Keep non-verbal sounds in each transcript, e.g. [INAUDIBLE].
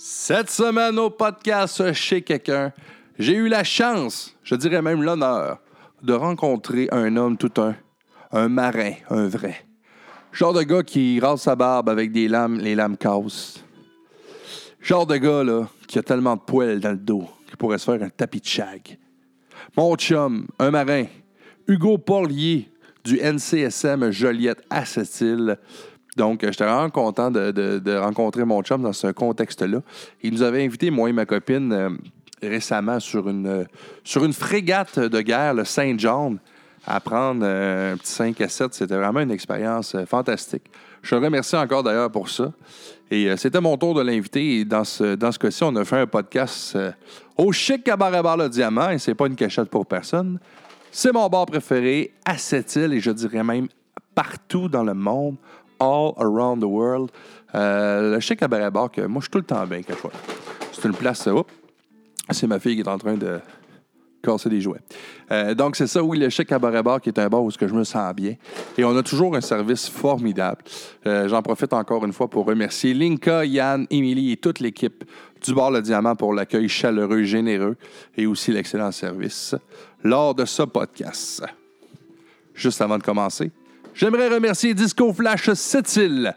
Cette semaine au podcast chez quelqu'un, j'ai eu la chance, je dirais même l'honneur, de rencontrer un homme tout un, un marin, un vrai. Genre de gars qui rase sa barbe avec des lames, les lames cassent. Genre de gars, là, qui a tellement de poils dans le dos qu'il pourrait se faire un tapis de shag. Mon chum, un marin, Hugo Porlier, du NCSM Joliette à cette île. Donc, j'étais vraiment content de, rencontrer mon chum dans ce contexte-là. Il nous avait invité, moi et ma copine, euh, récemment sur une, euh, sur une frégate de guerre, le Saint John, à prendre euh, un petit 5 à 7. C'était vraiment une expérience euh, fantastique. Je le remercie encore d'ailleurs pour ça. Et euh, c'était mon tour de l'inviter. Dans ce, dans ce cas-ci, on a fait un podcast euh, au chic cabaret bar le diamant. Et c'est pas une cachette pour personne. C'est mon bar préféré à cette île et je dirais même partout dans le monde, all around the world. Euh, le chic cabaret bar que moi, je suis tout le temps bien quelquefois. C'est une place. oups, c'est ma fille qui est en train de casser des jouets. Euh, donc, c'est ça, oui, le Chic Cabaret Bar, qui est un bar où je me sens bien. Et on a toujours un service formidable. J'en profite encore une fois pour remercier Linka, Yann, Émilie et toute l'équipe du bar Le Diamant pour l'accueil chaleureux, généreux et aussi l'excellent service lors de ce podcast. Juste avant de commencer, j'aimerais remercier Disco Flash Sept-Îles,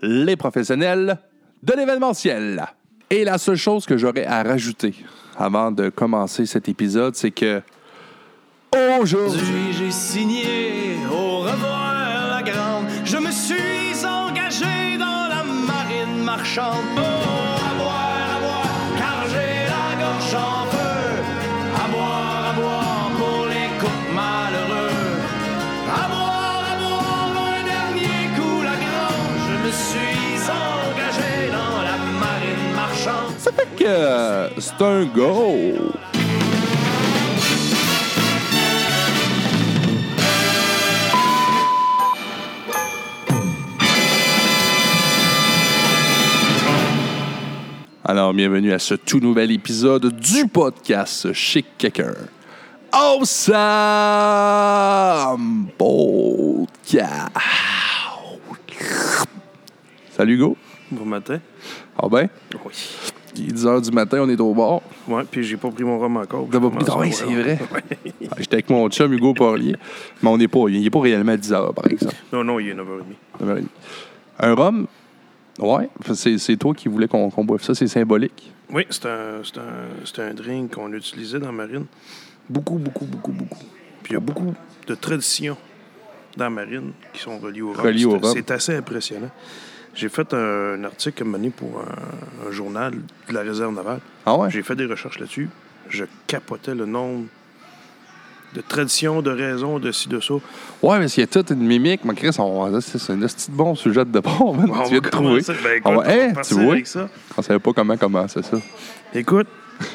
les professionnels de l'événementiel. Et la seule chose que j'aurais à rajouter avant de commencer cet épisode, c'est que aujourd'hui, j'ai signé au revoir la grande. Je me suis engagé dans la marine marchande. Fait que euh, c'est un go. Alors, bienvenue à ce tout nouvel épisode du podcast Chic Quelqu'un. Awesome Podcast. Salut, Hugo. Bon matin. Ah ben? Oui. Il est 10 h du matin, on est au bar. Ouais, puis j'ai pas pris mon rhum encore. T'as pas pris- Ah oui, c'est vrai. [LAUGHS] Ah, J'étais avec mon chum Hugo Porlier. Mais on n'est pas, il n'est pas réellement à 10 h, par exemple. Non, non, il est 9h30. 9h30. Un rhum, ouais, c'est toi qui voulais qu'on boive ça, c'est symbolique. Oui, c'est un, un, un drink qu'on utilisait dans la marine. Beaucoup, beaucoup, beaucoup, beaucoup. Puis il y a beaucoup de traditions dans la marine qui sont reliées au rhum. C'est assez impressionnant. J'ai fait un, un article mené pour un, un journal de la réserve navale. Ah ouais? J'ai fait des recherches là-dessus. Je capotais le nombre de traditions, de raisons, de ci, de ça. Ouais, mais s'il y a toute une mimique, mon Chris, on- c'est c'est un petit bon sujet de départ, man. On tu viens de trouver. Ben, écoute, On va- va Hein, tu vois? avec ça. On savait pas comment commencer ça. Écoute,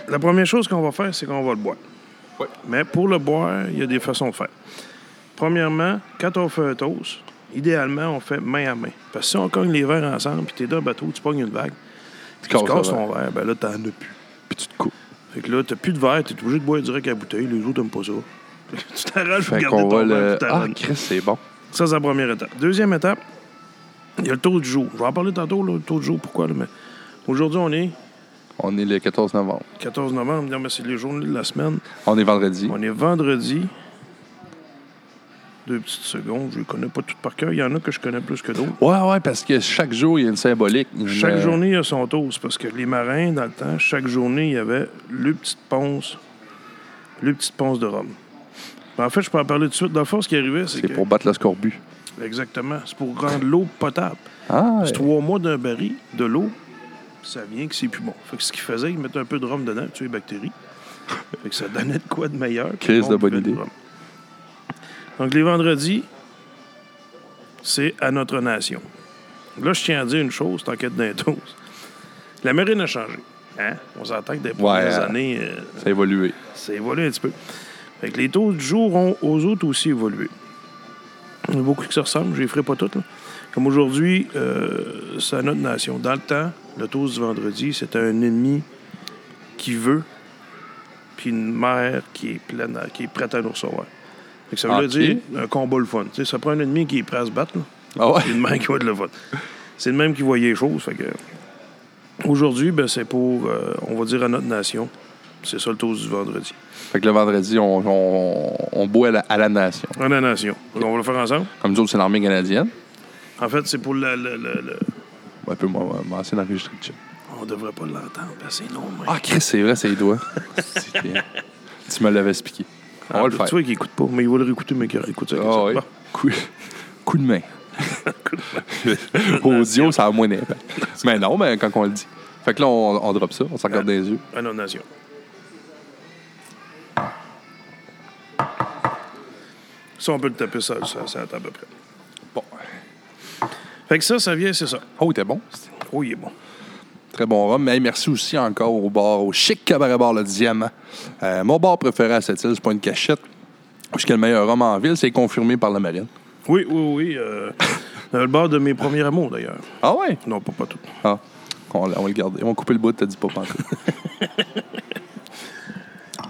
la première chose qu'on va faire, c'est qu'on va le boire. Ouais. Mais pour le boire, il y a des façons de faire. Premièrement, quand on fait un toast, idéalement, on fait main à main. Parce que si on cogne les verres ensemble, puis t'es dans le bateau, tu pognes une vague, puis tu casses ton verre, ben là, t'en as plus. Puis tu te coupes. Fait que là, t'as plus de verre, t'es obligé de boire direct à la bouteille. Les autres n'aiment pas ça. [LAUGHS] tu t'arranges pour garder ton verre, le. puis Ah. Chris, c'est bon. Ça, c'est la première étape. Deuxième étape, il y a le taux du jour. Je vais en parler tantôt, là, le taux du jour, pourquoi, là, mais aujourd'hui, on est On est le 14 novembre. 14 novembre. Non, mais c'est les journées de la semaine. On est vendredi. On est vendredi. Deux petites secondes, je ne connais pas toutes par cœur. Il y en a que je connais plus que d'autres. Ouais, ouais, parce que chaque jour, il y a une symbolique. une- Chaque journée, il y a son toast. Parce que les marins, dans le temps, chaque journée, il y avait le petite ponce, le petite ponce de rhum. Ben, en fait, je peux en parler tout de suite. Dans le fond, ce qui arrivait, c'est C'est que... pour battre le scorbut. Exactement. C'est pour rendre l'eau potable. Ah, C'est trois mois d'un baril de l'eau, ça vient que c'est plus bon. Fait que ce qu'ils faisaient, ils mettaient un peu de rhum dedans, tuer les bactéries. Fait que ça donnait de quoi de meilleur. que Crise le de bonne idée. Donc, les vendredis, c'est à notre nation. Là, je tiens à dire une chose, tant qu'être d'un. La marine a changé. Hein? On s'entend que des premières euh, années, euh, ça a évolué. ça évolue un petit peu. Fait que les taux du jour ont aux autres aussi évolué. Il y en a beaucoup qui se ressemblent, je les ferai pas toutes. là. Comme aujourd'hui, euh, c'est à notre nation. Dans le temps, le toast du vendredi, c'était un ennemi qui veut, puis une mère qui est pleine, à- qui est prête à nous recevoir. Que ça veut dire un combat le fun. Ça prend un ennemi qui est prêt à se battre, Ah ouais? puis une mère qui va de le fun. C'est le même qui voyait les choses. Fait que Aujourd'hui, ben, c'est pour, euh, on va dire, à notre nation. C'est ça le toast du vendredi. Fait que le vendredi, on, on, on boit à la, à la nation. À la nation. On va le faire ensemble? Comme nous autres, c'est l'armée canadienne. En fait, c'est pour le. le- le- le- Ouais, un peu moi, moi, c'est d'enregistrer le chat. On devrait pas l'entendre, c'est long. mais- Ah, Chris, c'est vrai, c'est les doigts. [LAUGHS] C'est tu me l'avais expliqué. On va le Tu faire. vois qu'il écoute pas, mais il va le réécouter, mais qu'il réécoute ça. Ah, ouais. Coup, coup de main. [LAUGHS] Audio, ça a moins d'impact. Mais non, mais quand on le dit. Fait que là, on, on drop ça, on s'en regarde dans les yeux. Ça, on peut le taper ça, ça, ça à peu près. Bon. Fait que ça, ça vient, c'est ça. Oh, t'es bon. Oh, il est bon. Très bon rhum. Mais merci aussi encore au bar, au chic cabaret bar Le Diamant. Euh, mon bar préféré à cette île, c'est pas une cachette. Puisque le meilleur rhum en ville, c'est confirmé par la marine. Oui, oui, oui. euh, [LAUGHS] le bar de mes premiers amours, d'ailleurs. Ah ouais? Non, pas, pas tout. Ah. On, on va le garder. On va couper le bout, t'as dit pas pantoute. [LAUGHS]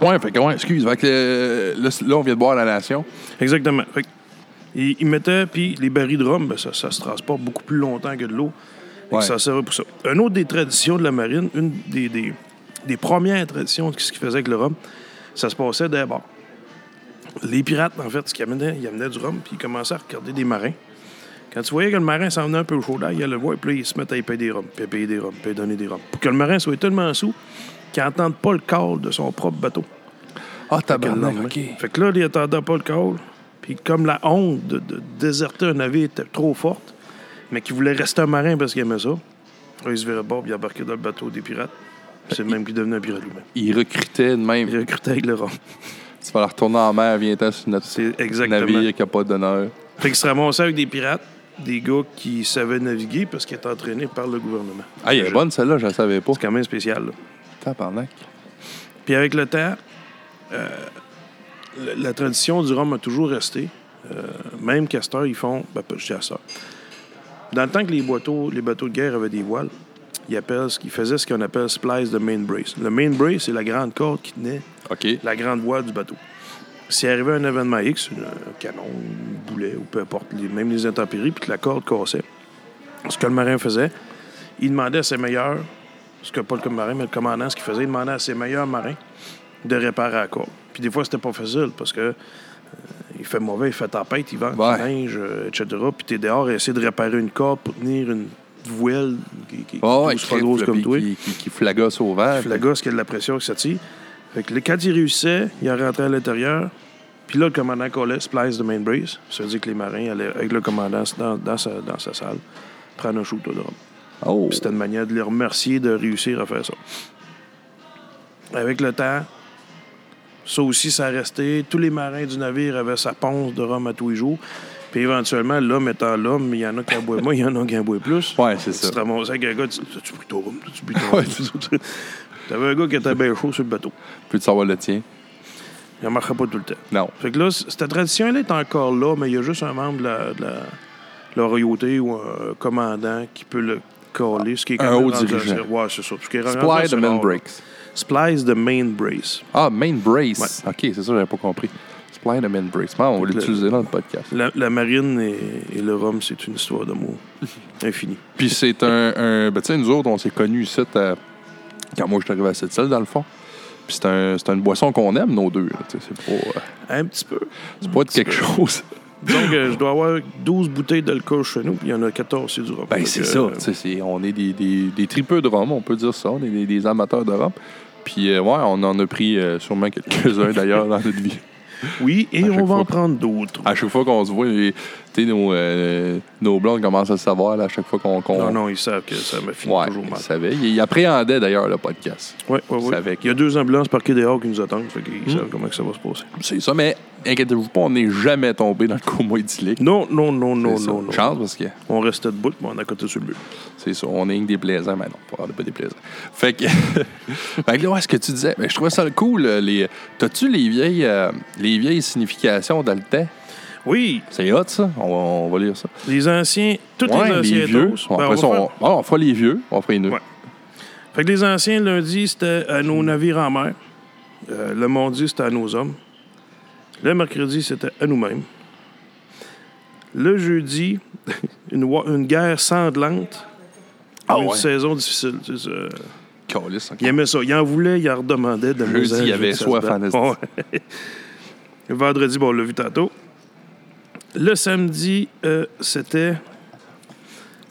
ouais, fait que, ouais, excuse. Fait que, euh, là, là, on vient de boire la nation. Exactement. Fait que, il, il mettait, puis les barils de rhum, ben, ça, ça se transporte beaucoup plus longtemps que de l'eau. Ouais. Ça servait pour ça. Une autre des traditions de la marine, une des, des, des premières traditions de ce qu'ils faisaient avec le rhum, ça se passait bars. Les pirates, en fait, ce qu'ils amenaient, ils amenaient du rhum, puis ils commençaient à regarder des marins. Quand tu voyais que le marin s'en venait un peu au chaud d'air, il allait le voir, puis là, ils se mettaient à y payer des rhums, puis à payer des rhums, puis à donner des rhums. Pour que le marin soit tellement sous qu'il n'entende pas le call de son propre bateau. Ah, tabarnak, OK. fait que là, il attendait pas le call. Puis comme la honte de, de déserter un navire était trop forte, mais qu'il voulait rester un marin parce qu'il aimait ça, là, il se virait bord puis il embarquait dans le bateau des pirates. Puis C'est le même qui devenait un pirate lui-même. Il recrutait de même. Il recrutait avec le rhum. Tu vas la retourner en mer, viens-t'en sur notre C'est exactement. navire qui n'a pas d'honneur. Fait qu'il se ramassait avec des pirates, des gars qui savaient naviguer parce qu'ils étaient entraînés par le gouvernement. Ah, elle est bonne celle-là, je la savais pas. C'est quand même spécial. là. Tabarnak. Puis avec le temps, euh, la, la tradition du rhum a toujours resté. Euh, même Castor, ils font. Ben, je dis à ça. Dans le temps que les bateaux, les bateaux de guerre avaient des voiles, ils, appellent, ils faisaient ce qu'on appelle splice de main brace. Le main brace, c'est la grande corde qui tenait la grande voile du bateau. S'il arrivait un événement X, un canon, un boulet, ou peu importe, même les intempéries, puis que la corde cassait, ce que le marin faisait, il demandait à ses meilleurs, ce que pas le marin, mais le commandant, ce qu'il faisait, il demandait à ses meilleurs marins de réparer la corde. Puis des fois, c'était pas facile parce que il fait mauvais, il fait tempête, il vent, Ouais. il neige, euh, etc. Puis t'es dehors à essayer de réparer une corde pour tenir une voile qui, qui, Oh, ouais, qui pas grosse comme toi. qui, qui, qui flagosse au vent. Puis la gosse qui a de la pression qui s'attire. Fait que le- quand il réussissait, il rentrait à l'intérieur. Puis là, le commandant collait splice de main brace. Ça veut dire que les marins allaient avec le commandant dans, dans sa, dans sa salle prendre un shooter de. Oh. C'était une manière de les remercier de réussir à faire ça. Avec le temps, ça aussi, ça a resté. Tous les marins du navire avaient sa ponce de rhum à tous les jours. Puis éventuellement, l'homme étant l'homme, il y en a qui en boivent moins, il y en a qui en boivent plus. Ouais, c'est Tu ça. te ramassais avec un gars, tu tu pris ton rhum, tu ton Ouais, rhum? T'avais un gars qui était bien chaud sur le bateau. Peux-tu savoir le tien? Il ne marchait pas tout le temps. Non. Fait que là, cette tradition-là est encore là, mais il y a juste un membre de la, de la, de la royauté ou un commandant qui peut le coller. Ce qui est quand Un haut dirigeant. Ouais, c'est ça. Ce qui est the breaks. Splice the main brace. Ah, main brace. OK, c'est ça, j'avais pas compris. Supply the main brace. Ah, on va l'utiliser dans le podcast. La, la marine et, et le rhum, c'est une histoire d'amour [LAUGHS] infinie. Puis c'est un. un ben, tu sais, nous autres, on s'est connus ici à- quand moi je suis arrivé à cette salle, dans le fond. Puis c'est un, c'est une boisson qu'on aime, nos deux. C'est pas, euh, Un petit peu. c'est pas de quelque chose. [LAUGHS] Donc, euh, je dois avoir 12 bouteilles d'alcool chez nous, puis il y en a 14, c'est du rhum. Ben, c'est ça. euh, on est des, des, des tripeux de rhum, on peut dire ça. On est des, des amateurs de rhum. Puis, euh, ouais, on en a pris euh, sûrement quelques-uns d'ailleurs dans notre vie. Oui, et on va en prendre d'autres. À chaque fois qu'on se voit, les- tu sais, nos, euh, nos blondes commencent à le savoir là, à chaque fois qu'on. qu'on- Non, non, ils savent que ça me finit Ouais, toujours ils mal. savaient. Ils, ils appréhendaient d'ailleurs le podcast. Ils ouais. savaient que- Il y a deux ambulances parquées dehors qui nous attendent, fait qu'ils Hmm. savent comment que ça va se passer. C'est ça, mais inquiétez-vous pas, on n'est jamais tombé dans le coma idyllique. Non, non, non, non, ça. non, non. Chance parce que On restait debout, mais on a côté sur le but. c'est ça, on est une des plaisants, mais non, on n'est pas des plaisants. Fait que, [LAUGHS] fait que là, ouais, ce que tu disais, ben, je trouvais ça cool. euh, Les... T'as-tu les vieilles, euh, les vieilles significations dans le temps? Oui, C'est hot, ça. On va, on va lire ça. les anciens, tous Ouais, les anciens vieux. toasts. Bon, Ben, après on ça, on, ah, on fera les vieux, on fera les nœuds. Ouais. Fait que les anciens, lundi, c'était à nos navires en mer. Euh, le mardi, c'était à nos hommes. Le mercredi, c'était à nous-mêmes. Le jeudi, [LAUGHS] une, guerre sanglante Ah une ouais? saison difficile. tu sais, ça. Il aimait ça. Il en voulait, il en redemandait de Jeudi, il je avait soif en. Ouais. Le [LAUGHS] Vendredi, bon, on l'a vu tantôt. Le samedi, euh, c'était.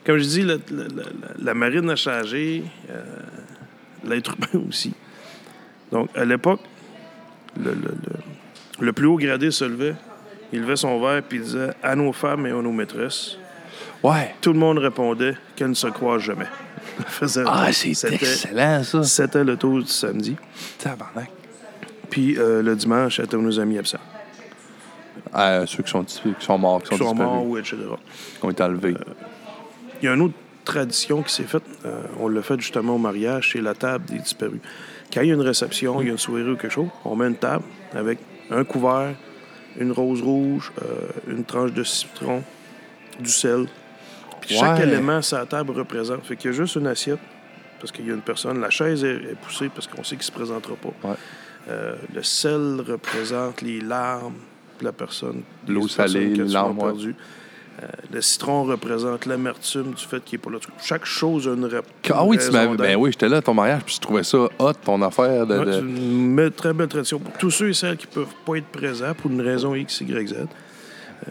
Comme je dis, la, la- la- la marine a changé, euh, l'être humain [LAUGHS] aussi. Donc, à l'époque, le, le- le- le plus haut gradé se levait, il levait son verre puis il disait à nos femmes et à nos maîtresses. Ouais. Tout le monde répondait qu'elles ne se croient jamais. [LAUGHS] Faisait- Ah, c'est c'était- excellent, ça. C'était le tour du samedi. Tabarnak. Puis euh, le dimanche, c'était nos amis absents. Ah, ceux qui sont, qui sont morts, qui sont, Qui sont disparus, morts ou etc. qui ont été enlevés. Il y a une autre tradition qui s'est faite. euh, on l'a fait justement au mariage, c'est la table des disparus. Quand il y a une réception, il y a une soirée ou quelque chose, on met une table avec un couvert, une rose rouge, euh, une tranche de citron, du sel. Puis chaque élément la table représente. Fait qu'il y a juste une assiette, parce qu'il y a une personne. La chaise est, est poussée parce qu'on sait qu'il ne se présentera pas. Ouais. Euh, le sel représente les larmes de la personne. L'eau salée, les larmes, ouais. Euh, le citron représente l'amertume du fait qu'il n'est pas là. Chaque chose a une rep- Ah oui, tu. Ben oui, j'étais là à ton mariage, puis je trouvais ça hot, ton affaire de. Ouais, de- c'est une me- très belle tradition. Pour tous ceux et celles qui ne peuvent pas être présents pour une raison X, Y, Z, euh,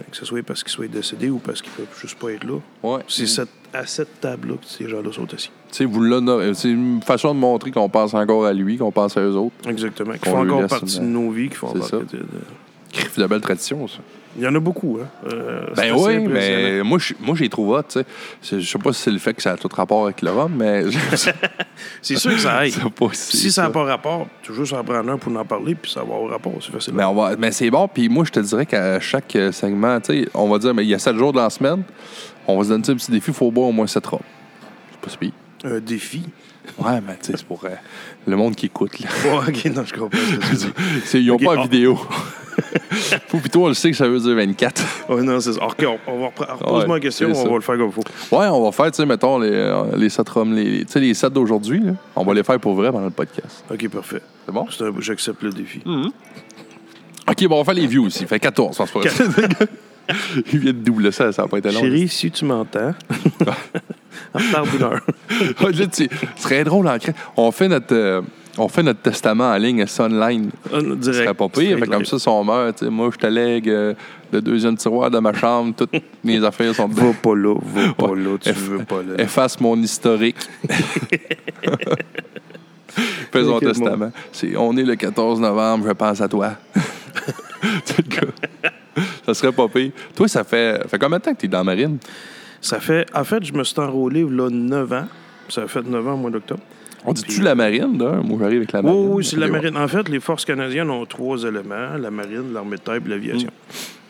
que ce soit parce qu'ils soient décédés ou parce qu'ils ne peuvent juste pas être là, Ouais. c'est cette- à cette table-là que ces gens-là sont assis. Tu sais, vous l'honorez. C'est une façon de montrer qu'on pense encore à lui, qu'on pense à eux autres. Exactement. Qui Qu'on font encore partie de nos vies, qui font C'est partie ça. de- de- Crif de belle tradition, ça. Il y en a beaucoup, hein. Euh, Ben oui, mais moi, je- moi j'ai trouvé hot, tu sais. Je sais pas si c'est le fait que ça a tout rapport avec le rhum, mais. [LAUGHS] C'est sûr que ça aide. [LAUGHS] Pas si Si ça n'a pas rapport, toujours s'en prendre un pour en parler, puis ça va avoir rapport, c'est facile. Mais, on va, mais c'est bon, puis moi, je te dirais qu'à chaque euh, segment, tu sais, on va dire, mais il y a 7 jours dans la semaine, on va se donner un petit défi, il faut boire au moins 7 rhums. C'est pas si pire. Un défi? Ouais, mais tu sais, c'est pour euh, le monde qui écoute, là. Oh, ok, non, je comprends ce que tu [LAUGHS] dis. C'est- Ils n'ont pas la vidéo. [LAUGHS] Faut plutôt, on le sait que ça veut dire 24. [LAUGHS] Oh, non, c'est ça. Ok, on, on va reprendre. Pose-moi Ouais, une question, on ça. va le faire comme il faut. Ouais, on va faire, tu sais, mettons, les, euh, les 7 rhums, les, tu sais, les 7 d'aujourd'hui, là. On va les faire pour vrai pendant le podcast. Ok, parfait. C'est bon? C'est un- J'accepte le défi. OK, bon, on va faire les views aussi. Fait 14, en ce moment. Il vient de doubler ça, ça va pas été long. Chérie, si tu m'entends, [LAUGHS] en retard d'une heure. Là, tu sais, ce serait drôle en crée. On fait notre. euh, on fait notre testament en ligne, c'est online. On- Ce Direct. serait pas pire. Fait comme ça, si on meurt, moi, je te lègue euh, le deuxième tiroir de ma chambre, toutes [LAUGHS] mes affaires sont Va pas là, va pas Ouais. là, tu Eff- veux pas là. Efface mon historique. [LAUGHS] Faisons Ok, testament. On est le 14 novembre, je pense à toi. [LAUGHS] Tu sais, le gars. ça serait pas pire. Toi, ça fait, fait combien de temps que tu es dans la marine? Ça fait. En fait, je me suis enrôlé là 9 ans. Ça fait 9 ans au mois d'octobre. On dit-tu la marine, là? Moi, j'arrive avec la Oui, marine. oui, c'est la marine. En fait, les forces canadiennes ont trois éléments la marine, l'armée de terre et l'aviation.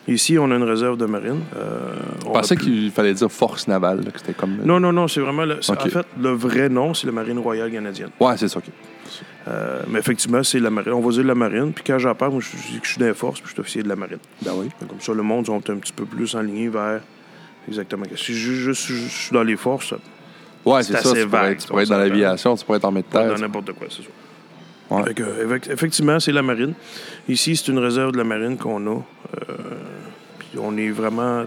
Ici, on a une réserve de marine. Euh, on pensais plus- qu'il fallait dire force navale, là, que c'était comme. Non, non, non, c'est vraiment. le-. En fait, le vrai nom, c'est la Marine royale canadienne. Ouais, c'est ça, OK. Euh, mais effectivement, c'est la marine. On va dire la marine. Puis quand j'en parle, moi, je dis que je suis dans les forces, puis je suis officier de la marine. Ben oui. Comme ça, le monde sont un petit peu plus enlignés vers exactement. Si je, je- je- je suis dans les forces, Ouais, C'est c'est ça. assez Tu pourrais, vague, être, tu pourrais être ça, dans l'aviation, tu pourrais être en terre. dans n'importe quoi, c'est ça. Ouais. Fait que, effect- effectivement, c'est la marine. Ici, c'est une réserve de la marine qu'on a. Euh, puis on est vraiment.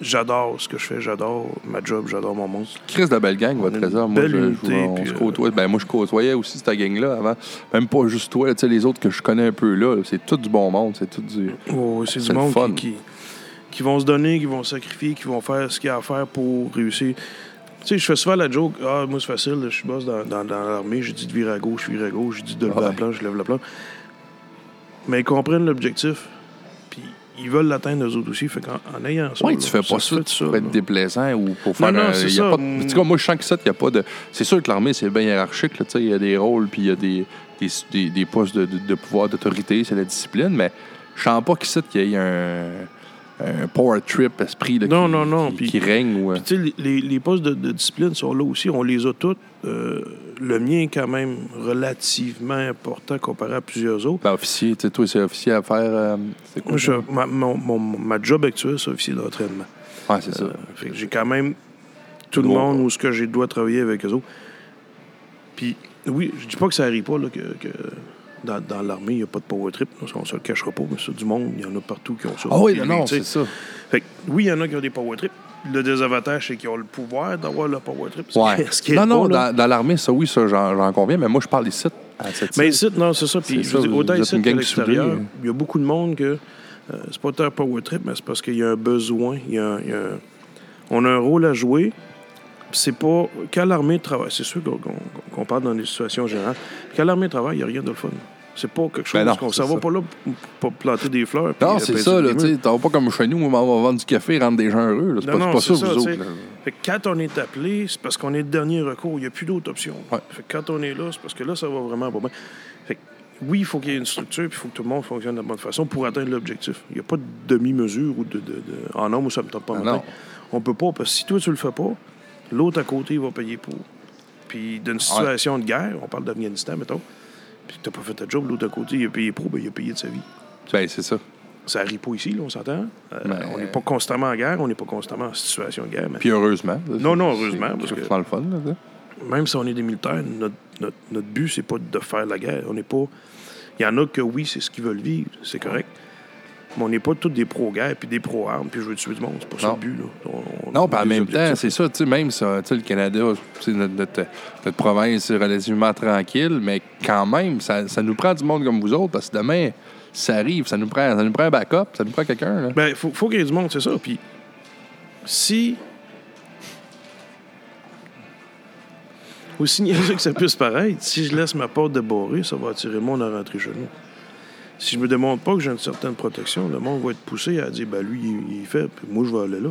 J'adore ce que je fais, j'adore ma job, j'adore mon monde. Chris de belle gang, votre trésor. Moi, je, je- unité, on puis, se euh, côtoie. Ben, moi, je côtoyais aussi cette gang-là avant. Même pas juste toi, tu sais, les autres que je connais un peu là. c'est tout du bon monde. C'est tout du. Oh, c'est C'est du monde fun. qui, qui, qui vont se donner, qui vont sacrifier, qui vont faire ce qu'il y a à faire pour réussir. Tu sais, je fais souvent la joke, ah, moi, c'est facile, je suis boss dans, dans, dans l'armée, j'ai dit de virer à gauche, je vire à gauche, j'ai dit de lever la planche, je lève la planche. Mais ils comprennent l'objectif, puis ils veulent l'atteindre eux autres aussi. Fait qu'en en ayant ça. Oui, tu fais pas ça, fait pour être déplaisant ou pour faire non, c'est il y a ça. pas de- tu sais, moi, je sens que ça, il n'y a pas de. C'est sûr que l'armée, c'est bien hiérarchique. tu sais, Il y a des rôles, puis il y a des, des, des- des postes de, de- de pouvoir, d'autorité, c'est la discipline, mais je sens pas qu'ici, qu'il y ait un, un power trip esprit là, Non, qui, non, non, qui, règne. Ou, euh, les, les- postes de, de discipline sont là aussi. On les a tous. Euh, le mien est quand même relativement important comparé à plusieurs autres. ben, officier, tu sais, toi, c'est officier à faire. euh, c'est quoi? Moi, je- ma, mon- mon- ma job actuelle, c'est officier d'entraînement. Ouais, c'est ça. Euh, j'ai quand même tout le monde où ce que j'ai dois travailler avec eux autres. Puis, oui, je dis pas que ça arrive pas là, que, que dans, dans l'armée, il n'y a pas de power trip. là, on se le cachera pas, mais c'est du monde, il y en a partout qui ont ça. Ah oui, non, c'est ça. Fait que, oui, il y en a qui ont des power trips, le désavantage, c'est qu'ils ont le pouvoir d'avoir le power trip. Ouais. [LAUGHS] ce qui non, non, pas, dans, dans l'armée, ça, oui, ça, j'en conviens, mais moi, je parle ici, à cette Mais ici, non, c'est ça. Puis, autant ici qu'à l'extérieur, soudée. il y a beaucoup de monde que euh, c'est pas un power trip, mais c'est parce qu'il y a un besoin. Il y a, il y a- on a un rôle à jouer. C'est pas. Quand l'armée travaille, c'est sûr qu'on parle dans des situations générales. Quand l'armée travaille, il n'y a rien de le fun. C'est pas quelque chose Ben non, qu'on s'en va pas là pour, planter des fleurs. Non, euh, c'est ça, tu sais, pas comme chez nous, on va vendre du café, rendre des gens heureux, là. C'est Non, pas, non, c'est pas c'est ça, ça, vous autres. Fait que quand on est appelé, c'est parce qu'on est le dernier recours. Il n'y a plus d'autre option. Ouais. Fait que quand on est là, c'est parce que là, ça va vraiment pas bien. Fait que oui, il faut qu'il y ait une structure, puis il faut que tout le monde fonctionne de la bonne façon pour atteindre l'objectif. Il n'y a pas de demi-mesure ou de, de, de- en nombre où ça ne me tente pas. Ah, non. On peut pas, parce que si toi, tu le fais pas, l'autre à côté, il va payer pour. Puis d'une situation de guerre, on parle d'Afghanistan, mettons, puis tu n'as pas fait ta job, l'autre à côté, il a payé pour, ben, il a payé de sa vie. Ben, c'est ça. Ça arrive pas ici, là, on s'entend. Euh, Ben- On n'est pas constamment en guerre, on n'est pas constamment en situation de guerre. mais- Puis heureusement. là, Non, non, heureusement, c'est- que- le fun, là. même si on est des militaires, notre, notre, notre but, c'est pas de faire la guerre. On n'est pas. Il y en a que oui, c'est ce qu'ils veulent vivre, c'est correct. Mais on n'est pas tous des pro-guerre puis des pro-armes puis je veux tuer du monde. C'est pas ça le but. Là. On- on Non, puis en même temps, c'est ça, tu sais, même ça, tu sais, le Canada, notre, notre, notre province est relativement tranquille, mais quand même, ça, ça nous prend du monde comme vous autres, parce que demain, ça arrive, ça nous prend, ça nous prend un backup, ça nous prend quelqu'un, là. Ben, il faut, faut qu'il y ait du monde, c'est ça. Puis si. Aussi niaiseux que ça puisse paraître, si je laisse ma porte débarrée, ça va attirer le monde à rentrer chez nous. Si je me démontre pas que j'ai une certaine protection, le monde va être poussé à dire ben lui, il, fait, puis moi, je vais aller là.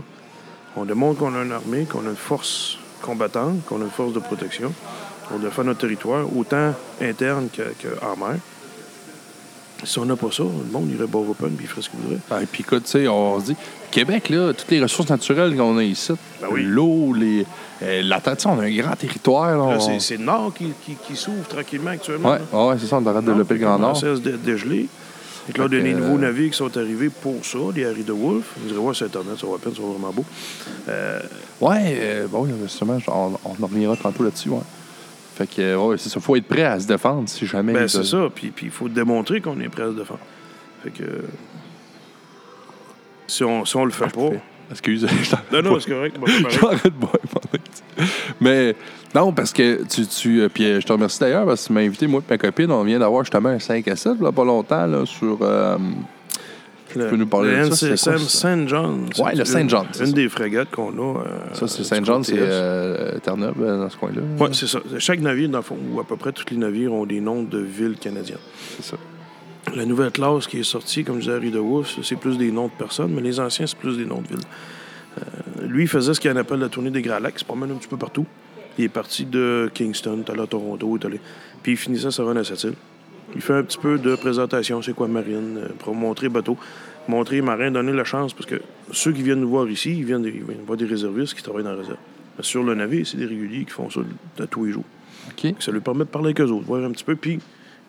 On démontre qu'on a une armée, qu'on a une force combattante, qu'on a une force de protection. On défend notre territoire, autant interne qu'en mer. Si on n'a pas ça, le monde irait boire open puis il ferait ce qu'il voudrait. Et puis écoute, tu sais, on se dit, Québec, là, toutes les ressources naturelles qu'on a ici, Ben oui. l'eau, les, euh, la terre, on a un grand territoire. Là, on- c'est, c'est le Nord qui, qui, qui s'ouvre tranquillement actuellement. Là. ouais, c'est ça, on devrait développer le Grand On Nord. cesse de dégeler. Et que là, des nouveaux euh, navires qui sont arrivés pour ça, les Harry de Wolf. Vous direz, ouais, sur Internet, ça va peine, ça va vraiment beau. Euh, Ouais, euh, bon, justement, on, on en reviendra tantôt là-dessus, ouais. Fait que, ouais, c'est ça, faut être prêt à se défendre si jamais. ben, c'est ça. Puis il faut démontrer qu'on est prêt à se défendre. Fait que. Si on, si on le fait pas. Excuse, [LAUGHS] Non, non, c'est correct. [LAUGHS] J'arrête de boire Mais non, parce que tu. tu euh, puis euh, je te remercie d'ailleurs parce que tu m'as invité, moi et ma copine. On vient d'avoir justement un 5 à 7, là, pas longtemps, là, sur. euh, Le- peux nous parler le de ça, NCSM? Saint John. Ouais, le une- Saint John, Une ça. des frégates qu'on a. euh, ça, c'est Saint-Jean, côté c'est est. Terre-Neuve, dans ce coin-là. Oui, c'est ça. Chaque navire, dans le fond, ou à peu près tous les navires, ont des noms de villes canadiennes. C'est ça. La nouvelle classe qui est sortie, comme disait Harry de Wolf, c'est plus des noms de personnes, mais les anciens, c'est plus des noms de villes. Lui, il faisait ce qu'il appelle la tournée des Grands Lacs. Il se promène un petit peu partout. Il est parti de Kingston, il est allé à Toronto, allé... Puis il finissait sa run à cette île. Il fait un petit peu de présentation, c'est quoi marine, euh, pour montrer bateau, montrer les marins, donner la chance, parce que ceux qui viennent nous voir ici, ils viennent, ils viennent voir des réservistes qui travaillent dans la réserve. Mais sur le navire, c'est des réguliers qui font ça de, de tous les jours. Ça lui permet de parler avec eux autres, voir un petit peu, puis,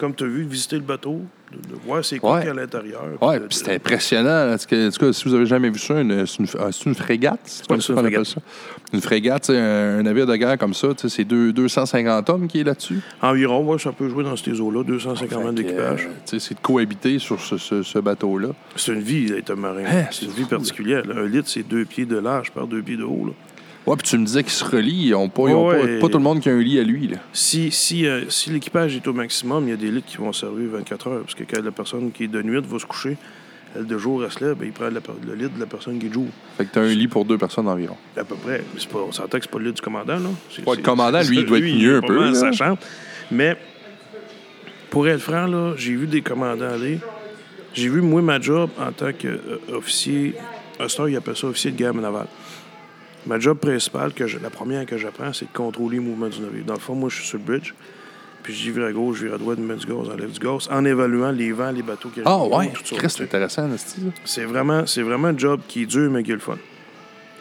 comme tu as vu, visiter le bateau, de, de voir c'est quoi Ouais. qu'il y a à l'intérieur. De- puis c'était impressionnant. là, parce que, en tout cas, si vous avez jamais vu ça, c'est une, ah, c'est une frégate. C'est comme ça c'est qu'on appelle ça. Une frégate, c'est un, un navire de guerre comme ça. C'est deux- 250 hommes qui est là-dessus. Environ, ouais, ça peut jouer dans ces eaux-là, 250 mètres Fait que, d'équipage. euh, c'est de cohabiter sur ce, ce- ce bateau-là. C'est une vie d'être marin. Hein, c'est une c'est vie particulière. là. Un litre, c'est deux pieds de large par deux pieds de haut. là. Ouais, puis tu me disais qu'ils se relient. Ils ont pas, ils ont Ouais, pas, tout le monde qui a un lit à lui. Là. Si, si, euh, si l'équipage est au maximum, il y a des litres qui vont servir 24 heures. Parce que quand la personne qui est de nuit va se coucher, elle de jour, elle se lève, ben, il prend la le lit de la personne qui est de jour. Fait que t'as un lit pour deux personnes environ. À peu près. Pas, on s'entend que c'est pas le lit du commandant, là. Ouais, le commandant, lui, il doit être mieux un peu, là. sa chambre. Mais, pour être franc, là, j'ai vu des commandants aller. J'ai vu, moi, ma job en tant qu'officier, temps, il appelle ça officier de guerre navale. Ma job principale, que je- la première que j'apprends, c'est de contrôler le mouvement du navire. Dans le fond, moi, je suis sur le bridge. Puis je vire à gauche, je vire à droite, je mets du gaz, enlève du gaz, en évaluant les vents, les bateaux qui Ah ouais, c'est intéressant, c'est vraiment, c'est vraiment un job qui est dur, mais qui est le fun.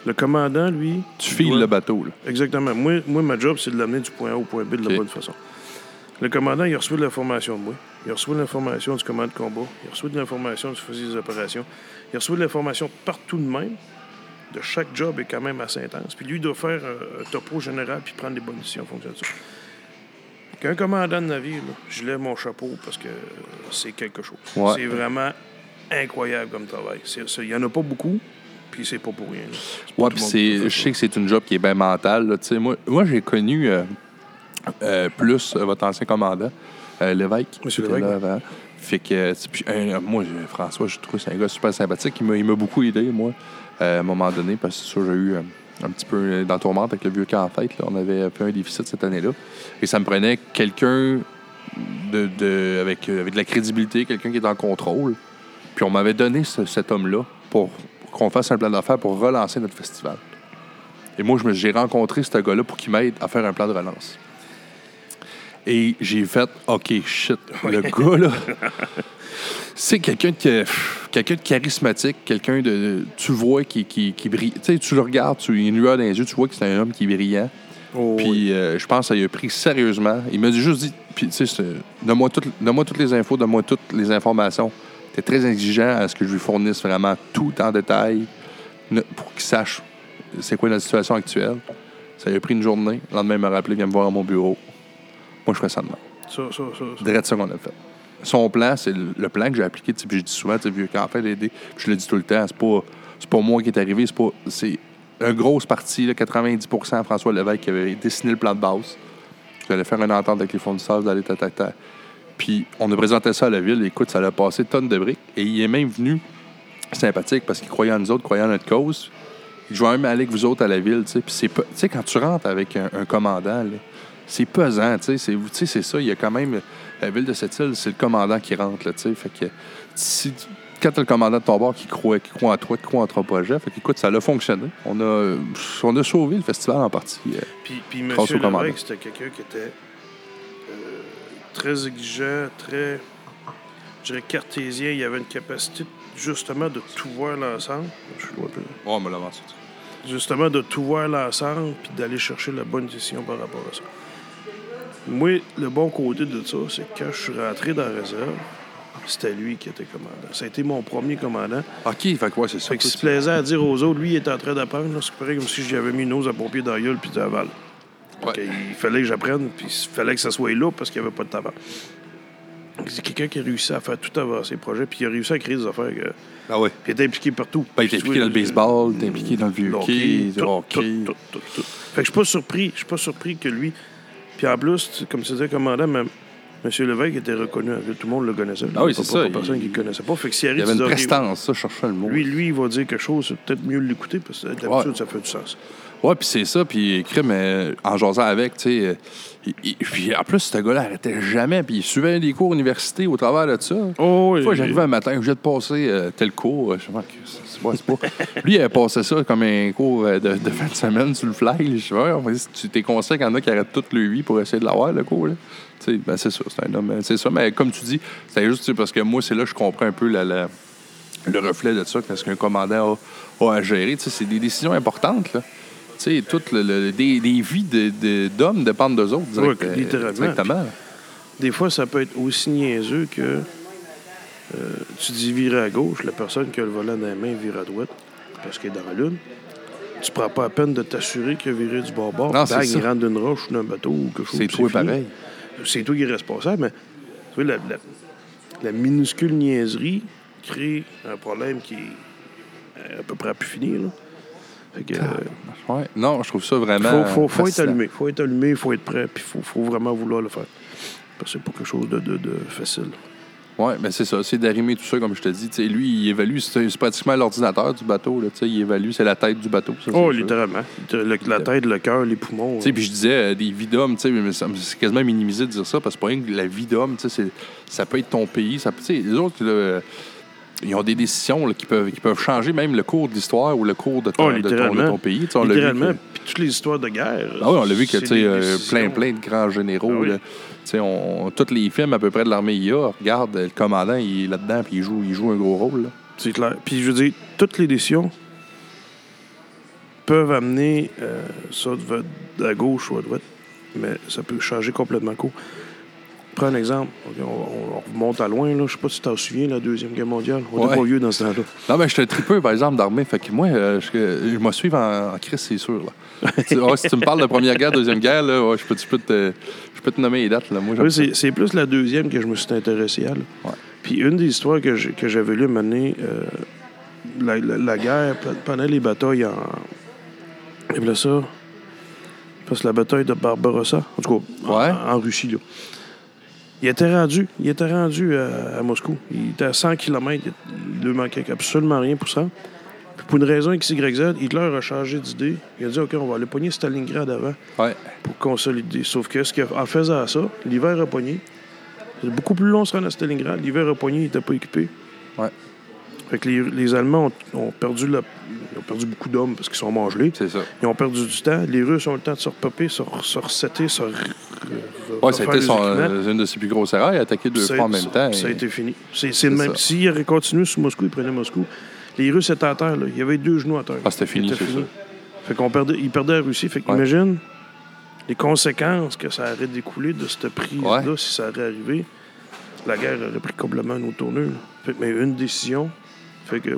Le commandant, lui... Tu il files doit- le bateau. Là. Exactement. Moi, moi, ma job, c'est de l'amener du point A au point B de la bonne façon. Le commandant, il a reçu de l'information de moi. Il a reçu de l'information du commandant de combat. Il a reçu de l'information du fusil des opérations. Il a reçu de l'information partout de même. De chaque job est quand même assez intense. Puis lui, il doit faire euh, un topo général puis prendre des bonnes décisions en fonction de ça. Qu'un commandant de navire, là, je lève mon chapeau parce que c'est quelque chose. Ouais. C'est vraiment incroyable comme travail. Il n'y en a pas beaucoup. Puis c'est pas pour rien. pas Ouais, puis je sais que c'est une job qui est bien mentale. là, moi, moi j'ai connu euh, euh, plus votre ancien commandant, euh, Lévesque. Monsieur Lévesque, là avant. Fait que, puis, moi, François, je trouve que c'est un gars super sympathique. Il m'a, il m'a beaucoup aidé, moi, à un moment donné, parce que c'est sûr, j'ai eu euh, un petit peu d'entourmente avec le vieux camp en là. On avait fait un déficit cette année-là. Et ça me prenait quelqu'un de, de- avec, euh, avec de la crédibilité, quelqu'un qui est en contrôle. Puis on m'avait donné ce- cet homme-là pour, pour qu'on fasse un plan d'affaires pour relancer notre festival. Et moi, j'ai rencontré ce gars-là pour qu'il m'aide à faire un plan de relance. Et j'ai fait, OK, shit, le gars, là, [LAUGHS] c'est quelqu'un de, quelqu'un de charismatique, quelqu'un de. Tu vois qui, qui, qui brille. Tu sais, tu le regardes, tu il y a dans les yeux, tu vois que c'est un homme qui est brillant. Oh, oui. Puis euh, je pense qu'il a pris sérieusement. Il m'a juste dit, puis tu sais, donne-moi toutes, donne-moi toutes les infos, donne-moi toutes les informations. T'es très exigeant à ce que je lui fournisse vraiment tout en détail pour qu'il sache c'est quoi notre situation actuelle. Ça lui a pris une journée. Le lendemain, il m'a rappelé, viens me voir à mon bureau. Moi, je ferais ça demain. Ça, ça, ça. ça. Direct ça qu'on a fait. Son plan, c'est le, plan que j'ai appliqué. puis Je dis souvent, vieux qu'en fait l'aider. Je le dis tout le temps, c'est pas, c'est pas moi qui est arrivé, c'est pas. C'est une grosse partie, là, 90% François Lévesque qui avait dessiné le plan de base. J'allais faire une entente avec les fournisseurs, vous allez ta, ta, ta. Puis on a présenté ça à la ville. Écoute, ça a passé tonnes de briques. Et il est même venu sympathique parce qu'il croyait en nous autres, croyait en notre cause. Je vais même aller avec vous autres à la ville, tu sais. Puis c'est. Tu sais, quand tu rentres avec un, commandant, c'est pesant, tu sais, c'est ça. Il y a quand même... La ville de cette île, c'est le commandant qui rentre, là, tu sais. Fait que si... Quand t'as le commandant de ton bord qui croit, qui croit en toi, qui croit en ton projet, fait qu'écoute, ça a fonctionné. On a, on a sauvé le festival en partie. euh. Puis, puis Grâce c'était quelqu'un qui était euh, très exigeant, très, je dirais, cartésien. Il avait une capacité, justement, de tout voir l'ensemble. Je suis loin un peu. Oh, on me l'a avancé. Justement, de tout voir l'ensemble, puis d'aller chercher la bonne décision par rapport à ça. Moi, le bon côté de ça, c'est que quand je suis rentré dans la réserve, c'était lui qui était commandant. Ça a été mon premier commandant. OK, fait que ouais, c'est ça. Fait qu'il se plaisait à dire aux autres, lui, il était en train d'apprendre. C'est pareil comme si j'avais mis une nose à pompier dans la gueule puis d'aval. Ouais. Il fallait que j'apprenne, puis il fallait que ça soit là parce qu'il n'y avait pas de tabac. C'est quelqu'un qui a réussi à faire tout avancer le projet, puis il a réussi à créer des affaires. que- Ah ouais. Puis il était impliqué partout. Ben, il est impliqué dans le baseball, il est impliqué dans le vieux hockey, le hockey. tout, tout, tout, tout. Fait que je suis pas surpris. Je suis pas surpris que lui. Puis en plus, comme tu disais, commandant, même M. Lévesque était reconnu. Tout le monde le connaissait. Ah oui, c'est ça, Pas personne il- qui le connaissait pas. Fait que s'il Il y avait une prestance, ça, je cherchais le mot. Lui, lui, il va dire quelque chose, c'est peut-être mieux l'écouter parce que d'habitude, Ouais. ça fait du sens. Ouais, puis c'est ça, puis crime, euh, en jasant avec, tu sais. Puis en plus, ce gars-là arrêtait jamais, puis il suivait des cours université au travers de ça. Oh, Une fois, j'arrivais un matin, je viens de passer euh, tel cours. Je sais c'est pas. Lui, il avait passé ça comme un cours euh, de, de fin de semaine sur le fly. Je sais tu t'es conscient qu'il y en a qui arrêtent toute le vie pour essayer de l'avoir, le cours. Là. Ben, c'est ça, c'est un homme. C'est ça, mais comme tu dis, c'est juste parce que moi, c'est là que je comprends un peu la, la- le reflet de ça, qu'est-ce qu'un commandant a, a à gérer. C'est des décisions importantes. Là. Toutes le- le- des, des vies de- de- d'hommes dépendent d'eux autres. direct- Ouais, euh, littéralement. Directement. Des fois, ça peut être aussi niaiseux que tu dis virer à gauche, la personne qui a le volant dans la main vire à droite parce qu'elle est dans la lune. Tu prends pas la peine de t'assurer qu'il a viré du bord bord. Non, Bang, il rentre d'une roche ou d'un bateau ou quelque chose. C'est toi pareil. C'est toi qui es responsable, mais tu vois, la, la- la minuscule niaiserie crée un problème qui est à peu près à plus finir. Là. Fait que, euh, Ouais. Non, je trouve ça vraiment. faut, faut, faut être allumé. faut être allumé, faut être prêt, puis il faut, faut vraiment vouloir le faire. Parce que c'est pas quelque chose de, de, de facile. Oui, mais c'est ça. C'est d'arrimer tout ça, comme je te dis. Tu sais, lui, il évalue. C'est pratiquement l'ordinateur du bateau. Là, il évalue. C'est la tête du bateau. ça, Oh, littéralement. Le- la tête, le cœur, les poumons. Sais, puis je disais, euh, des vies d'hommes, c'est quasiment minimisé de dire ça, parce que pas rien que la vie d'homme, ça peut être ton pays. Ça, les autres, là, ils ont des décisions là, qui, peuvent, qui peuvent changer même le cours de l'histoire ou le cours de ton, Oh, de ton, littéralement. de ton pays. On littéralement. Puis toutes les histoires de guerre. Ah oui, on l'a vu que, euh, plein, plein de grands généraux. Ah oui. là. On, tous les films à peu près de l'armée IA, regarde, le commandant, il est là-dedans, puis il joue, il joue un gros rôle. C'est clair. Puis je veux dire, toutes les décisions peuvent amener euh, ça de, à gauche ou à droite, mais ça peut changer complètement le cours. Prends un exemple. On, on- on remonte à loin. Là. Je sais pas si tu t'en souviens, la Deuxième Guerre mondiale. On Ouais. n'est pas vieux dans ce temps-là. Non, mais je suis un tripeux, par exemple, d'armée. Fait que moi, euh, je, je me suivre en, en crise, c'est sûr. Là. [LAUGHS] Tu- ouais, si tu me parles de Première Guerre, Deuxième Guerre, là, je, peux, je peux te, je peux te nommer les dates. Là. Moi, Oui, c'est, plus la deuxième que je me suis intéressé à. là. Ouais. Puis une des histoires que, j'avais lues donné, euh, la, la- la guerre, pe- pendant les batailles en. Et voilà ça. Parce que la bataille de Barbarossa, en tout cas, en- Russie, là. Il était rendu, il était rendu à, à Moscou. Il était à 100 km. Il ne manquait absolument rien pour ça. Puis pour une raison X, Y, Z, Hitler a changé d'idée. Il a dit OK, on va aller pogner Stalingrad avant Ouais. pour consolider. Sauf que ce qu'il a- en faisant ça, l'hiver a pogné. C'est beaucoup plus long de se rendre à Stalingrad. L'hiver a pogné, il n'était pas équipé. Ouais. Fait que les, les Allemands ont, ont perdu la- ils ont perdu beaucoup d'hommes parce qu'ils sont mangelés. C'est ça. Ils ont perdu du temps. Les Russes ont le temps de se repopper, se, se resetter, se. Son, équipements. euh, une de ses plus grosses erreurs. Il a attaqué deux fois en même temps. Ça a été fini. C'est le même. S'il aurait continué sous Moscou, il prenait Moscou. Les Russes étaient à terre. Là. Il y avait deux genoux à terre. Ah, c'était fini, C'était c'est ça. Fait qu'on perdait, ils perdaient la Russie. Fait Ouais. qu'imagine les conséquences que ça aurait découlé de cette prise-là Ouais. si ça aurait arrivé. La guerre aurait pris complètement une autre tournure. Fait mais une décision fait que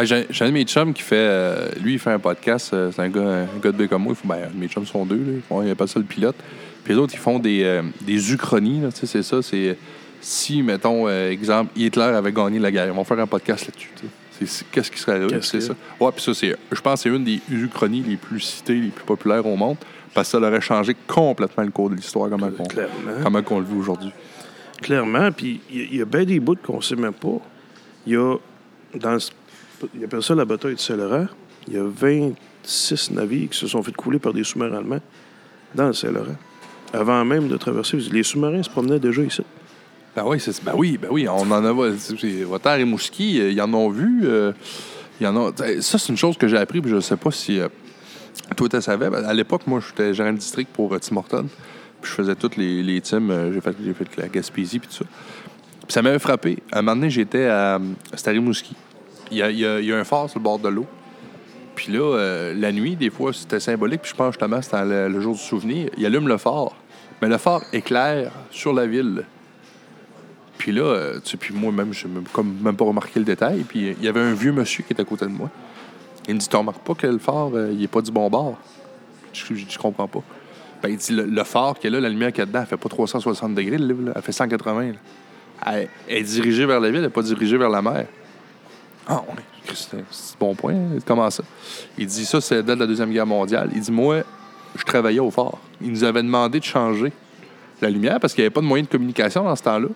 Ah, j'ai j'ai un de mes chums qui fait. euh, lui, il fait un podcast. euh, c'est un gars, un gars de B comme moi. Il faut, ben, mes chums sont deux. Là, ils font- il appelle ça le pilote. Puis les autres, ils font des, euh, des uchronies. là, tu sais, C'est ça. C'est si, mettons, euh, exemple, Hitler avait gagné la guerre. Ils vont faire un podcast là-dessus. tu sais. C'est- c'est- Qu'est-ce qui serait arrivé? Qu'est-ce C'est que- ça. Ouais, puis ça, c'est. Je pense que c'est une des uchronies les plus citées, les plus populaires au monde. Parce que ça aurait changé complètement le cours de l'histoire, comment, on, clairement. comment on le vit aujourd'hui. Clairement, puis il y a- il y, a bien des bouts qu'on sait même pas. Il y a, dans, le- il appelle ça la bataille de Saint-Laurent, il y a 26 navires qui se sont fait couler par des sous-marins allemands dans le Saint-Laurent. Avant même de traverser, les sous-marins se promenaient déjà ici. Ben oui, c'est, ben oui, ben oui, on en a. Voltaire et Mouski, euh, ils en ont vu. euh, ils ça, c'est une chose que j'ai appris, puis je sais pas si euh, toi, tu savais. À l'époque, moi, j'étais gérant de district pour euh, Tim Hortons, puis je faisais toutes les, les teams. euh, j'ai, fait, la Gaspésie, puis tout ça. Puis ça m'avait frappé. Un moment donné, j'étais à, euh, c'était à Rimouski. Il y a, un phare sur le bord de l'eau. Puis là, euh, la nuit, des fois, c'était symbolique. Puis je pense justement, c'était le, le jour du souvenir. Il allume le phare. Mais le phare éclaire sur la ville. Puis là, euh, tu sais, puis moi, même, je n'ai même, pas remarqué le détail. Puis euh, il y avait un vieux monsieur qui était à côté de moi. Il me dit Tu remarques pas que le phare, il est pas du bon bord Je, je, comprends pas. Ben, il dit Le, le phare qui est là, la lumière qu'il y a dedans, elle fait pas 360 degrés, le livre, là. elle fait 180. là. Elle, elle est dirigée vers la ville, elle n'est pas dirigée vers la mer. Ah, ouais. C'est un bon point. Comment ça? Il dit ça, c'est date de la Deuxième Guerre mondiale. Il dit Moi, je travaillais au phare. Il nous avait demandé de changer la lumière parce qu'il n'y avait pas de moyen de communication dans ce temps-là.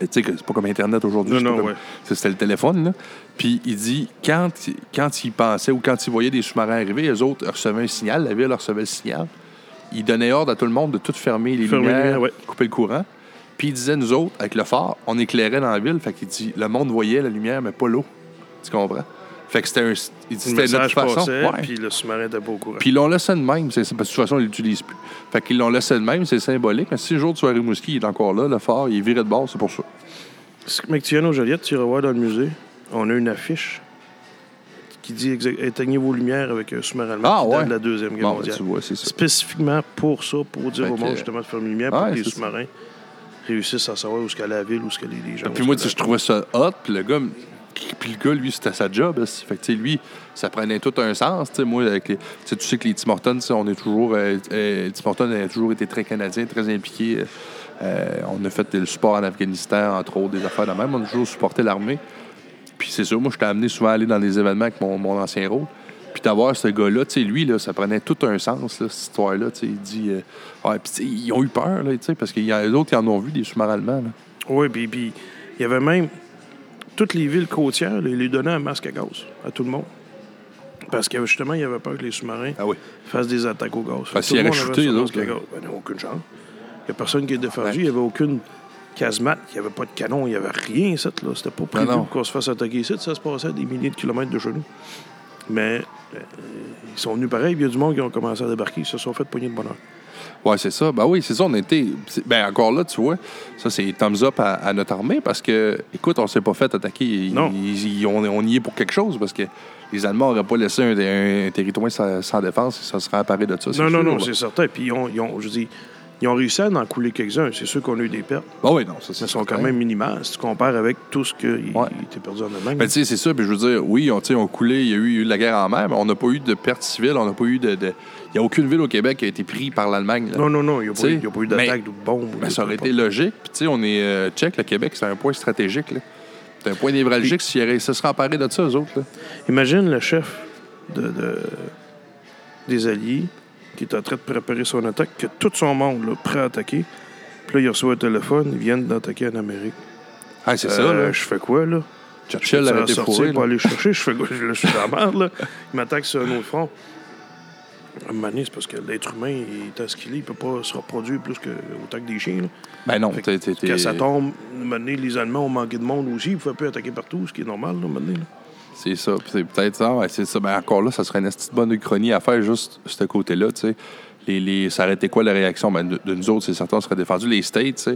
Tu sais que c'est pas comme Internet aujourd'hui. Non, non, comme- ouais. C'était le téléphone, là. Puis il dit, quand, quand ils pensaient ou quand ils voyaient des sous-marins arriver, les autres recevaient un signal, la ville recevait le signal. Il donnait ordre à tout le monde de tout fermer les Fermer les lumières, lumières, ouais. couper le courant. Puis il disait, nous autres, avec le phare, on éclairait dans la ville. Fait qu'il dit, le monde voyait la lumière, mais pas l'eau. Tu comprends? Fait que c'était un. C'était notre message façon. puis le sous-marin n'était pas au courant. Puis ils l'ont laissé de même, c'est, parce que de toute façon, ils l'utilisent plus. Fait qu'ils l'ont laissé de même, c'est symbolique. Mais si le jour de soirée Mouski, il est encore là, le phare, il est viré de bord, c'est pour ça. Mais tu viens au Joliette, tu iras voir dans le musée, on a une affiche qui dit éteignez vos lumières avec un sous-marin allemand Ah, qui date ouais. de la Deuxième Guerre Bon, ben, mondiale. tu vois, c'est ça. Spécifiquement pour ça, pour dire Fait au monde que- justement de fermer les lumières pour que les sous-marins réussissent à savoir où est-ce qu'est la ville, où est-ce que les les gens. Puis moi, tu sais, je que trouvais ça hot. Puis le gars, puis le gars, lui, c'était sa job. là. Fait que, tu sais, lui, ça prenait tout un sens. Tu sais, moi, avec les- tu sais, que les Tim Hortons, on est toujours. Euh, euh, Tim Hortons a toujours été très canadien, très impliqué. Euh, on a fait le support en Afghanistan, entre autres, des affaires de même. On a toujours supporté l'armée. Puis c'est sûr, moi, je t'ai amené souvent à aller dans des événements avec mon, mon ancien rôle. Puis d'avoir ce gars-là, tu sais, lui, là, ça prenait tout un sens, là, cette histoire-là. Il dit. euh, ouais, puis ils ont eu peur, là, tu sais, parce qu'il y a d'autres qui en ont vu, des sous-marins allemands. là. Oui, puis il y avait même toutes les villes côtières, ils les donnaient un masque à gaz à tout le monde. Parce que justement, il y avait peur que les sous-marins Ah oui. fassent des attaques au gaz. Parce Tout le s'ils monde auraient avait shooté, son les masque autres, à là. gaz. Ben, il n'y a aucune chance. Il n'y a personne qui est défendu. Ouais. Il n'y avait aucune casemate. Il n'y avait pas de canon. Il n'y avait rien, ça. Là. C'était pas prévu Non, non. pour qu'on se fasse attaquer ici. Ça se passait à des milliers de kilomètres de chez nous. Mais euh, ils sont venus pareil. puis Il y a du monde qui ont commencé à débarquer. Ils se sont fait poigner de bonheur. Ouais, c'est ça. Ben oui, c'est ça. On était. Ben encore là, tu vois, ça, c'est thumbs up à, à notre armée parce que, écoute, on s'est pas fait attaquer. Ils- Non. ils- ils- on, on y est pour quelque chose parce que les Allemands n'auraient pas laissé un, un territoire sans, sans défense. Ça serait apparu de ça. Non, non, sûr, non, c'est certain. Puis ils ont, ils ont- je dis, ils ont réussi à en couler quelques-uns. C'est sûr qu'on a eu des pertes. Ben oui, non, ça, c'est Mais sont quand même minimales si tu compares avec tout ce qui Ouais. était perdu en Allemagne. Ben, tu sais, c'est ça. Puis je veux dire, oui, on, on coulé, il y, a eu, la guerre en mer, mais on n'a pas eu de pertes civiles. On n'a pas eu de. de- Il n'y a aucune ville au Québec qui a été prise par l'Allemagne. là. non, non, non, il n'y a, pas eu- il y a pas eu mais- d'attaque ou de bombe. ou Ben, ça aurait été logique. Puis, tu sais, on est. euh, check, le Québec, c'est un point stratégique. Là. C'est un point névralgique s'ils auraient- se seraient emparés de ça, eux autres. là. Imagine le chef de, de- des Alliés qui est en train de préparer son attaque, que tout son monde là, prêt à attaquer. Puis là, il reçoit un téléphone, ils viennent d'attaquer en Amérique. Ah, c'est ça, Euh, là. Je fais quoi, là? Churchill peux été fourré. pour là. aller chercher. Je fais quoi? Je suis dans la merde, là. Il m'attaque sur un autre front. À un moment donné, c'est parce que l'être humain, il est à ce qu'il est, il peut pas se reproduire plus que autant que des chiens. Là. Ben non, Fait que Quand ça tombe, à un moment donné, les Allemands ont manqué de monde aussi. Ils ne pouvaient plus attaquer partout, ce qui est normal, là, à un moment donné, là. C'est ça. C'est peut-être ça. Ouais, c'est ça. Ben encore là, ça serait une petite bonne uchronie à faire juste ce côté-là, tu sais. Les, les, ça aurait été quoi la réaction? Ben, de, de nous autres, c'est certain, on serait défendu les States.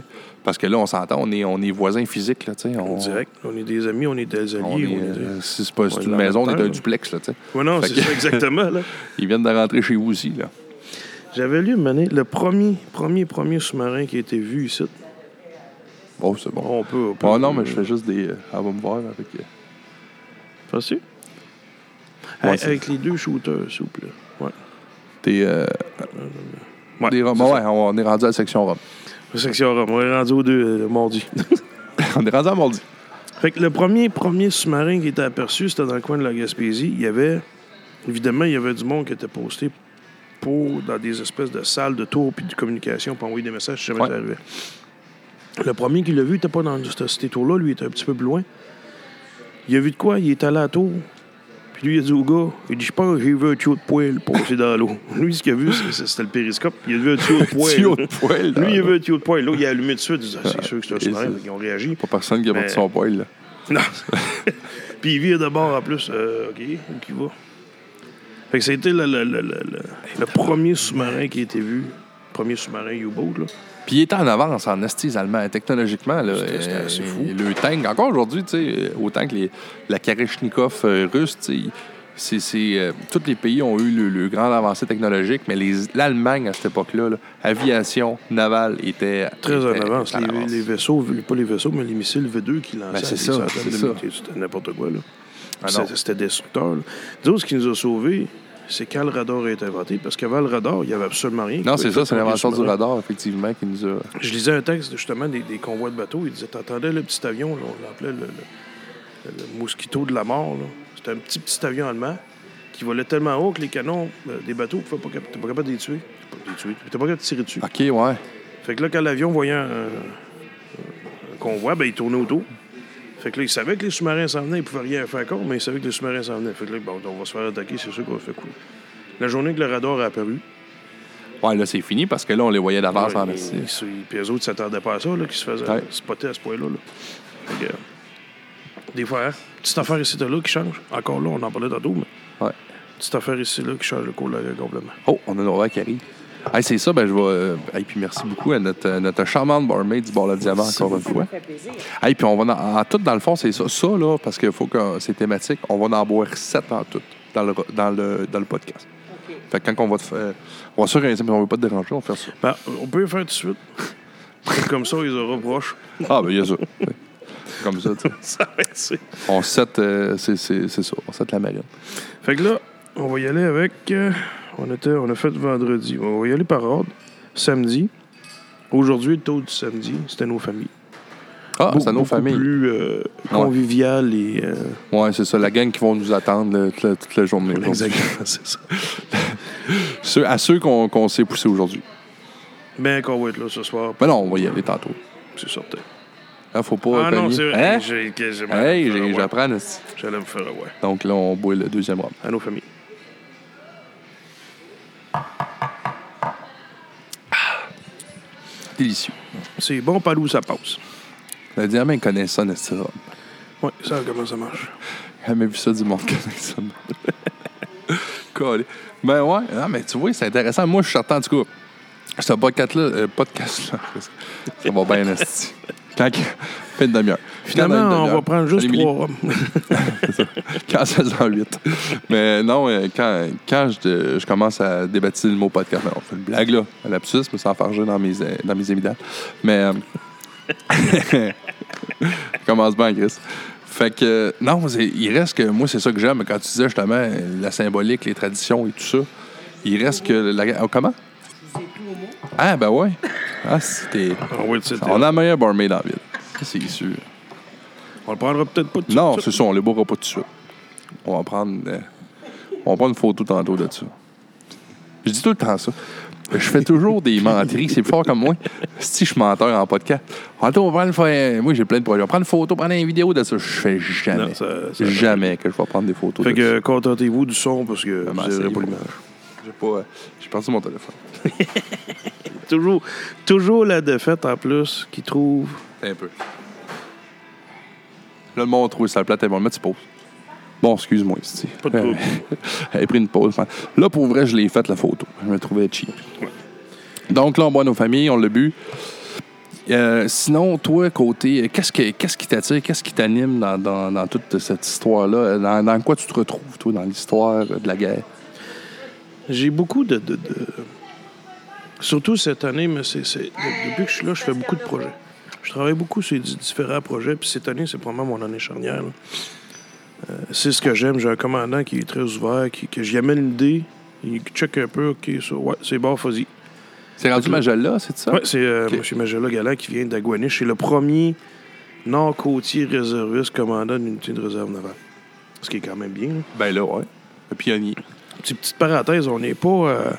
Parce que là, on s'entend, on est, on est voisins physiques, là, tu sais. On, Direct. On est des amis, on est des alliés. on on est, est des- euh, si c'est pas c'est on est une maison, on est un duplex, là, tu sais. Ouais, non, c'est que- ça, exactement. Là. [LAUGHS] Ils viennent de rentrer chez vous aussi, là. J'avais lu année, le premier, premier, premier sous-marin qui a été vu ici. Oh, c'est bon. On peut. On peut Oh non, mais je fais juste des. euh, elle va me voir avec. Ouais, Avec- les deux shooters, s'il vous plaît. Ouais. des. euh, Ouais, des Roms. c'est Ouais, on est rendu à la section Rome. Section Rome. On est rendu aux deux euh, mardi. [LAUGHS] on est rendu à mardi. Fait que le premier, premier sous-marin qui était aperçu, c'était dans le coin de la Gaspésie. Il y avait, évidemment, il y avait du monde qui était posté pour, dans des espèces de salles de tour puis de communication pour envoyer des messages si jamais Ouais. Le premier qui l'a vu, il n'était pas dans cette- ces tours-là. Lui, il était un petit peu plus loin. Il a vu de quoi? Il est allé à la tour. Puis lui, il a dit au gars, il dit, je pense que j'ai vu un tuyau de poêle passer dans l'eau. [LAUGHS] Lui, ce qu'il a vu, c'est- c'était le périscope. Il a vu un tuyau de [LAUGHS] poêle. Tuyau de poêle. Lui, il a vu un tuyau de poêle. Là, il a allumé de suite. Il dit, Ah, c'est sûr que c'est un sous-marin. Ils ont réagi. Pas personne qui a battu son poil, là. Non. [LAUGHS] Puis il vire de bord en plus. Euh, OK, où qu'il va? Fait que c'était le- le- le- le premier sous-marin qui a été vu. Premier sous-marin U-boat, là. Puis il était en avance en estis allemand, technologiquement. Là, c'était assez euh, fou. Le tank, encore aujourd'hui, euh, autant que les, la Karechnikov euh, russe, c'est, c'est, euh, tous les pays ont eu le, le grand avancée technologique, mais l'Allemagne, à cette époque-là, là, aviation navale était... Très en avance. en Les, avance. les vaisseaux, pas les vaisaux, mais les missiles V2 qui lançaient. Ben, c'est ça, c'est. C'était n'importe quoi, là. Ah. C'était destructeur. là. Disons, ce qui nous a sauvés, c'est quand le radar a été inventé? Parce qu'avant le radar, il n'y avait absolument rien. Non, c'est ça, c'est l'invention du radar, effectivement, qui nous a... Je lisais un texte justement des, des convois de bateaux. Il disait T'entendais le petit avion, là, on l'appelait le, le- le mosquito de la mort. C'était un petit petit avion allemand qui volait tellement haut que les canons euh, des bateaux, tu n'étais pas, cap- pas capable de les tuer. Tuer. T'étais pas capable de tirer dessus. OK, ouais. Fait que là, quand l'avion voyait un, un convoi, ben, il tournait autour. Fait que là, il savait que les sous-marins s'en venaient. Il pouvait rien faire contre, mais il savait que les sous-marins s'en venaient. Fait que là, bon, on va se faire attaquer, c'est sûr qu'on fait coup. La journée que le radar a apparu, Ouais, là, c'est fini, parce que là, on les voyait d'avance Ouais, en ils- ils- Puis eux autres ne s'attendaient pas à ça, là, qu'ils se faisaient Ouais. spotter à ce point-là. là. Fait que, euh, des fois, hein, petite affaire ici de là qui change. Encore là, on en parlait tantôt, mais Ouais. petite affaire ici là qui change le cours là, complètement. Oh, on a horaire qui arrive. Hey, c'est ça, ben je vais. euh, hey, puis merci beaucoup à notre, euh, notre charmante barmaid du bord le diamant, encore une fois. Ça fait plaisir. Hey, puis on va en, en tout, dans le fond, c'est ça. Ça, là, parce qu'il faut que c'est thématique, on va en boire sept en tout dans le, dans le, dans le podcast. OK. Fait que quand on va te faire. On va s'organiser, mais on veut pas te déranger, on va faire ça. Ben, on peut le faire tout de suite. [LAUGHS] Comme ça, ils auront proche. Ah, ben, il y a ça. Comme ça, tu sais. [LAUGHS] ça va être ça. On set, euh, c'est c'est- c'est ça. On set la marine. Fait que là, on va y aller avec. euh, on, était, on a fait vendredi. On va y aller par ordre. Samedi. Aujourd'hui, le taux du samedi, c'était nos familles. Ah, c'est à nos familles. plus euh, convivial et. euh, Ouais, c'est ça. La gang qui vont nous attendre là, toute, la, toute la journée. exactement, [LAUGHS] c'est ça. [LAUGHS] Ceux- à ceux qu'on s'est poussé aujourd'hui. Ben, qu'on va être là ce soir, Ben non, on va y aller tantôt. c'est certain. Hein, faut pas. Ah non, c'est vrai. Hein? J'ai- j'apprends. J'allais me faire avoir. Donc là, on boit le deuxième rhum. À nos familles. Délicieux. C'est bon, par où ça passe. Le diamant, il connaît ça, Nesty Rhum. Oui, ça, comment ça marche? J'ai jamais vu ça du monde [LAUGHS] connaît ça. Collé. ben ouais, non, mais tu vois, c'est intéressant. Moi, je suis en tout cas, ce podcast-là, euh, podcast-là, ça va bien, [LAUGHS] Nesty. Quand fait une demi-heure. Finalement, on va prendre juste trois. [LAUGHS] Quand ça en 8. Mais non, euh, quand, quand je, je commence à débaptiser le mot podcast, ben, on fait une blague, là, un lapsus, mais sans farger dans mes, euh, dans mes évidents. Mais. euh, [LAUGHS] commence bien, Chris. Fait que, non, il reste que, moi, c'est ça que j'aime. Quand tu disais justement la symbolique, les traditions et tout ça, il reste que. La, oh, comment? Ah, ben ouais. Ah, c'était. Le citer. On a un meilleur barmaid dans la ville. C'est sûr. On le prendra peut-être pas tout de Non, suite. c'est ça, on les boira pas tout de suite. On va prendre, euh, on va prendre une photo tantôt de ça. Je dis tout le temps ça. Je fais toujours des menteries, c'est plus fort comme moi. Si je menteur en podcast. Tantôt, on va prendre une photo. Moi, j'ai plein de projets. On va prendre une photo, prendre une vidéo de ça. Je fais jamais. Non, ça- ça- jamais que je vais prendre des photos Fait de que contentez-vous du son parce que Vraiment, vous n'aurez c'est pas l'image. J'ai pas. euh, J'ai perdu mon téléphone. [LAUGHS] Toujours, toujours la défaite en plus qui trouve. Un peu. Là, le monde trouve ça plate, ils vont le mettre pause. Bon, excuse-moi, ici. Pas de trouble. [LAUGHS] Elle a pris une pause. Là, pour vrai, je l'ai faite, la photo. Je me trouvais cheap. Donc, là, on boit nos familles, on l'a bu. Euh, sinon, toi, côté, qu'est-ce, que, qu'est-ce qui t'attire, qu'est-ce qui t'anime dans, dans- dans toute cette histoire-là? Dans, dans quoi tu te retrouves, toi, dans l'histoire de la guerre? J'ai beaucoup de, de- de- Surtout cette année, mais c'est, c'est- de- depuis que je suis là, je fais beaucoup de projets. Je travaille beaucoup sur di- différents projets, puis cette année, c'est probablement mon année charnière. Euh, c'est ce que j'aime. J'ai un commandant qui est très ouvert, qui, que j'y amène l'idée, il check un peu, OK, ça, ouais, c'est bon, vas-y. C'est rendu Magella, c'est ça? Ouais, c'est euh. M. Magella Galland qui vient d'Aguaniche. C'est le premier nord-côtier réserviste commandant d'une unité de réserve navale. Ce qui est quand même bien. là. Ben là, ouais. Le pionnier. Petite, petite parenthèse, on n'est pas. euh,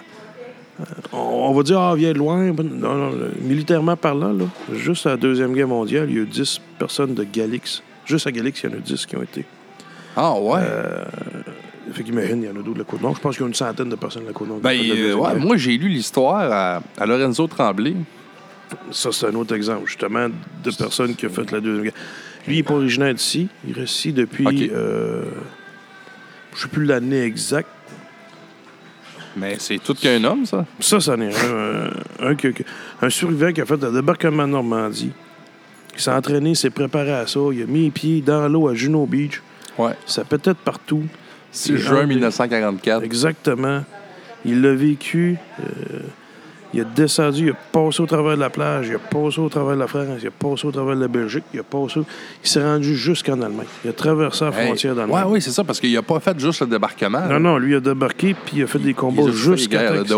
euh, on, on va dire, ah, vient de loin. Non, non, militairement parlant, là, juste à la Deuxième Guerre mondiale, il y a eu 10 personnes de Galix. Juste à Galix, il y en a 10 qui ont été. Ah, ouais. Euh, fait qu'imagine, il y en a d'autres de la Côte-Nord. Je pense qu'il y a une centaine de personnes de la Côte-Nord. ben, euh, ouais, moi, j'ai lu l'histoire à, à Lorenzo Tremblay. Ça, c'est un autre exemple, justement, de personnes qui ont fait la Deuxième Guerre. Lui, il n'est pas originaire d'ici. Il reste ici depuis. Euh, je ne sais plus l'année exacte. Mais c'est tout qu'un homme, ça? Ça, c'en est un, un, survivant qui a fait le débarquement de Normandie. Il s'est entraîné, il s'est préparé à ça. Il a mis les pieds dans l'eau à Juno Beach. Ouais. Ça pétait de partout. 6 C'est juin un des- 1944. Exactement. Il l'a vécu. euh, il a descendu, il a passé au travers de la plage, il a passé au travers de la France, il a passé au travers de la Belgique, il a passé. Il s'est rendu jusqu'en Allemagne. Il a traversé la frontière d'Allemagne. oui, c'est ça, parce qu'il n'a pas fait juste le débarquement. Non, non, lui il a débarqué puis il a fait des combats jusqu'à de, de.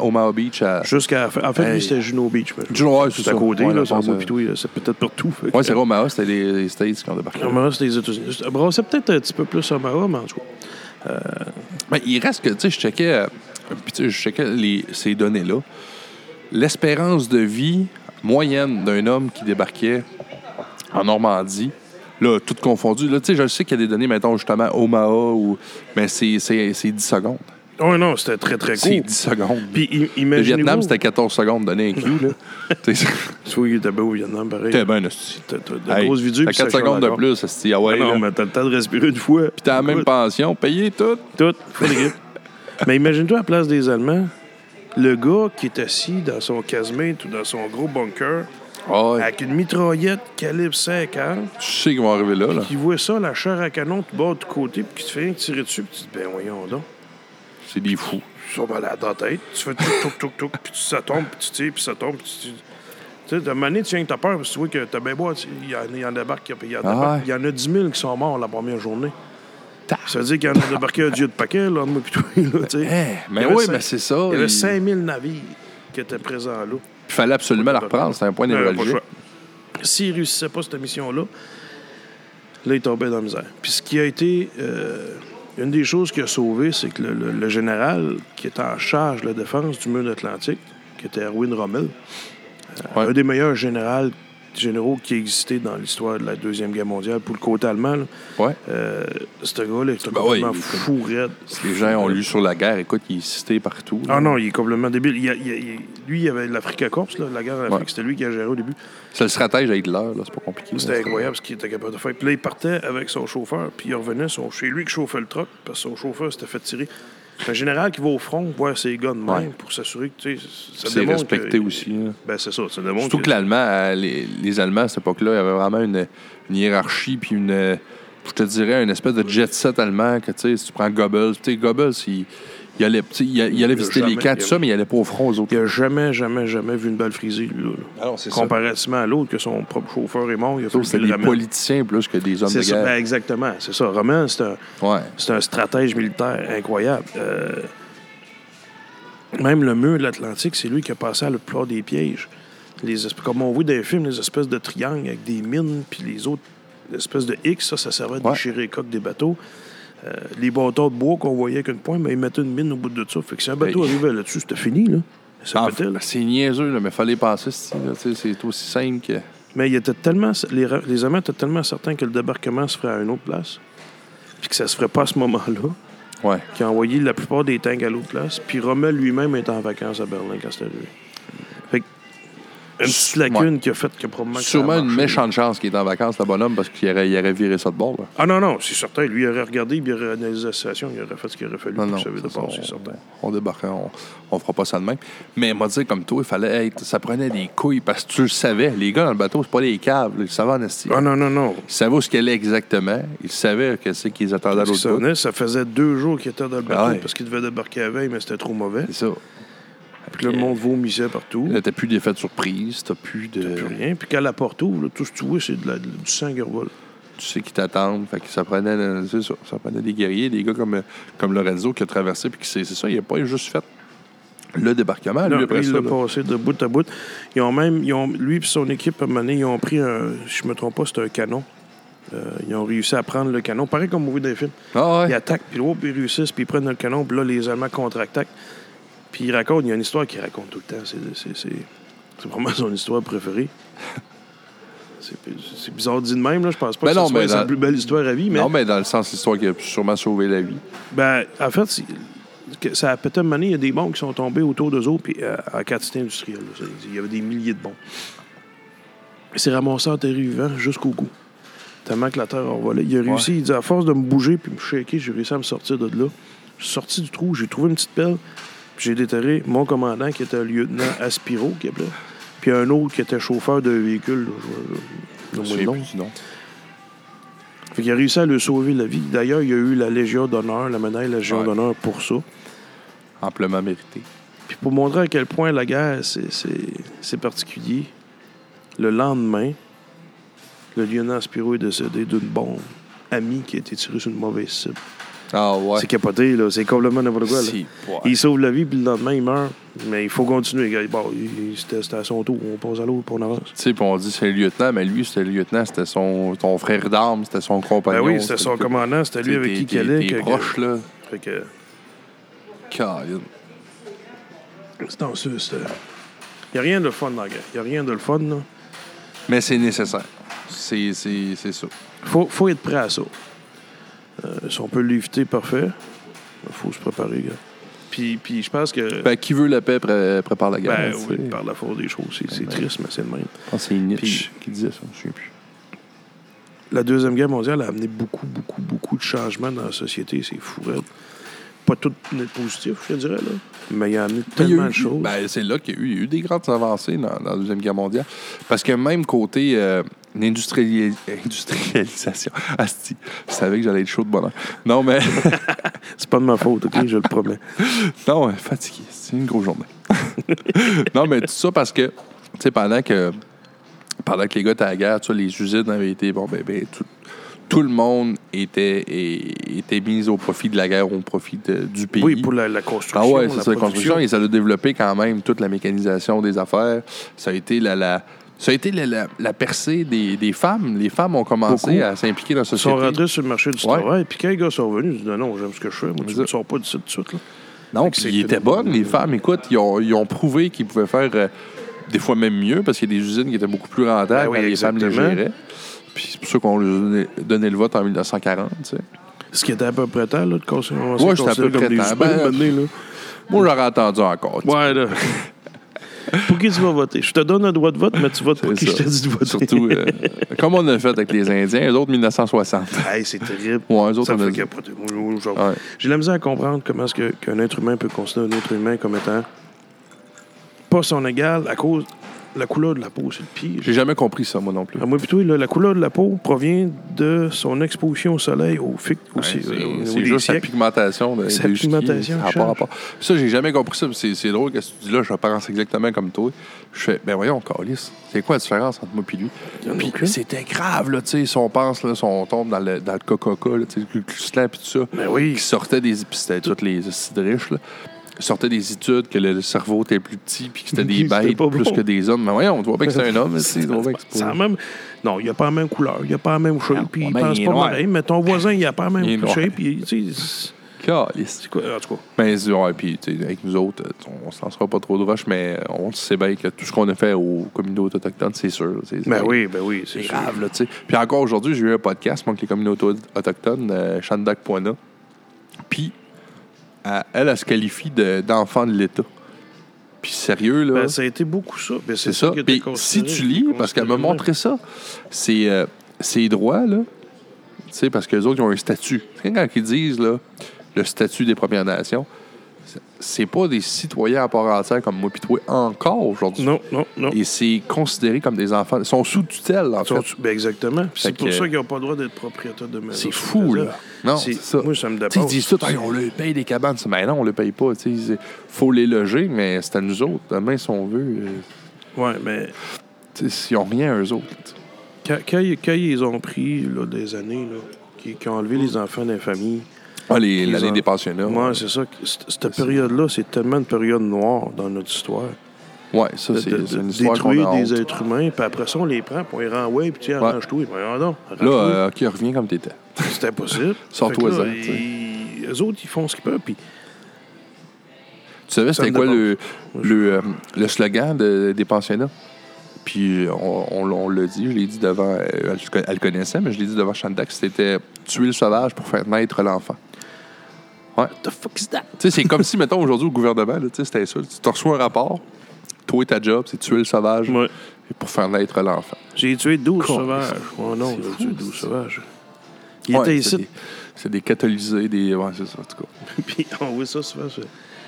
Omaha, Beach à. Jusqu'à. En fait, Hey. lui, c'était Juno Beach. Juno, ouais, c'est C'est à ça. côté, Ouais, là, euh, c'est peut-être partout. Ouais, c'est vrai, Omaha, c'était les, States qui ont débarqué. Omaha, c'était les États-Unis. C'est peut-être un petit peu plus Omaha, mais en tout cas. Ben, il reste que, tu sais, je checkais, euh, puis tu sais, je checkais les- ces données-là. L'espérance de vie moyenne d'un homme qui débarquait en Normandie, là, tout confondu, là, tu sais, je sais qu'il y a des données, mettons, justement, Omaha, ou... mais c'est c'est- c'est 10 secondes. Oh non, c'était très, très C'est court. 10 secondes. Puis Le. Vietnam, c'était 14 secondes donné inclus, là. [LAUGHS] Tu vois, il était bien au Vietnam, pareil. C'était bien, hostie. T'as de Hey, grosses vidéos. T'as 4 secondes de plus, hostie, ah ouais, non, là. mais t'as le temps de respirer une fois. Puis t'as la même pension, payé tout. Tout. Mais imagine-toi à la place des Allemands, le gars qui est assis dans son casemate ou dans son gros bunker, ouais. avec une mitraillette calibre 50, Tu sais qu'ils vont arriver là, là. qui voit ça, la chair à canon, tu bats de côté, puis qui te fait rien tirer dessus, puis tu te dis, ben voyons donc. C'est des fous. Tu sont malades dans la tête, tu fais touc, touc, touc, touc, puis ça tombe, puis tu tires, puis ça tombe, puis tu... Tu sais, de manière, tu viens que t'as peur, parce que tu vois que t'as bien beau, il y, en, débarque, il y en, Ah il y en a 10 000 qui sont morts la première journée. Ça veut dire qu'il y en a débarqué un dieu de paquet, là, moi, puis toi, là, tu sais. Eh, mais oui, mais c'est ça. Il y avait il- 5000 navires qui étaient présents là. Il fallait absolument la reprendre. C'était un point névralgique. choix. S'il ne réussissait pas cette mission-là, là, il tombait dans la misère. Puis ce qui a été. euh, une des choses qui a sauvé, c'est que le, le- le général qui était en charge de la défense du mur atlantique, qui était Erwin Rommel, euh, Ouais. un des meilleurs généraux, généraux qui existait dans l'histoire de la Deuxième Guerre mondiale pour le côté allemand, là, Ouais. euh, ce gars-là était Ben complètement ouais, fou raide. Les gens ont lu sur la guerre. Écoute, il est cité partout. Ah non, il est complètement débile. Il a- il y a- il- lui, il avait l'Africa Corps, là, la guerre en Afrique, Ouais. c'était lui qui a géré au début. C'est le stratège à Hitler, là. C'est pas compliqué. C'était incroyable ce qu'il était capable de faire. Puis là, il partait avec son chauffeur, puis il revenait son, chez lui qui chauffait le truck, parce que son chauffeur s'était fait tirer. C'est un général qui va au front voir ses gars de même Ouais. pour s'assurer que, tu sais, ça C'est respecté que- aussi. là. Ben, c'est ça, ça Surtout que l'Allemand, euh, les, les Allemands à cette époque-là, il y avait vraiment une, une hiérarchie, puis une, euh, je te dirais, une espèce de jet set allemand que, tu sais, si tu prends Goebbels, tu sais, Goebbels, il, il allait, tu sais, il, il allait visiter les jamais- tout ça, mais il allait pas au front aux autres. Il n'a jamais, jamais, jamais vu une balle frisée, lui, là. Alors, c'est Comparativement à l'autre, que son propre chauffeur est mort, il a fallu C'est des le ramène. politiciens plus que des hommes C'est de ça, ben, guerre. exactement, c'est ça. Roman, c'est un, Ouais. c'est un stratège militaire incroyable. Euh, même le mur de l'Atlantique, c'est lui qui a passé à la plupart des pièges. Les comme on voit dans les films, les espèces de triangles avec des mines, puis les autres l'espèce de X, ça, ça servait à Ouais. déchirer les coques des bateaux. Euh, les bâtons de bois qu'on voyait avec une pointe, mais ils mettaient une mine au bout de ça. Fait que si un bateau Ben, arrivait là-dessus, c'était fini, là. Ça Ah, là. c'est niaiseux, là, mais fallait penser, c'est aussi simple que. Mais il était tellement, les, les amants étaient tellement certains que le débarquement se ferait à une autre place, puis que ça se ferait pas à ce moment-là, Ouais. qu'ils ont envoyé la plupart des tanks à l'autre place. Puis Rommel lui-même était en vacances à Berlin quand c'était arrivé. Une petite lacune qui a fait que probablement. que Sûrement une méchante chance qu'il est en vacances, le bonhomme, parce qu'il aurait, il aurait viré ça de bord. Là. Ah non, non, c'est certain. Lui, il aurait regardé, il aurait analysé la situation, il aurait fait ce qu'il aurait fallu Non, pour non. de bord, c'est certain. on débarquait, on, on fera pas ça de même. Mais moi, dire comme toi, il fallait être. Ça prenait des couilles parce que tu le savais. Les gars dans le bateau, c'est pas des câbles. Ils savaient en esti. Ah non, non, non. Ils savaient où ce qu'elle est exactement. Ils savaient que c'est qu'ils attendaient à l'autre ça, venait, ça faisait deux jours qu'il était dans le bateau ouais. parce qu'il devait débarquer la veille, mais c'était trop mauvais. C'est ça. Puis le monde vomissait partout. T'as plus d'effet de surprise, t'as plus de. Plus rien. Puis quand la porte ouvre, là, tout ce que tu vois, c'est de la- du sang qui revole. Tu sais qu'ils t'attendent. Fait que ça prenait, euh, c'est ça, ça prenait des guerriers, des gars comme, euh, comme Lorenzo qui a traversé. Puis qui c'est c'est ça, il n'a pas juste fait le débarquement. Non, lui, après il l'a là. passé de bout à bout. Ils ont même, ils ont, lui et son équipe, à un moment donné, ils ont pris un, je me trompe pas, c'était un canon. Euh, ils ont réussi à prendre le canon, pareil comme on voit dans les films. Ah ouais. Ils attaquent, puis l'autre, ils réussissent, puis ils prennent le canon, puis là, les Allemands contre-attaquent. Puis ils racontent, il y a une histoire qu'il raconte tout le temps. C'est, c'est, c'est, c'est vraiment son histoire préférée. C'est, c'est bizarre dit de même, là. Je pense pas Ben que non, ce soit mais sa dans- plus belle histoire à vie, mais Non, mais dans le sens l'histoire qui a sûrement sauvé la vie. ben, en fait, c'est- que ça a une année, il y a des bombes qui sont tombées autour d'eux autres, puis euh, en quantité industrielle. là. C'est- Il y avait des milliers de bombes. Il s'est ramassé en terre vivant jusqu'au cou. Tellement que la terre a volé. Il a réussi, il dit, à force de me bouger puis me shaker, j'ai réussi à me sortir de là. Je suis sorti du trou, j'ai trouvé une petite pelle, j'ai déterré mon commandant, qui était un lieutenant Aspiro, qui appelait, puis un autre qui était chauffeur de véhicule. là, je- le nom. Fait qu'il a réussi à lui sauver la vie. D'ailleurs, il a eu la Légion d'honneur, la médaille Légion Ouais. d'honneur pour ça. Amplement mérité. Puis pour montrer à quel point la guerre, c'est particulier, le lendemain, le lieutenant Spiro est décédé d'une bombe amie qui a été tirée sur une mauvaise cible. Ah ouais. C'est capoté, là. C'est complètement n'importe quoi, là. Si, ouais. Il sauve la vie, puis le lendemain, il meurt. Mais il faut continuer. Bon, il- c'était à son tour. On passe à l'autre, puis on avance. Tu sais, puis on dit c'est le lieutenant, mais lui, c'était le lieutenant, c'était son ton frère d'armes, c'était son Ben compagnon. oui, c'était son commandant. C'était lui avec qui qu'il allait. que- proche, là. Fait que... C'est en Il n'y a rien de fun dans la guerre. Il n'y a rien de le fun, là. Mais c'est nécessaire. C'est ça. faut, faut être prêt à ça. Euh, si on peut l'éviter, parfait. Il faut se préparer. gars. Puis, puis je pense que. Ben, qui veut la paix pré- prépare la guerre. ben, oui, par la force des choses. C'est, triste, mais c'est le même. Que c'est Nietzsche Puis- qui disait ça, je ne sais plus. La Deuxième Guerre mondiale a amené beaucoup, beaucoup, beaucoup de changements dans la société. C'est fou, raide. Pas tout net positif, je dirais, là. Mais il a amené y a tellement eu- de choses. ben, c'est là qu'il y a eu, il y a eu des grandes avancées dans, dans la Deuxième Guerre mondiale. Parce que même côté euh, [LAUGHS] industrialisation. [LAUGHS] Asti, je savais que j'allais être chaud de bonheur. Non, mais. [LAUGHS] C'est pas de ma faute, OK? je le promets. non, ouais, fatigué. C'est une grosse journée. non, mais tout ça parce que, tu sais, pendant que. Pendant que les gars étaient à la guerre, tu sais, les usines avaient été. Bon, ben, ben, tout, tout le monde était, était mis au profit de la guerre, au profit de- du pays. Oui, pour la, la construction. Ah ouais, c'est ça, la construction. Et ça a développé quand même toute la mécanisation des affaires. Ça a été la, la- ça a été la, la- la percée des, des femmes. Les femmes ont commencé Beaucoup. à s'impliquer dans la Ils sont société. rentrés sur le marché du Ouais. travail. Puis quand les gars sont revenus, ils disent non, non, j'aime ce que je fais. Moi, tu ne ça. sors pas d'ici tout de suite. Là. Non, puis ils étaient bonnes, les femmes. Écoute, ils ont, ils ont prouvé qu'ils pouvaient faire euh, des fois même mieux parce qu'il y a des usines qui étaient beaucoup plus rentables Ben oui, quand les femmes les géraient. Puis c'est pour ça qu'on leur a donné, le vote en 1940. tu sais. Ce qui était à peu près temps, là, de cons- on s'est Ouais, j'étais à peu près temps. Ben, donné, là. Moi, j'aurais entendu encore. tu. Ouais, là. [LAUGHS] pour qui tu vas voter? Je te donne un droit de vote, mais tu votes pour qui je te dis de voter? Surtout, euh, [LAUGHS] comme on a fait avec les Indiens, les autres 1960. Hey, c'est terrible. Ouais, eux autres, Ça on a fait dit- genre, Ouais. J'ai la misère à comprendre comment est-ce que- qu'un être humain peut considérer un autre humain comme étant pas son égal à cause la couleur de la peau. C'est le pire. J'ai jamais compris ça, moi non plus. À moi, plutôt, la couleur de la peau provient de son exposition au soleil, au, fi- au, Ouais, c'est euh, juste la siècles. pigmentation. De, ski, pigmentation pas change. rapport. Ça, j'ai jamais compris ça. C'est c'est drôle que tu dis là, je pense exactement comme toi. Je fais, ben voyons, Calis, c'est quoi la différence entre moi et lui? Puis c'était grave, là, tu sais, si on pense, là, si on tombe dans le, dans le coca, là, tu sais, le Cluslan puis tout ça, Ben oui. qui sortait des... Puis c'était toutes les acides riches, là. Sortait des études que le cerveau était plus petit puis que c'était des [LAUGHS] bêtes pas plus bon. que des hommes. Mais voyons, on voit bien que c'est un homme. [LAUGHS] c'est même... Non, il n'a pas la même couleur, il n'a pas la même shape, puis il mais pense pas pareil, mais ton voisin, il n'a pas la même shape, puis c'est quoi, en tout cas. Ben, c'est- ouais, puis, avec nous autres, on s'en sera pas trop de rush, mais on sait bien que tout ce qu'on a fait aux communautés autochtones, c'est sûr. Ben oui, ben oui, c'est grave, là. Puis encore aujourd'hui, j'ai eu un podcast, moi, avec les communautés autochtones, euh, Shandak Poina. Elle, elle, elle se qualifie de- d'enfant de, l'État. Puis sérieux, là. Ben, ça a été beaucoup ça. Ben, c'est ça. Puis si tu lis, parce qu'elle m'a montré ça, c'est euh, ses droits, là. Tu sais, parce que les autres, ils ont un statut. Quand ils disent, là, le statut des Premières Nations, c'est- pas des citoyens à part entière comme moi puis encore aujourd'hui. Non, non, non. Et c'est considéré comme des enfants. Ils sont sous tutelle, en fait. ben, exactement. C'est pour que- ça qu'ils n'ont pas le droit d'être propriétaires de maison. C'est fou, là. Non, c'est ça. Moi, ça me sais, ils dépasse. disent tout, Hey, on le paye des cabanes. Mais non, on le paye pas. Il faut les loger, mais c'est à nous autres. Demain, si on veut, euh, Ouais, mais tu sais, ils n'ont rien, eux autres. quand, quand ils- quand ils ont pris là, des années, là, qui, qui ont enlevé les enfants des familles, Ah, les- l'année des pensionnats. moi, c'est ça. Cette, période-là, c'est tellement une période noire dans notre histoire. Ouais, ça, c'est une histoire détruire des honte. êtres humains, puis après ça, on les prend, puis on les renvoie, puis tiens, Ouais. arrange-toi. Ben, non, Là, euh, OK, reviens comme t'étais. [LAUGHS] C'est impossible. [LAUGHS] Sors-toi sais. ils- Eux autres, ils font ce qu'ils peuvent, puis Tu savais, Ça c'était quoi le, le, euh, le slogan de- des pensionnats? Puis on, on, on l'a dit, je l'ai dit devant. euh, elle, elle le connaissait, mais je l'ai dit devant Shandak, c'était tuer le sauvage pour faire naître l'enfant. Ouais. the fuck is that? Tu sais, c'est comme si, mettons, aujourd'hui, au gouvernement, là, tu sais, c'était ça. Tu reçois un rapport, toi et ta job, c'est tuer le sauvage Ouais. pour faire naître l'enfant. J'ai tué 12 Con. sauvages. Oh non, j'ai tué 12 ça. sauvages. Il Ouais, était c'est ici. des- C'est des catholicisés, des. Ouais, c'est ça, en tout cas. [LAUGHS] Puis on voit ça souvent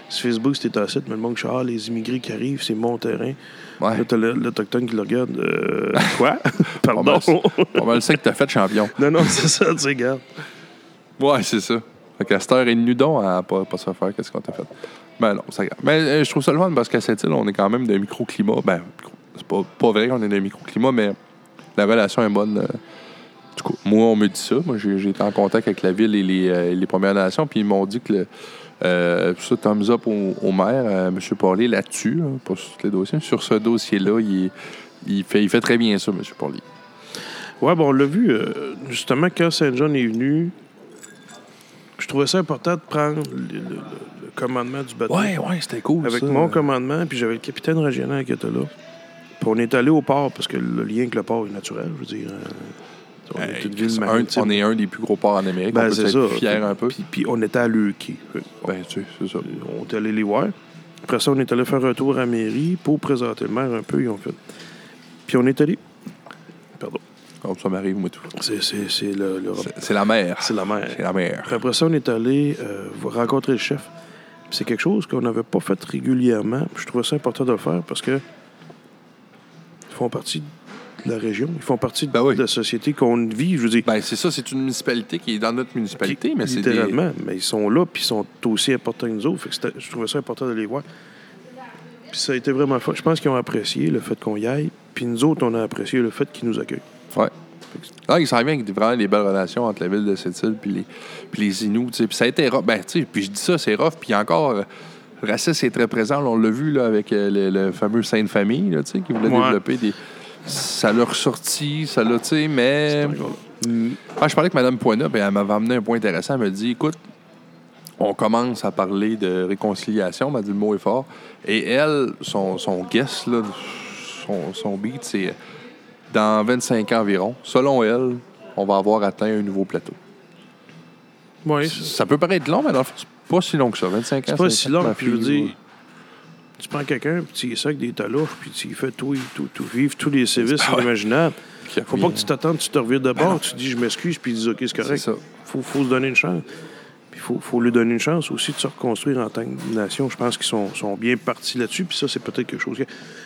sur, Facebook, c'était un site, mais le monde qui ah, les immigrés qui arrivent, c'est mon terrain. Ouais. Là, t'as le- l'Autochtone qui le regarde. Euh, [LAUGHS] quoi? Pardon? Mal, pas mal ça que t'as fait champion. non, non, c'est ça, tu sais, regarde. Ouais, c'est ça. Fait et demie donc à pas, pas se faire, qu'est-ce qu'on t'a fait? Ben non, grave. Mais euh, je trouve ça le fun parce qu'à cette île, on est quand même d'un microclimat. Ben, c'est pas, pas vrai qu'on est d'un microclimat, mais la relation est bonne. euh. En tout cas, moi, on me dit ça. Moi, j'ai j'ai été en contact avec la ville et les, euh, les Premières Nations, puis ils m'ont dit que le, euh, ça, thumbs up au, au maire, euh, M. Parlé, là-dessus, là, pas sur tous les dossiers. Sur ce dossier-là, il, il, fait, il fait très bien ça, M. Parlé. Ouais, bon, on l'a vu, euh, justement, quand Saint John est venu, je trouvais ça important de prendre le, le- le- le commandement du bateau. ouais, c'était cool. avec ça. mon commandement, puis j'avais le capitaine régional qui était là. Puis on est allé au port parce que le lien avec le port est naturel, je veux dire. On est un- maritime. on est un des plus gros ports en Amérique. Ben, on peut être fier un peu. Puis, puis on était à Leuquay. Ben, tu sais, c'est ça. On est allé les voir. Après ça, on est allé faire un tour à mairie pour présenter le maire un peu. Ils ont fait. Puis on est allé. Pardon. Comme ça m'arrive, moi, tout. C'est, c'est, c'est le, le- C'est- C'est la mer. c'est la mer. C'est la mer. Puis après ça, on est allé euh, rencontrer le chef. C'est quelque chose qu'on n'avait pas fait régulièrement. Puis je trouvais ça important de le faire parce que ils font partie de la région. Ils font partie Ben oui. de la société qu'on vit. Je veux dire, Ben, c'est ça, c'est une municipalité qui est dans notre municipalité, mais c'est des... littéralement. Mais ils sont là, puis ils sont aussi importants que nous autres. Fait que c'était- je trouvais ça important de les voir. Puis ça a été vraiment fun. Je pense qu'ils ont apprécié le fait qu'on y aille. Puis nous autres, on a apprécié le fait qu'ils nous accueillent. Ouais. Ah, il s'en vient avec vraiment des belles relations entre la ville de cette île puis les, puis les Inuits. Puis ça a été rough. Ben, puis je dis ça, c'est rough. Puis encore, euh, le racisme est très présent. Là, on l'a vu là, avec euh, le, le fameux Sainte-Famille, là, tu sais, qui voulait Ouais. développer des. Ça l'a ressorti, ça l'a, tu sais, mais. Ah, je parlais avec Mme Poina, puis elle m'avait amené un point intéressant. Elle m'a dit écoute, on commence à parler de réconciliation, elle m'a dit le mot est fort. Et elle, son, son guess, là, son, son beat, c'est dans 25 ans environ, selon elle, on va avoir atteint un nouveau plateau. Oui, Ça peut paraître long, mais dans le fond, c'est pas si long que ça. 25 ans, C'est pas si long, puis je veux dire, tu prends quelqu'un, puis tu y sacs des talouches, puis tu y fais tout, tout, tout vivre tous les services Ah ouais. imaginables. qui Faut pas que tu t'attendes, tu te revires de Ben bord, tu dis je m'excuse, puis ils disent OK, c'est correct. ça. Faut, faut se donner une chance. Puis faut, faut lui donner une chance aussi de se reconstruire en tant que nation. Je pense qu'ils sont, sont bien partis là-dessus, puis ça, c'est peut-être quelque chose que.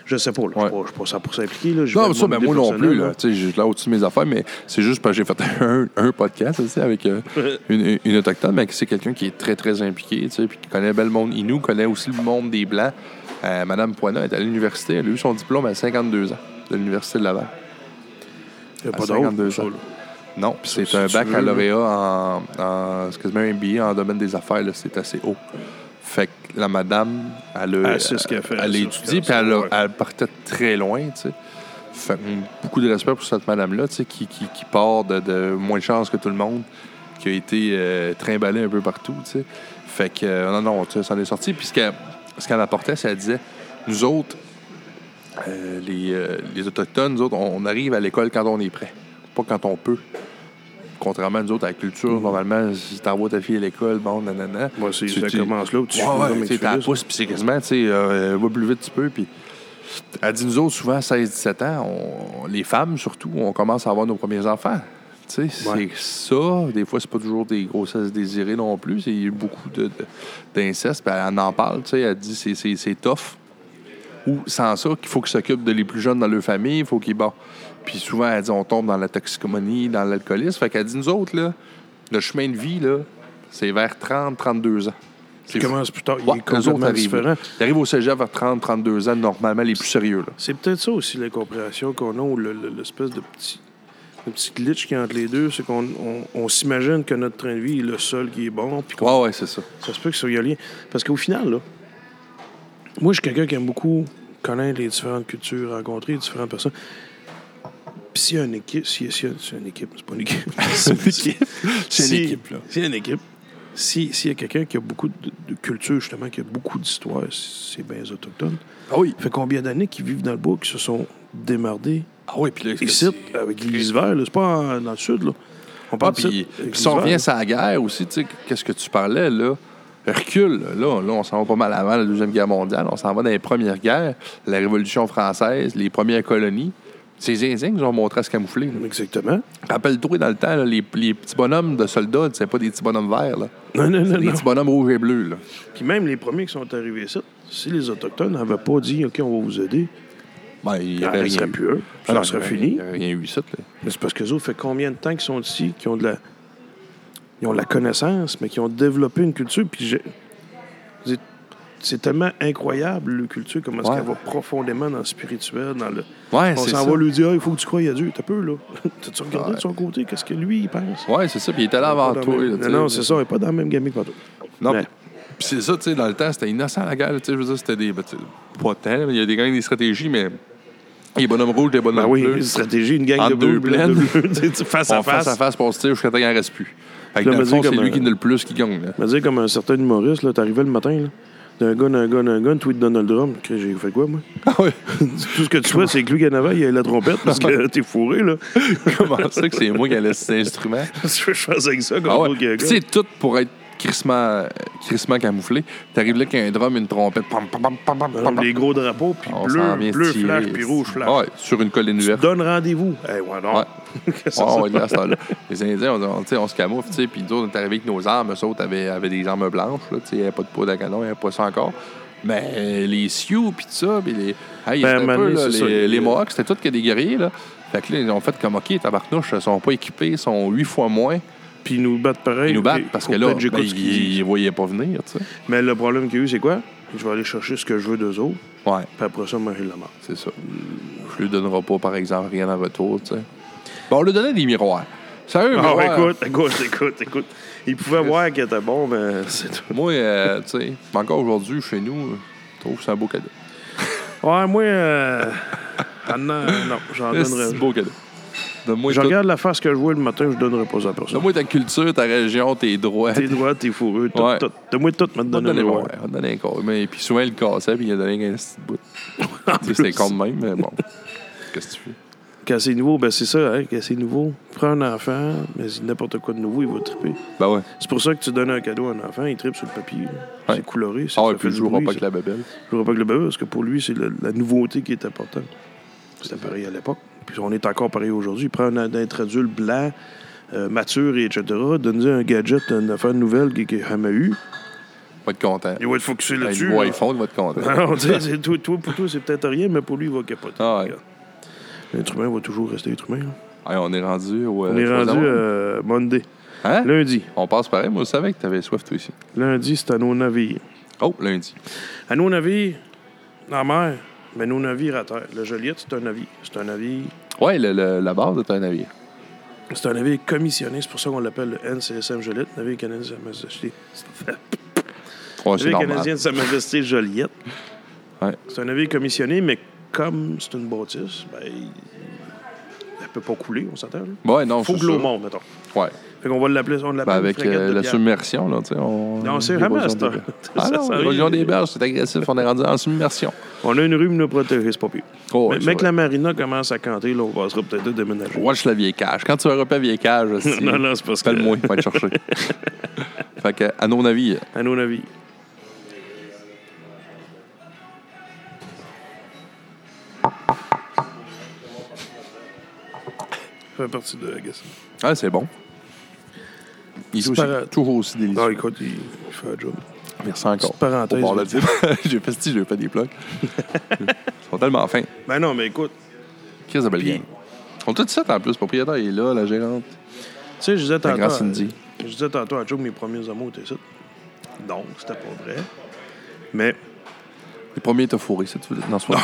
Je sais pas, là. Je Ouais. je suis pas 100% impliqué, là. J'ai Non, mais ça, ben, moi non plus. Là. Tu sais, Je suis là au-dessus de mes affaires, mais c'est juste parce que j'ai fait [LAUGHS] un, un podcast aussi, avec euh, [LAUGHS] une, une autochtone, mais c'est quelqu'un qui est très, très impliqué, tu sais, puis qui connaît bien le monde Inou, connaît aussi le monde des Blancs. Euh, Madame Poina est à l'université. Elle a eu son diplôme à 52 ans de l'Université de Laval. Il y a à pas d'autre 52 pour ça, ans. là. Non, puis c'est un baccalauréat en, en excuse-moi, un MBA en domaine des affaires. là, C'est assez haut. Fait que la madame, elle a, Elle ce fait, elle ce puis elle, ouais. elle partait très loin, tu sais. Fait que, beaucoup de respect pour cette madame-là, tu sais, qui, qui, qui part de, de moins de chance que tout le monde, qui a été euh, trimballée un peu partout, tu sais. Fait que, euh, non, non, tu sais, ça en est sorti. Puis ce qu'elle ce qu'elle apportait, c'est qu'elle disait, nous autres, euh, les, euh, les Autochtones, nous autres, on, on arrive à l'école quand on est prêt, pas quand on peut. Contrairement à nous autres, à la culture, Mm-hmm. normalement, si t'envoies ta fille à l'école, bon, nanana. Moi, c'est, Tu- ça tu- commence là où tu Ouais, tu tu la pousse, puis c'est quasiment, tu sais, euh, va plus vite tu peux, puis... Elle dit, nous autres, souvent, 16-17 ans, on- les femmes, surtout, on commence à avoir nos premiers enfants. Ouais. c'est ça. Des fois, c'est pas toujours des grossesses désirées non plus. Il y a eu beaucoup d'inceste, puis elle en parle, tu sais, elle dit, c'est- c'est c'est tough. Ou sans ça, qu'il faut qu'ils s'occupent de les plus jeunes dans leur famille, il faut qu'ils... Bon. Puis souvent, elle dit, on tombe dans la toxicomanie, dans l'alcoolisme. Fait qu'elle dit, nous autres, là, le chemin de vie, là, c'est vers 30-32 ans. Tu C'est fou. commences plus tard. Il est autres complètement arrivent. différent. Ils arrivent au cégep vers 30-32 ans, normalement, les plus sérieux. Là. C'est peut-être ça aussi, l'incompréhension qu'on a, ou le- le- l'espèce de petit, petit glitch qui est entre les deux, c'est qu'on on, on s'imagine que notre train de vie est le seul qui est bon, puis Ouais, ouais, c'est ça. ça se peut que ça y a lien. Parce qu'au final, là, moi, je suis quelqu'un qui aime beaucoup connaître les différentes cultures, rencontrer les différentes personnes. Puis s'il y a une équipe, s'il y a c'est une équipe, c'est pas une équipe. [LAUGHS] C'est une [LAUGHS] équipe. C'est une Si- équipe, là. S'il y a une équipe, si- s'il y a quelqu'un qui a beaucoup de, de culture, justement, qui a beaucoup d'histoire, c'est bien les Autochtones. Ah oui. Ça fait combien d'années qu'ils vivent dans le bois, qui se sont démardés Ah oui, puis là, ici, avec l'hiver, là, c'est pas en- dans le sud, là. On Ah, parle d'ici, puis si on revient à la guerre aussi, tu sais, qu'est-ce que tu parlais, là? Recule, là, là, on s'en va pas mal avant la Deuxième Guerre mondiale. On s'en va dans les premières guerres, la Révolution française, les premières colonies. C'est les Indiens nous ont montré à se camoufler. là. Exactement. Rappelle-toi, dans le temps, là, les, les petits bonhommes de soldats, c'est pas des petits bonhommes verts, là. Non, non, non, des non. petits bonhommes rouges et bleus, là. Puis même les premiers qui sont arrivés ici, si les Autochtones n'avaient pas dit, OK, on va vous aider, Ben, il y il aurait ne serait rien plus eux. Ça non, serait fini. Il n'y aurait rien eu ici. Mais c'est parce que les autres, fait combien de temps qu'ils sont ici, qui ont de la. Ils ont de la connaissance, mais qui ont développé une culture. Puis c'est tellement incroyable, le culture, comment est-ce Ouais. qu'elle va profondément dans le spirituel, dans le. Ouais, On s'en va lui dire, Ah, il faut que tu croies à Dieu. T'as peu, là. [LAUGHS] T'as-tu regardé Ouais. de son côté? Qu'est-ce que lui, il pense? Ouais, c'est ça. Puis il était là avant toi. là, non, non, c'est ça. On n'est pas dans le même gamique que toi. Non, Ouais. puis- c'est ça, tu sais, dans le temps, c'était innocent la guerre. Tu sais, je veux dire, c'était des. ben, pas tant, mais il y a des gangs, des stratégies, mais. Les bonhommes rouges, les bonhommes Ben oui, bleus. une stratégie, une gang de deux bleus, [LAUGHS] sais, face à on face à face. face pour se tirer jusqu'à temps qu'il n'en reste plus. Fait que Là, dans le me fond, dire c'est lui un- qui en a le plus qui gagne. là. Veux dire, comme un certain humoriste, là, t'arrivais le matin, là, d'un gun, un gun, un gun, tweet Donald Trump. Que J'ai fait quoi, moi? Ah ouais. [LAUGHS] Tout ce que tu souhaites, c'est que lui, Canava, il ait la trompette parce que t'es fourré, là. [LAUGHS] Comment ça que c'est moi qui ai laissé cet instrument? [LAUGHS] Je fais avec ça, comme Ah ouais. tout pour être crissement, crissement camouflé. T'arrives là qu'un drum, une trompette. Pam, pam, pam, pam, pam, pam, pam. Les gros drapeaux, puis On bleu, bleu tirer. flash, puis rouge flash. Ouais, sur une colline Tu verte. donnes rendez-vous. Eh, ouais, non. Ouais. [LAUGHS] Ouais. Les Indiens, on, on, tu sais, on se camoufle, tu puis nous autres, on est arrivés avec nos armes. Eux autres avaient, avaient des armes blanches, tu sais, il n'y avait pas de poudre à canon, il n'y avait pas ça encore. Mais euh, les Sioux, puis tout ça, puis les. Hey, Ben, un peu, Mané, là, ça, les, Mohawks, c'était tous que des guerriers, là. Fait que là, ils ont fait comme, OK, tabarnouche, ils sont pas équipés, ils sont huit fois moins. Puis ils nous battent pareil. Ils nous battent parce que là, ben, ils ne voyaient pas venir. Mais le problème qu'il y a eu, c'est quoi? Je vais aller chercher ce que je veux d'eux autres, Ouais, puis après ça, manger la mort. c'est ça. Je lui donnerai pas, par exemple, rien en retour, tu sais. Bon, on lui donnait des miroirs. Sérieux, Ah, miroirs? écoute, écoute, écoute, écoute. Ils pouvaient voir qu'il était bon, mais c'est tout. Moi, euh, tu sais, encore aujourd'hui, chez nous, je trouve que c'est un beau cadeau. Ouais, moi, euh... ah, non, non, j'en [LAUGHS] C'est donnerais. un beau cadeau. Je regarde la face que je vois le matin, je donnerais pas ça à personne. Donne-moi ta culture, ta région, tes droits. Tes droits, tes fourreux, tout, Ouais. tout. Donne-moi tout, va te donner ouais, on donner un corps. Mais puis souvent, il le cassait, puis il a donné un petit bout. [LAUGHS] C'est con de même, mais bon. Qu'est-ce que tu fais? Quand c'est nouveau, ben c'est ça, hein, quand c'est nouveau. Prends un enfant, mais n'importe quoi de nouveau, il va triper. Ben ouais. C'est pour ça que tu donnes un cadeau à un enfant, il tripe sur le papier. Ouais. C'est coloré. Ah, et puis il jouera pas avec la babelle. Je jouera pas avec le bébé parce que pour lui, c'est le- la nouveauté qui est importante. C'était pareil à l'époque. Puis on est encore pareil aujourd'hui. Prends un, un adulte blanc, euh, mature, et etc. Donne-lui un gadget, une affaire nouvelle qu'il n'a jamais eu. Il va être content. Il va être focusé Il là-dessus. voit là. iPhone, il va être content. [LAUGHS] Toi, toi, pour toi, c'est peut-être rien, mais pour lui, il va capoter. Ah ouais. L'être humain va toujours rester être humain. Hey, on est rendu au. euh, On est rendu euh, Monday. Hein? Lundi. On passe pareil. Moi, je savais que tu avais soif, toi aussi. Lundi, c'est à nos navires. Oh, lundi. À nos navires, en mer, mais nos navires à terre. Le Joliette, c'est un navire. C'est un navire. Le- la base est un navire. C'est un navire commissionné, c'est pour ça qu'on l'appelle le NCSM Joliette, navire canadien. [LAUGHS] Ouais, c'est navire normal. canadien de Sa Majesté Joliette. Ouais. C'est un navire commissionné, mais comme c'est une bâtisse, ben, peut pas couler, on s'entend. Ouais, non, Faut que l'eau ça. monte, mettons. Ouais. Fait qu'on va l'appeler, on l'appelle Ben, avec euh, la submersion, là, tu sais. On... Non, c'est vraiment, des ça, [LAUGHS] Ah non, ça l'érosion arrive. des berges, c'est agressif. On est rendu en submersion. On a une rue nous protéger, c'est pas pire. Oh, ouais, mais vrai. la marina commence à canter, là, on passera peut-être à déménager. Watch la vieille cage. Quand tu vas repérer la vieille cage, [LAUGHS] non, non, c'est parce que. Appelle-moi, il va te chercher. [LAUGHS] fait que, à mon avis, À nos avis. Fait partie de ah, c'est bon. Il est aussi, toujours aussi délicieux. Ah, écoute, il, il fait un job. Merci encore. Petite parenthèse, [LAUGHS] j'ai fait si, j'ai fait des plugs. [LAUGHS] Ils sont tellement fins. Ben non, mais écoute, Chris de belle gang. On tout ça en plus. Le propriétaire est là, la gérante. tu sais, je disais tantôt. à-. Je disais tantôt à Joe que mes premiers amours étaient ça. Non, c'était pas vrai. Mais Les premiers étaient fourrés, c'est tout. Non, [LAUGHS] pas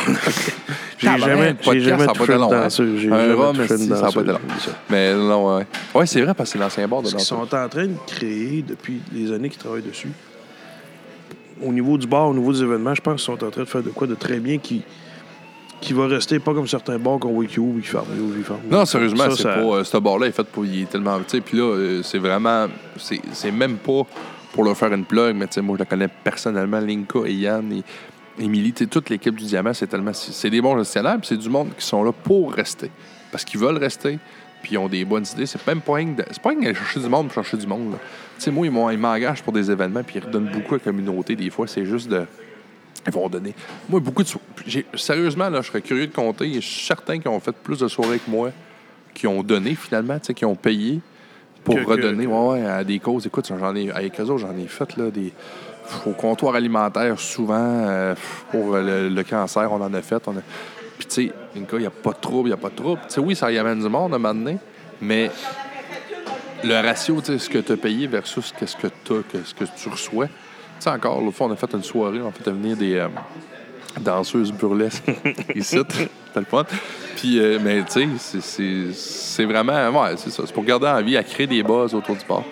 j'ai jamais, j'ai jamais ça touché été une danseuse. J'ai Un jamais touché une ça pas été danseuse. long. Mais non, ouais. Ouais, c'est vrai, parce que c'est l'ancien bar de qu'ils danseur. sont en train de créer, depuis les années qu'ils travaillent dessus, au niveau du bar, au niveau des événements, je pense qu'ils sont en train de faire de quoi de très bien qui, qui va rester pas comme certains bars qu'on voit qui ouvrent, qui ferment, ils ils ferment. Non, sérieusement, c'est ça- pas. euh, ce bar-là est fait pour. Il est tellement. Tu sais, puis là, euh, c'est vraiment. C'est c'est même pas pour leur faire une plug, mais tu sais, moi, je la connais personnellement, Linka et Yann et Émilie. Toute l'équipe du Diamant, c'est tellement. C'est des bons gestionnaires, puis c'est du monde qui sont là pour rester. Parce qu'ils veulent rester, puis ils ont des bonnes idées. C'est même pas rien que de- C'est pas rien d'aller chercher du monde pour chercher du monde. Tu sais, moi, ils m'engagent pour des événements, puis ils redonnent beaucoup à la communauté. Des fois, c'est juste de. Ils vont donner. Moi, beaucoup de. Sérieusement, là, je serais curieux de compter. Je suis certain qu'ils ont fait plus de soirées que moi, qui ont donné finalement, tu sais, qui ont payé pour Que- que- redonner que- ouais, ouais, à des causes. Écoute, j'en ai, avec eux autres, j'en ai fait là, des. Au comptoir alimentaire, souvent, euh, pour le, le cancer, on en a fait. On a... Puis, tu sais, il n'y a pas de trouble, il n'y a pas de trouble. Tu sais, oui, ça y amène du monde à un moment donné, mais le ratio, tu sais, ce que tu as payé versus qu'est-ce que tu ce que tu reçois. Tu sais, encore, l'autre fois, on a fait une soirée, on a fait venir des euh, danseuses burlesques [LAUGHS] ici. C'était le fun. Puis, euh, mais tu sais, c'est- vraiment, ouais, c'est ça. C'est pour garder en vie, à créer des buzz autour du bar.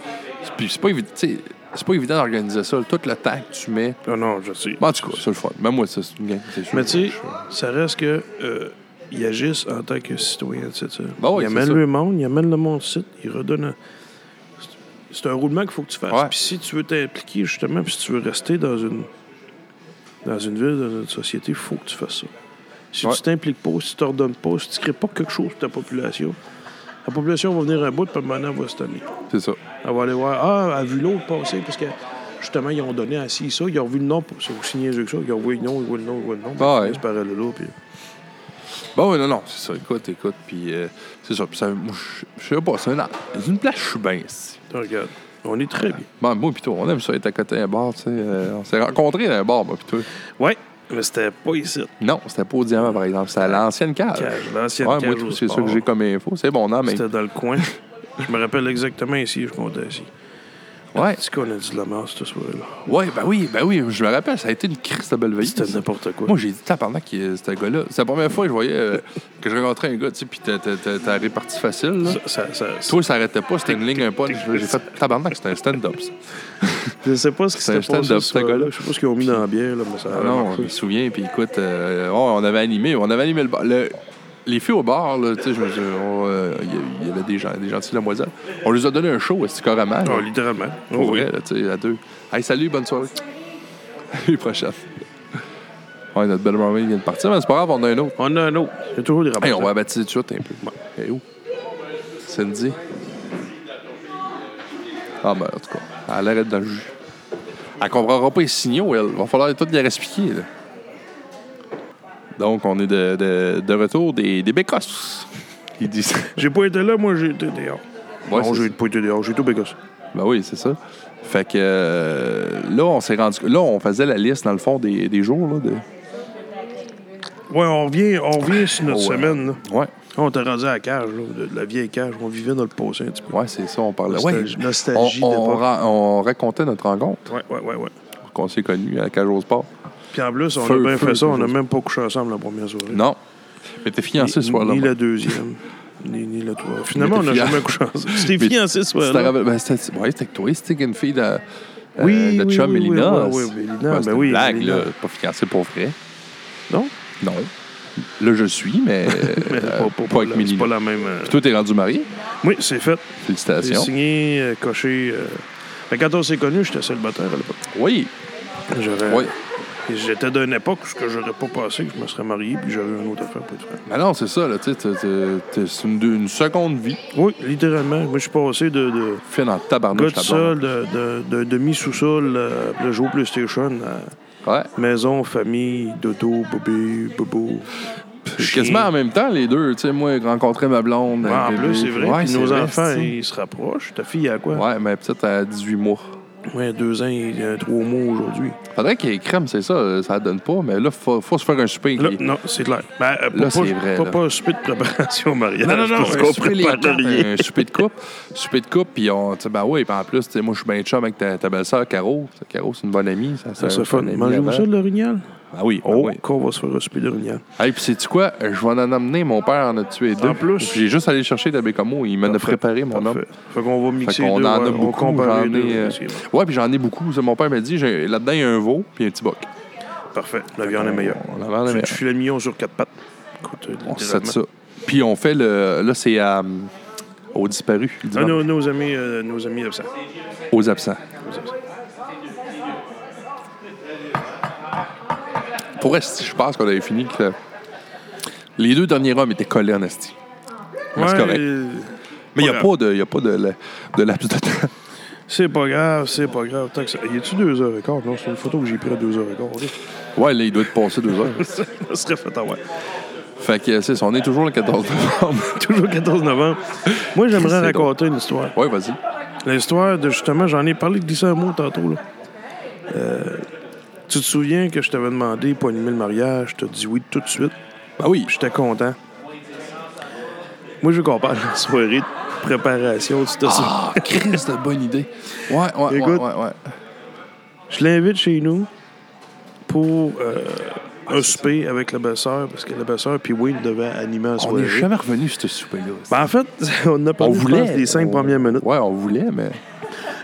Puis, c'est pas évident, c'est pas évident d'organiser ça. Tout le temps que tu mets. Non, non, je sais. Bon, en tout cas, c'est le fun. Même moi, ça, c'est une game, c'est sûr. Mais tu sais, ça reste que euh, ils agissent en tant que citoyens, tu sais. oui, ils amènent le monde, ils amènent le monde site, ils redonnent. un- C'est un roulement qu'il faut que tu fasses. Ouais. Puis si tu veux t'impliquer, justement, puis si tu veux rester dans une dans une ville, dans une société, il faut que tu fasses ça. Si Ouais. tu t'impliques pas, si tu t'ordonnes pas, si tu crées pas quelque chose pour ta population, la population va venir à bout, puis maintenant, elle va se tanner. C'est ça. Elle va aller voir, ah, elle a vu l'autre passer, parce que justement, ils ont donné à ci, ça, ils ont vu le nom, c'est aussi niaiseux que ça, ils ont vu le nom, ils voient le nom, ils voient le nom, Ah ils ouais. par là, puis... Bon, oui, non, non, c'est ça. Écoute, écoute. Puis, euh, c'est ça. Puis, ça, moi, je sais pas, c'est un- c'est une place, je suis bien ici. Regarde, on est très bien. Bon, moi, puis toi, on aime ça être à côté d'un bar, tu sais. euh, on s'est rencontrés dans un bar, moi, puis toi. Ouais, mais c'était pas ici. Non, c'était pas au diamant, par exemple. C'était à l'ancienne cage. Cage, l'ancienne Ouais, cage moi, c'est ça que j'ai comme info. C'est bon, non, mais. C'était dans le coin. [LAUGHS] je me rappelle exactement ici, je comptais ici. Ouais. C'est qu'on a dit de la masse ce soir-là. Ouais, ben oui, ben oui, je me rappelle, ça a été une crise de belle veille. C'était n'importe quoi. Moi, j'ai dit, pendant que ce gars-là. C'est la première fois que je voyais euh, que je rencontrais un gars, tu sais, puis t'as- réparti facile, là. ça, ça, ça- Toi, ça arrêtait pas, c'était une ligne, un punch. J'ai fait tabarnak, c'était un stand-up. je sais pas ce qui C'est un s'était passé stand-up, ce gars-là. Je sais pas ce qu'ils ont mis dans la bière, là, mais ça a Ah non, je me souviens, puis écoute, euh, on avait animé, on avait animé le. Le- les filles au bar, là, tu sais, je me suis- on, euh, il y a- il y avait des gens, des gentils demoiselles. On leur a donné un show, c'est carrément. Ah, littéralement. Pour Oh, oui. vrai, là, tu sais, à deux. Hey, salut, bonne soirée. Les prochaine. Ouais, notre belle maman vient de partir, mais c'est pas grave, on a un autre. On a un autre. Il y a toujours des rapports. Hey, on va la baptiser tout de suite un peu. Elle est où? Cindy. Ah, ben, en tout cas, elle arrête dans le jus. Elle comprendra pas les signaux, elle. Va falloir tout les expliquer, là. Donc, on est de, de, de retour des, des bécosses. Ils disent. [LAUGHS] J'ai pas été là, moi, j'ai été dehors. Ouais, non, j'ai pas été dehors. J'ai au Bécosse. Ben oui, c'est ça. Fait que euh, là, on s'est rendu. Là, on faisait la liste, dans le fond, des, des jours. Là, de... Ouais, on revient, on revient sur notre ouais. semaine, là. Ouais, On était rendu à la cage, là, de, la vieille cage. On vivait dans le passé un petit peu. ouais, c'est ça, on parlait. Ouais. Nostalgie, On, nostalgie on, ra- on racontait notre rencontre, Ouais, ouais, ouais, ouais. qu'on s'est connus à la cage au sport. Puis en plus, on Feu, a bien feu, fait ça. On n'a même pas couché ensemble la première soirée. Non. Mais t'es fiancé ce soir-là. Ni la deuxième. [LAUGHS] Ni, ni la troisième. Finalement, on n'a jamais couché ensemble. [LAUGHS] C'était Mais fiancé ce soir-là. ben, c'était ouais, avec toi, c'était une fille de. Oui, chum oui, oui, Mélina. oui, oui, Mélina, ben oui, blague, Mélina. là. Pas fiancé pour vrai. Non? Non. Là, je suis, mais, [LAUGHS] Mais euh, pas, pas- pas pas avec c'est Mélina. pas la même. euh, Puis toi, t'es rendu marié? Oui, c'est fait. C'est Félicitations. signé, euh, coché. euh. Que quand on s'est connus, j'étais célibataire à l'époque. Oui. J'aurais- Oui. Et J'étais d'une époque où ce que j'aurais pas passé, que je me serais marié, puis j'aurais une autre affaire pour être. Mais non, c'est ça, là. Tu sais, c'est une, une seconde vie. Oui, littéralement. Moi, je suis passé de, de Fait dans le gars tabarnouche, blonde. seul, de, de, de demi-sous-sol, euh, le jouer au PlayStation, à Ouais. maison, famille, dodo, bébé, bobo. Quasiment en même temps, les deux. Tu sais, moi, rencontrer ma blonde. Ouais, en plus, c'est vrai. Ouais, nos vrai, enfants, ils se rapprochent. Ta fille, a quoi? Ouais, mais peut-être à 18 mois. Ouais, deux ans et euh, trois mois aujourd'hui. Faudrait qu'il y ait crème, c'est ça. euh, Ça donne pas, mais là, faut, faut se faire un souper. Là, non, c'est clair. Ben, euh, Là, c'est vrai, pas, là. pas un souper de préparation au mariage. Non, non, non, un souper, les quatre, un souper de coupe. souper de coupe, puis on, ben oui, puis en plus, moi, je suis bien chum avec ta, ta belle-sœur, Caro. Caro, c'est une bonne amie. Ça, Ça fun. Mangez-vous ça, de l'orignal? Ah oui, ben Oh, oui. qu'on va se faire un souper d'orignal. Hey, puis sais-tu quoi? Je vais en amener, mon père en a tué deux. En plus? Puis J'ai juste allé chercher de Bécamo. Il m'en a préparé, mon homme. Fait qu'on va mixer Fait qu'on deux. en a ouais, beaucoup, On j'en ai, euh. Ouais, puis j'en ai beaucoup. Ça, Mon père m'a dit, j'ai- là-dedans, il y a un veau, puis un petit boc. Parfait. La viande est meilleure. On la vend Tu meilleure. tu filet mignon sur quatre pattes. Écoute, euh, On se ça. Puis on fait le. Là, c'est à. aux disparus. le Ah, nos, nos amis, euh, nos amis absents. Aux absents. Nos absents. Pour esti, je pense qu'on avait fini que. Les deux derniers hommes étaient collés en esti. Mais c'est Ouais, correct. Mais il n'y a pas de, y a pas de, de laps de temps. C'est pas grave, c'est pas grave. Tant que ça... Y a-tu deux heures et quart? Non, c'est une photo que j'ai prise à deux heures et quart. là. Ouais, là, il doit être passé deux heures. [LAUGHS] ça serait fait avoir. fait que, c'est ça, on est toujours le 14 novembre. [LAUGHS] Toujours 14 novembre. Moi, j'aimerais raconter une histoire. ouais, vas-y. L'histoire de justement, j'en ai parlé de glisser un mot tantôt. Là. Euh, tu te souviens que je t'avais demandé pour animer le mariage, je t'ai dit oui tout de suite? Ben oui. J'étais content. Moi, je veux qu'on parle de la soirée de préparation de cette Ah, Chris, de bonne idée. Ouais, ouais, Écoute. ouais, ouais. Je l'invite chez nous pour euh, un souper avec la belle-sœur, parce que la belle-sœur puis Wayne devait animer la On soirée. n'est jamais revenu sur ce souper-là. Ben, en fait, [LAUGHS] on a on parlé je voulait. pense, les cinq on- premières minutes. Ouais, on voulait, mais.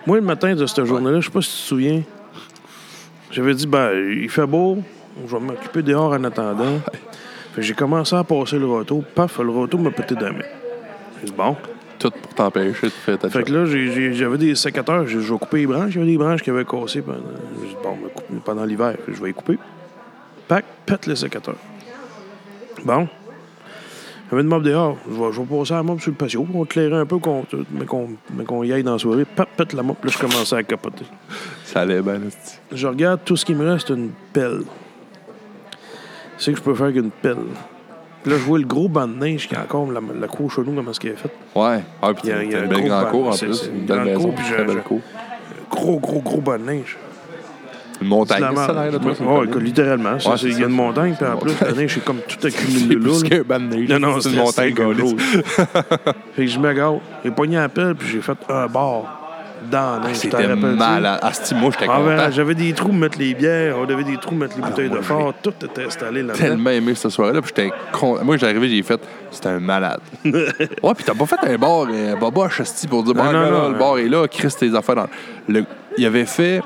Moi, le matin de cette journée-là, je sais pas si tu te souviens, j'avais dit, ben, il fait beau, je vais m'occuper dehors en attendant. Que j'ai commencé à passer le râteau. Paf, le râteau m'a pété main. J'ai dit, bon. Tout pour t'empêcher de faire ta Fait que là, j'avais des sécateurs, j'ai j'ai coupé les branches. Il y avait des branches qui avaient cassé pendant, dit, bon, couper pendant l'hiver. Je vais les couper. Pac, pète le sécateur. Bon. J'avais une mob dehors. Je vais, je vais passer la mob sur le patio. On clairait un peu, qu'on- mais qu'on y aille dans la soirée. Pap, pète la mob. Là, je commençais à capoter. Ça allait bien, là. Je regarde, tout ce qui me reste, une pelle. C'est que je peux faire qu'une pelle. Puis là, je vois le gros banc de neige qui est encore la, la cour chez nous, comment est-ce qu'elle est faite. Ouais. Ah, puis Il y a- il y a un une belle gros grande banc. cour en plus. Une belle maison, puis j'ai- cour. Gros, gros, gros banc de neige. Une montagne, C'est ça, l'air de toi. c'est littéralement. Ouais, c'est- c'est Il y a une montagne, puis en C'est plus, neige, c'est comme tout [LAUGHS] C'est accumulé là. qu'un neige. Non, non, c'est une c'est montagne chose. [LAUGHS] Fait que je me garde. J'ai pogné la pelle, puis j'ai fait un bar dans la neige. Tu t'en C'était rappelles-tu? malade. À ce moi, j'étais Ah, ben, content. J'avais des trous pour mettre les bières, on avait des trous pour mettre les bouteilles moi, de fort, tout était installé là-dedans. tellement aimé cette soirée-là. Puis j'étais con... Moi, j'ai arrivé, j'ai fait. C'était un malade. [LAUGHS] ouais, puis t'as pas fait un bar euh, boboche, esti, pour dire, bon, Non, non, là, non, le non. bar est là, Chris, tes affaires dans. Le... Il avait fait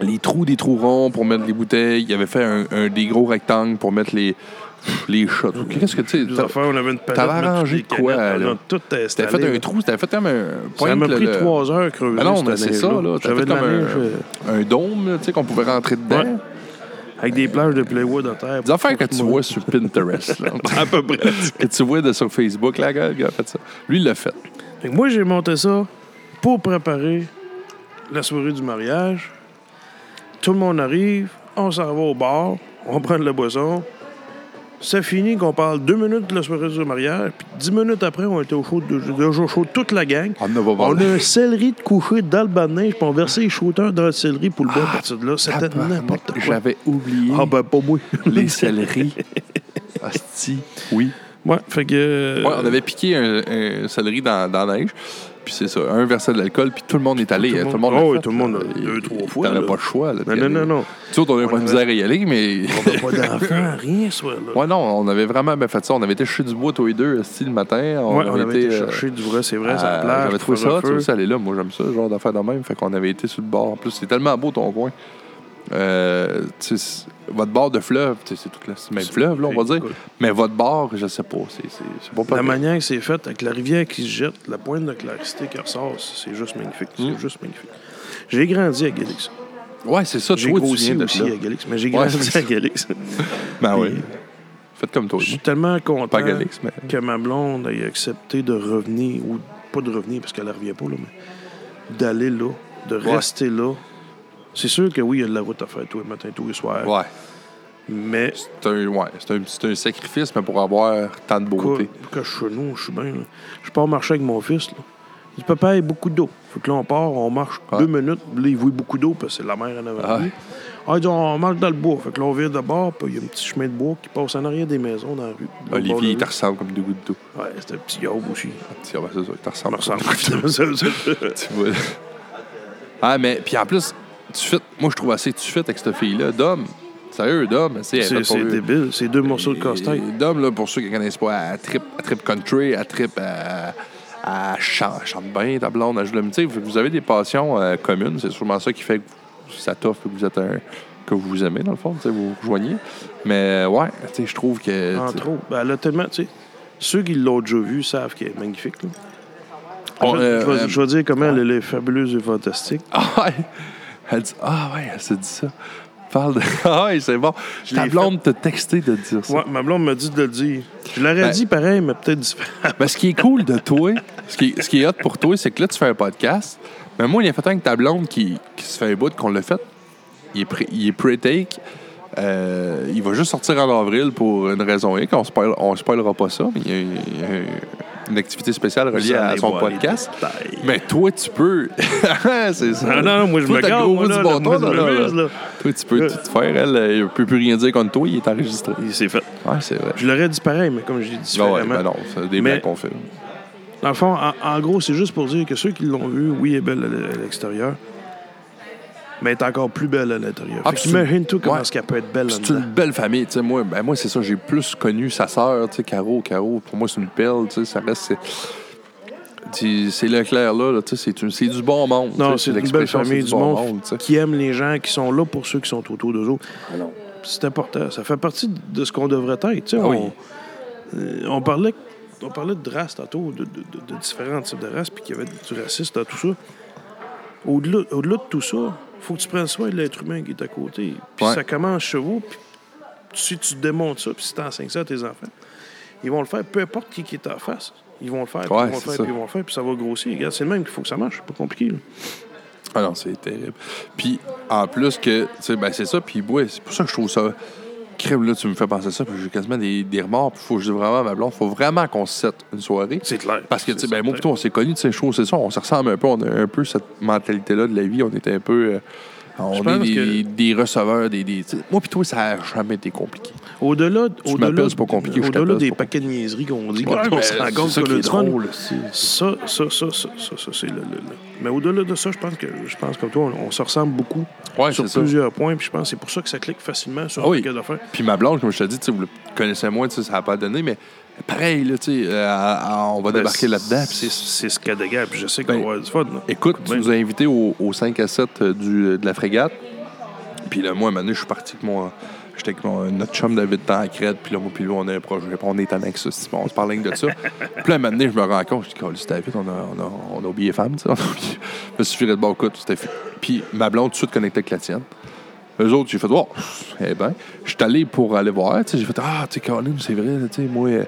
les trous des trous ronds pour mettre les bouteilles. Il avait fait un, un- des gros rectangles pour mettre les, les shots. Qu'est-ce que tu sais? Des t'as- affaires, on avait une palette. t'avais arrangé quoi, canettes, là? on a Tout T'avais fait un là. trou, t'avais fait comme un. Ça m'a pris trois heures à creuser. Ah non, mais c'est ça, là. Fait la comme un, un dôme, tu sais, qu'on pouvait rentrer dedans. Ouais. avec des plages de plywood à terre. Des affaires que tu vois sur Pinterest, là. [LAUGHS] À peu près. que tu vois de, sur Facebook, là, gars, le gars a fait ça. Lui, il l'a fait. Fait que moi, j'ai monté ça pour préparer la soirée du mariage. Tout le monde arrive, on s'en va au bar, on prend de la boisson. C'est fini qu'on parle deux minutes de la soirée du mariage, puis dix minutes après, on était au chaud, de- déjà chaud toute la gang. On en va voir. On a un céleri de couché dans le bas de neige, puis on versait les shooters dans le céleri pour le boire à partir de là. C'était n'importe quoi. J'avais oublié Ah ben, pas moi. [LAUGHS] les céleris. Asti, oui. Ouais, fait que... Ouais, on avait piqué un, un céleri dans, dans la neige. Puis c'est ça, un versait de l'alcool, puis tout le monde est allé. Tout le Tout le monde- Oh, oui, tout le monde là. Il- deux, trois fois, T'avais là. pas le choix. Là, Non, non, non, non. Tu autres, on avait pas de On misère à y aller, mais. On n'a pas d'enfants, [LAUGHS] rien, ce soir-là. Ouais, non, on avait vraiment bien fait ça. On avait été chercher du bois, tous les deux, esti, le matin. Ouais, on avait été euh, chercher du vrai, c'est vrai, ça à- plage. J'avais trouvé ça, tu sais, aller là. Moi, j'aime ça, genre d'affaires de même. Fait qu'on avait été sur le bord. En plus, c'est tellement beau ton coin. Euh, votre bord de fleuve, c'est tout le le même fleuve, là, on va dire. Mais votre bord, je sais pas. C'est La manière que c'est fait, avec la rivière qui se jette, la pointe de clarité qui ressort, c'est juste magnifique. C'est Mm. juste magnifique. J'ai grandi à Gélix. Ouais, c'est ça. J'ai tu grossi aussi là. à Gélix, mais j'ai grandi à Gélix. [LAUGHS] Ben oui. Faites comme toi. Je suis tellement content Pas Galix, mais. que ma blonde ait accepté de revenir, ou pas de revenir parce qu'elle ne revient pas, là, mais d'aller là, de Ouais. rester là. C'est sûr que oui, il y a de la route à faire tous les matins, tous les soirs. Ouais. Mais C'est un, ouais, c'est un, c'est un sacrifice, mais pour avoir tant de beauté. que je suis nous, je suis bien. là. Je pars marcher avec mon fils. Là. Il dit, papa, il y a beaucoup d'eau. Faut que là, on part, on marche Ouais. deux minutes. Là, il voit beaucoup d'eau parce que c'est la mer en avant Ah. Ah, il dit, on marche dans le bois. Fait que là, on vire de bord, puis il y a un petit chemin de bois qui passe en arrière des maisons dans la rue. Olivier, il te ressemble comme deux gouttes d'eau. Ouais, c'est un petit yaourt aussi. Tiens, ben, c'est ça, il te ressemble. me ressemble. [LAUGHS] Tu vois. Ah, mais, puis en plus, moi, je trouve assez tu fais avec cette fille-là. Dom, sérieux, Dom, c'est C'est débile. C'est deux morceaux de casse-tête. Et Dom, là, pour ceux qui ne connaissent pas, elle trip, elle trip country, elle trip à. Elle chante, chante bien, ta blonde, elle joue de la Vous avez des passions euh, communes. C'est sûrement ça qui fait que ça t'offre que vous êtes un. que vous vous aimez, dans le fond, vous vous rejoignez. Mais euh, ouais, je trouve que. Entre autres. Ben, elle a tellement, tu sais, ceux qui l'ont déjà vu savent qu'elle est magnifique. là. on, je, je vais, euh, je vais dire comment elle est fabuleuse et fantastique. Ah ouais! Elle dit Ah ouais, elle s'est dit ça. Parle de. [LAUGHS] Ah ouais, c'est bon. Ta blonde t'a texté de dire ça. Ouais, ma blonde m'a dit de le dire. Je l'aurais Ben- dit pareil, mais peut-être différent. Ben, ce qui est cool de toi, ce qui, est- ce qui est hot pour toi, c'est que là, tu fais un podcast. Mais moi, il y a fait un avec ta blonde qui, qui se fait un bout qu'on l'a fait. Il est, pré- il est pre-take. Euh, il va juste sortir en avril pour une raison X. On spoil, on spoilera pas ça, mais il y a, il y a une activité spéciale reliée à son podcast. Mais toi, tu peux. [LAUGHS] c'est ça. Ah non, non, moi je Toi, me garde. gros moi, là, du bâton, moi, là, là. m'amuse, là. Toi, tu peux tout faire. Elle, elle ne peut plus rien dire contre toi. Il est enregistré. Il s'est fait. Ouais, c'est vrai. Je l'aurais dit pareil, mais comme je l'ai dit ouais, différemment. ben non, c'est des blagues qu'on fait. Dans le fond, en, en gros, c'est juste pour dire que ceux qui l'ont vu, oui, elle est belle à l'extérieur, mais elle est encore plus belle à l'intérieur. Ah, Imagine-toi comment ouais. est-ce qu'elle peut être belle C'est une belle famille, tu sais. Moi, ben moi c'est ça, j'ai plus connu sa sœur, tu sais, Caro. Caro, pour moi, c'est une pelle, tu sais. Ça reste. c'est- Leclerc, là, là, tu sais, c'est une- c'est du bon monde. Non, c'est une belle famille du monde, tu sais. qui aime les gens, qui sont là pour ceux qui sont autour d'eux autres. C'est important. Ça fait partie de ce qu'on devrait être. tu sais. Ah oui. on, euh, on parlait, on parlait de race tantôt, de, de- de- de différents types de races, puis qu'il y avait du racisme dans tout ça. Au-delà au-delà de tout ça, faut que tu prennes soin de l'être humain qui est à côté. Puis Ouais. ça commence chez vous, puis si tu démontres ça, puis si tu enseignes ça à tes enfants, ils vont le faire, peu importe qui, qui est en face. Ils vont le faire, Ouais, ils vont le faire, puis ils vont le faire, puis ça va grossir. Regarde, c'est le même qu'il faut que ça marche. C'est pas compliqué. là. Ah non, c'est terrible. Puis, en plus que, tu sais, ben c'est ça, puis ouais, c'est pour ça que je trouve ça. Crème, là, tu me fais penser ça, puis j'ai quasiment des, des remords, puis faut que je dise vraiment à ma blonde, faut vraiment qu'on se sette une soirée. C'est clair. Parce que, tu sais, ben, moi, plutôt, on s'est connus, sais, je trouve, c'est ça, on se ressemble un peu, on a un peu cette mentalité-là de la vie, on était un peu. euh, on est des, que- des receveurs, des. des moi, puis toi, ça n'a jamais été compliqué. Au-delà, c'est pas compliqué, au-delà des paquets de niaiseries qu'on dit quand on se rend compte du fun. drôle, Ça, ça, ça, ça, ça, c'est le, le- le- Mais au-delà de ça, je pense que, je pense comme toi, on, on se ressemble beaucoup sur plusieurs points, puis je pense que c'est pour ça que ça clique facilement sur Ah un paquet d'affaires. Puis ma blonde, comme je te dis, vous le connaissez moins, ça n'a pas donné, mais pareil, là, tu sais, euh, on va débarquer là-dedans. C'est, c'est ce qu'elle dégage, puis je sais qu'on Ben, va avoir du fun. là. Écoute, tu Ben, nous as invités au, au 5 à 7 euh, du, de la frégate. Puis là, moi, à un moment donné, je suis parti avec mon. J'étais avec mon, notre chum David Tancred. Puis là, moi, puis lui, on a un projet. On est avec ça. bon, On se parle de ça. [LAUGHS] puis là, un moment donné, je me rends compte. Je dis, David, on a, on, a, on a oublié femme, tu sais. A me viré de bon écoute, c'était. Puis ma blonde, tout de suite connectée avec la tienne. Eux autres, j'ai fait, oh, eh ben, je suis allé pour aller voir, j'ai fait, ah, tu sais, c'est vrai, là, tu sais, moi, euh,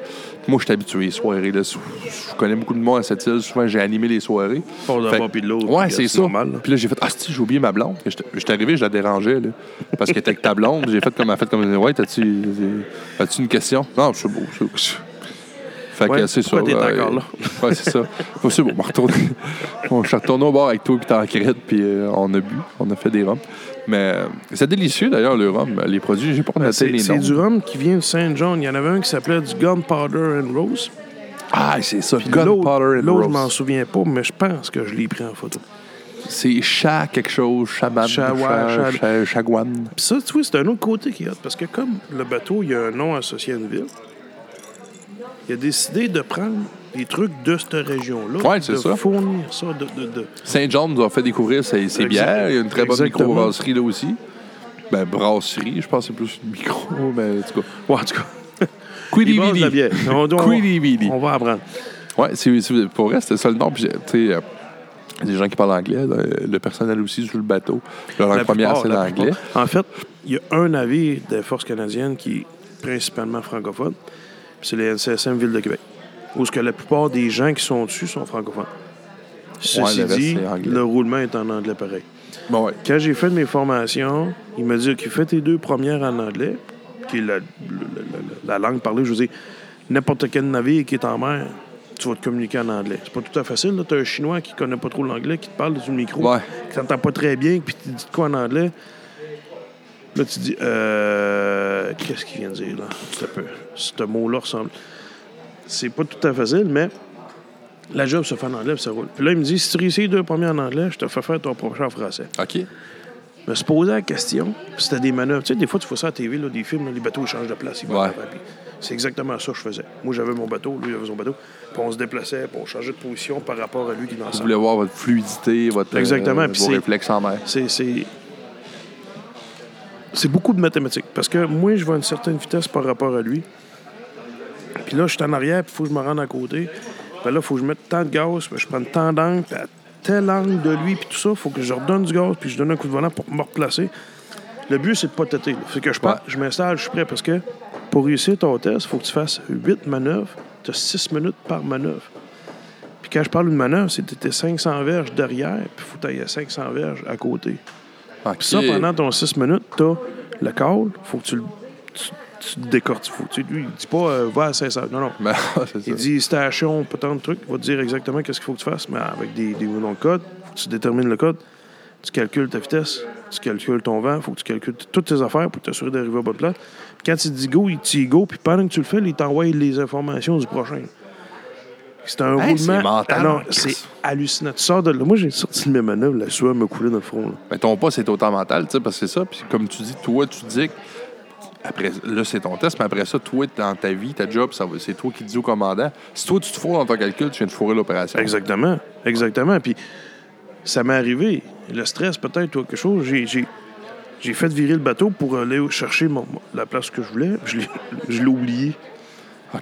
moi, je suis habitué aux soirées, là, je connais beaucoup de monde à cette île, souvent, j'ai animé les soirées. Fait- bord puis de l'autre. Ouais, c'est ça. Puis là, j'ai fait, ah, si, j'ai oublié ma blonde. J'étais arrivé, je la dérangeais, là. Parce qu'elle était avec ta blonde. J'ai fait comme, elle a fait comme, ouais, t'as-tu as une question? Non, c'est beau, c'est. Fait que Ouais, c'est ça. t'es euh, encore là? [LAUGHS] Ouais, c'est ça. Bon, c'est bon, on je [LAUGHS] retourné au bar avec toi, puis t'es en crête, puis euh, on a bu, on a fait des rhums. Mais euh, c'est délicieux, d'ailleurs, le rhum. Les produits, j'ai pas noté Ben, C'est, les c'est noms. du rhum qui vient de Saint John. Il y en avait un qui s'appelait du Gunpowder and Rose. Ah, c'est ça. Gunpowder and l'autre, je m'en Rose. souviens pas, mais je pense que je l'ai pris en photo. C'est Chat quelque chose, Chaban, Cha- ouais, Cha- Cha- Cha- Chagwan. Puis ça, tu vois, c'est un autre côté qui est parce que comme le bateau, il y a un nom associé à une ville, il a décidé de prendre des trucs de cette région-là, Ouais, c'est de ça. fournir ça, de, de, de- Saint John nous a fait découvrir ses, bières. Il y a une très bonne exactement. microbrasserie là aussi. Ben, brasserie, je pense que c'est plus une micro, [LAUGHS] mais en tout cas. Ouais, en tout cas. [LAUGHS] [LAUGHS] On, on- on va apprendre. Ouais, c'est, c'est- pour vrai, c'était ça le nom. Puis, tu sais, euh, des gens qui parlent anglais, là, le personnel aussi sur le bateau. La langue La première, plupart, c'est la l'anglais. En fait, il y a un navire des forces canadiennes qui est principalement francophone, c'est les NCSM Ville de Québec, où ce que la plupart des gens qui sont dessus sont francophones. Ceci le dit, le roulement est en anglais pareil. Bon, ouais. Quand j'ai fait mes formations, il m'a dit qu'il fait tes deux premières en anglais, qui est la, langue parlée. Je veux dire, n'importe quel navire qui est en mer, tu vas te communiquer en anglais. C'est pas tout à fait facile. Tu as un Chinois qui connaît pas trop l'anglais, qui te parle le micro, Ouais. qui t'entend pas très bien, puis tu dis de quoi en anglais. Là, tu dis, euh, qu'est-ce qu'il vient de dire, là? C'est un peu. Ce mot-là ressemble. C'est pas tout à fait facile, mais la job se fait en anglais, puis ça roule. Puis là, il me dit, si tu réussis les deux premiers en anglais, je te fais faire ton prochain en français. OK. Je me suis posé la question, puis c'était des manœuvres. Tu sais, des fois, tu vois ça à la TV, là, des films, là, les bateaux ils changent de place. Ils vont Ouais. C'est exactement ça que je faisais. Moi, j'avais mon bateau, lui, il avait son bateau. Puis on se déplaçait, puis on changeait de position par rapport à lui qui est dans Vous voulez voir votre fluidité, votre, euh, Exactement, vos réflexes en mer. C'est. C'est c'est beaucoup de mathématiques. Parce que moi, je vais à une certaine vitesse par rapport à lui. Puis là, je suis en arrière, puis il faut que je me rende à côté. Puis là, il faut que je mette tant de gaz, puis je prenne tant d'angle, puis à tel angle de lui, puis tout ça, il faut que je redonne du gaz, puis je donne un coup de volant pour me replacer. Le but, c'est de pas têter. Fait que je pars, je m'installe, je suis prêt, parce que pour réussir ton test, il faut que tu fasses 8 manœuvres. Tu as 6 minutes par manœuvre. Puis quand je parle d'une manœuvre, c'est que tu 500 verges derrière, puis il faut que tu ailles à 500 verges à côté. Puis ça, pendant ton 6 minutes, t'as le call, faut que tu le tu, décortiques. Lui, il dit pas euh, va à 500. Non, non. Ben, [LAUGHS] ça. Il dit station, pas tant de trucs. Il va te dire exactement qu'est-ce qu'il faut que tu fasses, mais avec des, des noms de code. Faut que tu détermines le code. Tu calcules ta vitesse, tu calcules ton vent, faut que tu calcules toutes tes affaires pour t'assurer d'arriver à bonne place. Puis quand il dit go, il dit go, puis pendant que tu le fais, il t'envoie les informations du prochain. C'est un Hey, c'est roulement. mental, Ah non, hein, c'est hallucinant. Tu sors de là. Moi, j'ai sorti de mes manœuvres, la sueur me coulait dans le front. là. Mais ton pas, c'est autant mental, tu sais, parce que c'est ça. Puis comme tu dis, toi, tu dis que après, là, c'est ton test, mais après ça, toi, dans ta vie, ta job, c'est toi qui dis au commandant. Si toi, tu te fourres dans ton calcul, tu viens de fourrer l'opération. Exactement. Exactement. Puis ça m'est arrivé. Le stress, peut-être, ou quelque chose. J'ai, fait virer le bateau pour aller chercher mon- la place que je voulais. Je l'ai, je l'ai oublié.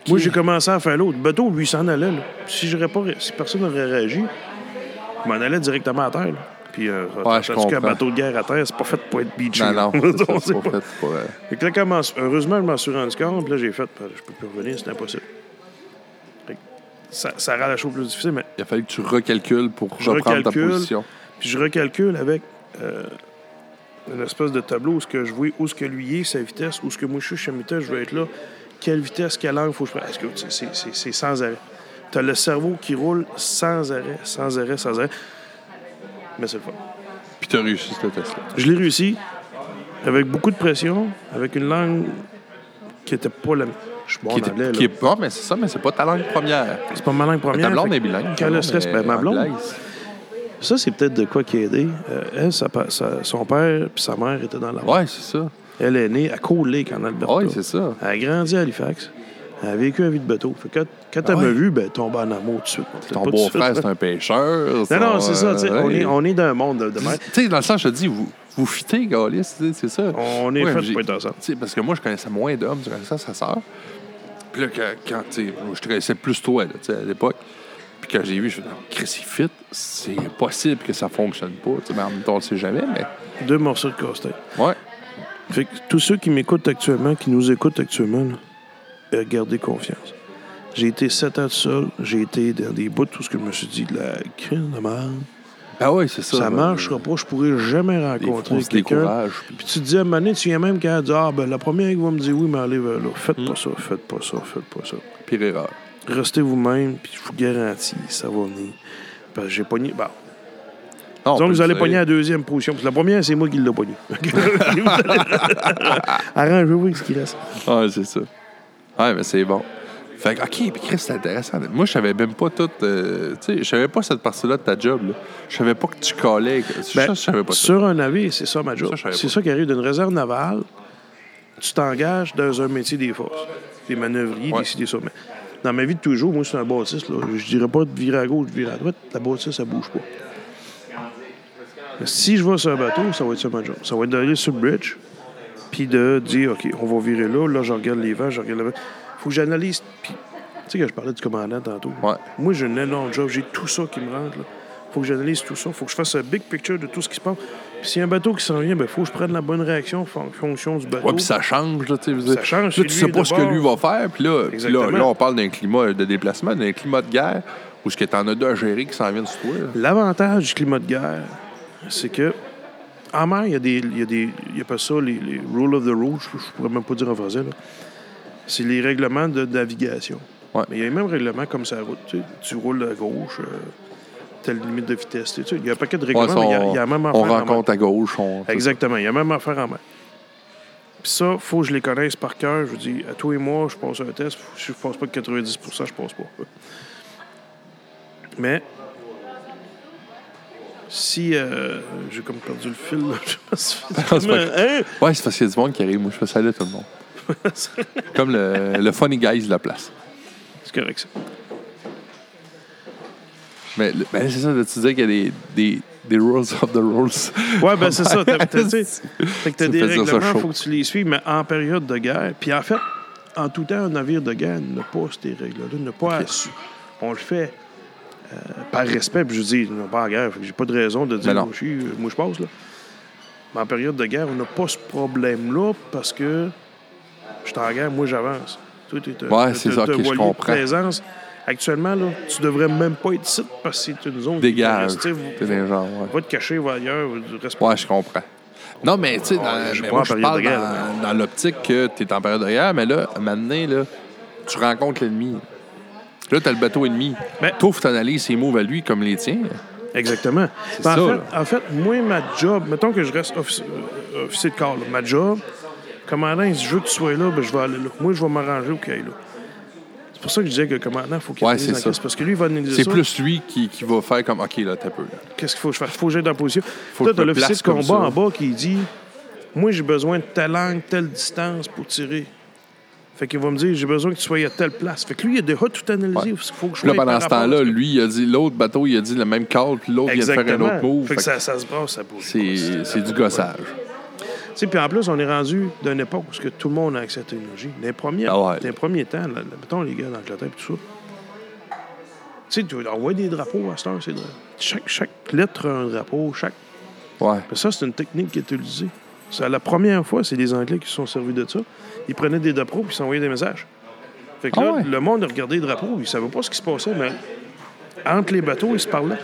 Moi, j'ai commencé à faire l'autre. Le bateau, lui, s'en allait. là. Si, pas, si personne n'aurait réagi, je m'en allais directement à terre. là. Puis, euh, Ouais, je qu'un bateau de guerre à terre, c'est pas fait pour être beaché. Non, non, [LAUGHS] c'est pas fait pour... euh, Fait que là, comment- heureusement, je m'en suis rendu compte. Puis là, j'ai fait, ben, je peux plus revenir, c'est impossible. Ça, ça rend la chose plus difficile, mais Il a fallu que tu recalcules pour Je reprendre ta position. Puis je recalcule avec euh, une espèce de tableau où ce que je vois, où ce que lui est, sa vitesse, où ce que moi je suis, chez vitesse, je veux être là, quelle vitesse, quelle angle faut que je prenne? C'est- c'est- sans arrêt. Tu as le cerveau qui roule sans arrêt, sans arrêt, sans arrêt. Mais c'est le fun. Puis tu as réussi ce test-là. Je l'ai réussi avec beaucoup de pression, avec une langue qui était pas la. Je suis bon Qui en là. qui est pas, mais c'est ça, mais c'est pas ta langue première. C'est pas ma langue première. Ta blonde est bilingue. Quand le stress, ben, ma blonde, Anglaise. ça, c'est peut-être de quoi qui a aidé. Euh, elle, sa pa- sa- son père puis sa mère étaient dans la Ouais, c'est ça. Elle est née à Cold Lake, en Alberta. Ouais, c'est ça. elle a grandi à Halifax. Elle a vécu la vie de bateau. Fait que quand, Ah elle m'a vu, ben, elle tombait en amour tout de suite. Ton beau-frère, c'est un pêcheur. Non, non, c'est ça. On, est, on est d'un monde de, de. Tu sais, dans le sens, je te dis, vous, vous fitez, Galis, c'est ça. On est Ouais, fait pour être ensemble. Parce que moi, je connaissais moins d'hommes, je connaissais sa sœur. Puis là, quand, je te connaissais plus toi, là, à l'époque. Puis quand j'ai vu, je me suis dit, Chris, fit, c'est impossible que ça fonctionne pas. Mais en même temps, on le sait jamais, mais Deux morceaux de casse-tête. ouais. Fait que tous ceux qui m'écoutent actuellement, qui nous écoutent actuellement, là, euh, gardez confiance. J'ai été sept ans seul. J'ai été dans des bouts tout ce que je me suis dit de la crème de merde. Ah ouais, c'est ça. Ça là. marchera pas. Je pourrais jamais rencontrer quelqu'un. Puis, Puis tu te dis à un moment donné, tu viens même qu'à dire Ah, ben la première qui va me dire oui, mais allez vers là. Faites Hmm. pas ça, faites pas ça, faites pas ça. pire erreur. Restez vous-même, puis je vous garantis, ça va venir. Parce que j'ai pogné. Bon, Non, que vous le allez pogner la deuxième position. Parce que la première, c'est moi qui l'ai pogné. [LAUGHS] [LAUGHS] Arrangez-vous avec ce qui reste. Ouais, c'est ça. Ouais, mais c'est bon. Fait que, OK, puis Chris, c'est intéressant. Moi, je savais même pas tout. euh, tu sais, je savais pas cette partie-là de ta job. Là. Je savais pas que tu collais. Ben, ça, je savais pas ça. Sur un navire, c'est ça ma job. C'est ça qui arrive d'une réserve navale. Tu t'engages dans un métier des forces. Des manœuvriers, Ouais. des des ça. Mais dans ma vie de tous les jours, moi, c'est un bâtisse. Là. Je dirais pas de virer à gauche, de virer à droite. La bâtisse, ça bouge pas. Si je vais sur un bateau, ça va être ça ma job. Ça va être d'aller sur le bridge, puis de dire, OK, on va virer là. Là, je regarde les vents, je regarde le faut que j'analyse. Puis, tu sais que je parlais du commandant tantôt. Ouais. Moi, j'ai un énorme job. J'ai tout ça qui me rentre. Là. faut que j'analyse tout ça. faut que je fasse un big picture de tout ce qui se passe. Puis s'il y a un bateau qui s'en vient, il faut que je prenne la bonne réaction en fon- fonction du bateau. Ouais, puis ça change, là, tu sais. Ça change, Là, tu sais pas ce que lui va faire, puis là, puis là, là, on parle d'un climat de déplacement, d'un climat de guerre, où ce que t'en as deux à gérer qui s'en viennent sur toi. L'avantage du climat de guerre, c'est que en mer, il y a des. Il y a des. Il y a pas ça, les, les rules of the road, je, je pourrais même pas dire en français, là. C'est les règlements de navigation. Ouais. Mais il y a les mêmes règlements comme ça route. Tu, sais. Tu roules à gauche, euh, telle limite de vitesse. tu sais. Il y a un paquet de Ouais, règlements, mais il y a- on, il y, a la même on affaire en mer. rencontre à gauche. On, Exactement. Il y a même affaire en main. Puis ça, faut que je les connaisse par cœur. Je vous dis, à tous les mois, je passe un test. Si je passe pas de 90 je passe pas. Mais si euh, j'ai comme perdu le fil, là, [LAUGHS] je sais pas si-. Hein? Ouais, c'est parce qu'il y a du monde qui arrive. Moi, je fais saluer tout le monde. [LAUGHS] Comme le, le funny guys de la place. C'est correct ça. Mais ben, c'est ça, tu disais qu'il y a des, des, des rules of the rules. Ouais, ben c'est ça. T'as, t'as [LAUGHS] Tu des dire ça règlements, chaud. faut que tu les suives, mais en période de guerre. Puis en fait, en tout temps, un navire de guerre n'a pas ces règles-là, n'a pas à On le fait euh, par respect, puis je dis, on n'est pas en guerre, que j'ai pas de raison de dire, non. moi, je suis- moi, je passe, là. Mais en période de guerre, on n'a pas ce problème-là parce que je suis en guerre, moi, j'avance. Toi, t'as- Ouais, c'est ça, ok, je comprends. présence. Actuellement, là, tu devrais même pas être ici parce que c'est une zone Dégage. gens, ouais. Va te cacher, va ailleurs, reste Ouais, je comprends. Non, mais tu sais, dans, dans l'optique que tu es en période de guerre, mais là, maintenant, là, tu rencontres l'ennemi. Là, tu as le bateau ennemi. Ben- Toi, faut t'analyser ses moves à lui comme les tiens. Exactement. Ben, ça, en, là. fait, en fait, moi, ma job, mettons que je reste euh, officier de corps, là, ma job, commandant, il dit, je veux que tu sois là, ben, je vais aller là. Moi, je vais m'arranger au aille là. C'est pour ça que je disais que le commandant, il faut qu'il Ouais, c'est ça. Parce que lui, il va analyser C'est plus lui qui, qui va faire comme OK, là, t'as peu. Là. Qu'est-ce qu'il faut que je fasse? Faut que j'aille dans la position. Faut Toi, que t'as l'officier de combat en bas qui dit, moi, j'ai besoin de telle angle, telle distance pour tirer. Fait qu'il va me dire, j'ai besoin que tu sois à telle place. Fait que lui, il a déjà tout analysé. Ouais. Il faut que je là, pendant ce temps-là, lui, il a dit, l'autre bateau, il a dit le même call, puis l'autre vient de faire un autre move. Fait que Fait que ça, ça se brasse, ça bouge. C'est du gossage. Tu sais, puis en plus, on est rendu d'une époque où que tout le monde a accès à la technologie. Les premiers, Ah ouais. les premiers temps, là, mettons les gars d'Angleterre et tout ça. Tu sais, tu envoies des drapeaux à cette heure. Chaque, chaque lettre a un drapeau, chaque. Ouais. Mais ça, c'est une technique qui est utilisée. C'est la première fois, c'est les Anglais qui se sont servis de ça. Ils prenaient des drapeaux puis ils s'envoyaient des messages. Fait que Ah là, ouais. le monde regardait les drapeaux, ils savaient pas ce qui se passait, mais entre les bateaux, ils se parlaient.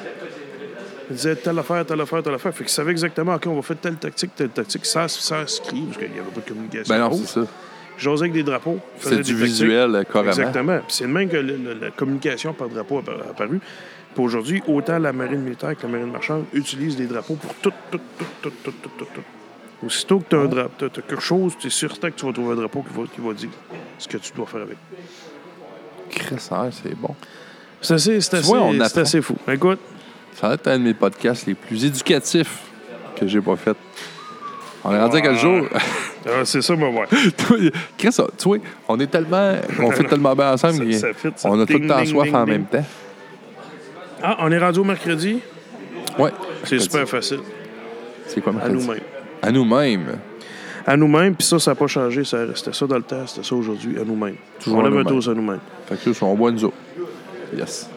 Ils disaient telle affaire, telle affaire, telle affaire. Fait qu'ils savaient exactement, OK, on va faire telle tactique, telle tactique, sans, sans se crier, parce qu'il n'y avait pas de communication. Ben non, c'est ça. J'osais avec des drapeaux. C'est du tactiques. visuel, euh, carrément. Exactement. Puis c'est le même que le- le- la communication par drapeau a appa- apparu. Puis aujourd'hui, autant la marine militaire que la marine marchande utilisent des drapeaux pour tout, tout, tout, tout, tout, tout, tout, tout. Aussitôt que tu as, un dra- t'as- t'as quelque chose, tu es certain que tu vas trouver un drapeau qui va, qui va dire ce que tu dois faire avec. Chris, ah, c'est bon. C'est assez, c'est Tu assez, vois, on c'est apprend. assez fou. Écoute, Ça va être un de mes podcasts les plus éducatifs que j'ai pas fait. On est rendu à quel jour? ah, c'est ça, moi, ouais. [LAUGHS] Chris, tu vois, on est tellement. On fait [LAUGHS] tellement bien ensemble Ça- que ça fit, ça. on a tout le temps ding, soif ding, en même temps. Ah, on est rendu au mercredi? Ouais. C'est super facile. C'est quoi, À mercredi? nous-mêmes. À nous-mêmes. À nous-mêmes, puis ça, ça n'a pas changé. Ça restait ça dans le temps, c'était ça aujourd'hui, à nous-mêmes. Toujours on à lève un toast à nous-mêmes. Fait que là, on boit nous autres. Yes.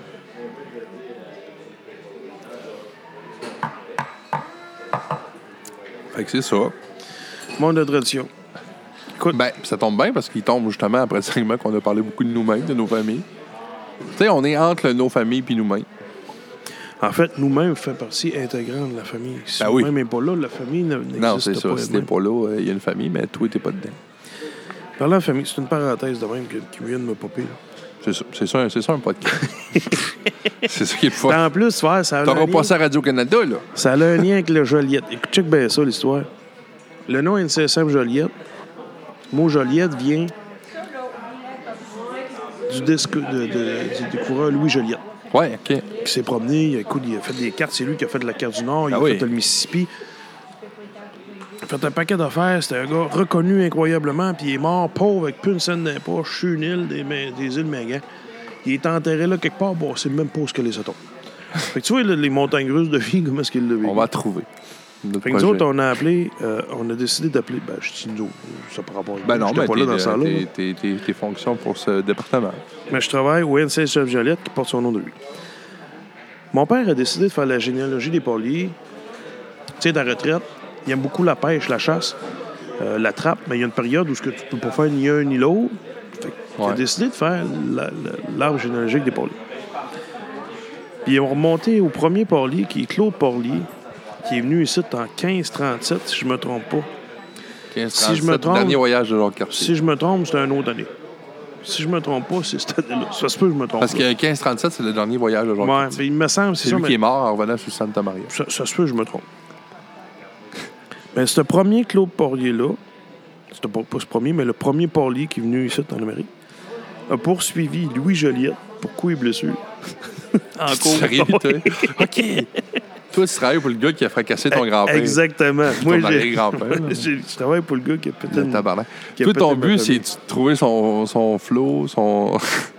Fait que c'est ça. Monde de tradition. Écoute, Ben, ça tombe bien parce qu'il tombe justement après le segment qu'on a parlé beaucoup de nous-mêmes, de nos familles. Tu sais, on est entre nos familles puis nous-mêmes. En fait, nous-mêmes fait partie intégrante de la famille. Si Ben oui. nous-mêmes n'est pas là, la famille ne- n'existe Non, c'est ça. pas. Si t'es pas là, euh, il y a une famille, mais toi, t'es pas dedans. Parlant de famille, c'est une parenthèse de même que- qui vient de me popper. C'est ça, c'est ça, c'est ça un podcast. [LAUGHS] c'est ça qui est le fun. En plus, ouais, ça a, un T'auras lien, pas ça à Radio-Canada, là. ça a un lien avec le Joliette. Écoute, check bien ça, l'histoire. Le nom NCSM Joliette, le mot Joliette vient du disque de, de- du découvreur Louis Joliette. Ouais, OK. qui s'est promené, il a, écoute, il a fait des cartes, c'est lui qui a fait de la carte du Nord, il Ah a oui. fait le Mississippi. Il a fait un paquet d'affaires, c'était un gars reconnu incroyablement, puis il est mort pauvre avec plus une scène d'impoche sur une île des, îles Mégan. Il est enterré là quelque part, bon, c'est le même pose que les autres. Fait que tu vois, les montagnes russes de vie, [LAUGHS] comment est-ce qu'il l'a vécu? On va trouver. Notre Fait que nous projet. autres, on a appelé, euh, on a décidé d'appeler, ben, je dis nous ça par rapport à Ben non, mais pas là dans tes, ce là. tes, tes, tes- tes fonctions pour ce département. Mais je travaille au NC Chef Joliette qui porte son nom de lui. Mon père a décidé de faire la généalogie des poliers. Tu sais, de la retraite, il aime beaucoup la pêche, la chasse, euh, la trappe, mais il y a une période où ce que tu peux pas faire ni un ni l'autre. Fait a Ouais. décidé de faire la- la- l'arbre généalogique des poliers. Puis ils ont remonté au premier Porlier, qui est Claude Porlier, qui est venu ici en 1537, si je me trompe pas. 15, Si je me 37, trompe- Dernier voyage de leur quartier. Si je me trompe, c'est un autre année. Si je me trompe pas, c'est cette année-là. Ça se peut que je me trompe. Parce que 1537, c'est le dernier voyage de leur Ouais, quartier. mais il me semble, c'est lui mais- qui est mort en revenant sur Santa Maria. Ça, ça se peut, je me trompe. Mais ce premier Claude Porlier-là, c'était pas, pas ce premier, mais le premier Porlier qui est venu ici en Amérique, a poursuivi Louis Joliette pour coups et blessures. en [LAUGHS] cours. Sérieux? [LAUGHS] OK. Toi, tu travailles pour le gars qui a fracassé ton grand-père. Exactement. Moi, [LAUGHS] j'ai- je travaille pour le gars qui a pété Le une... tabarnak. qui a Toi, ton but, c'est de trouver son, son flow, son.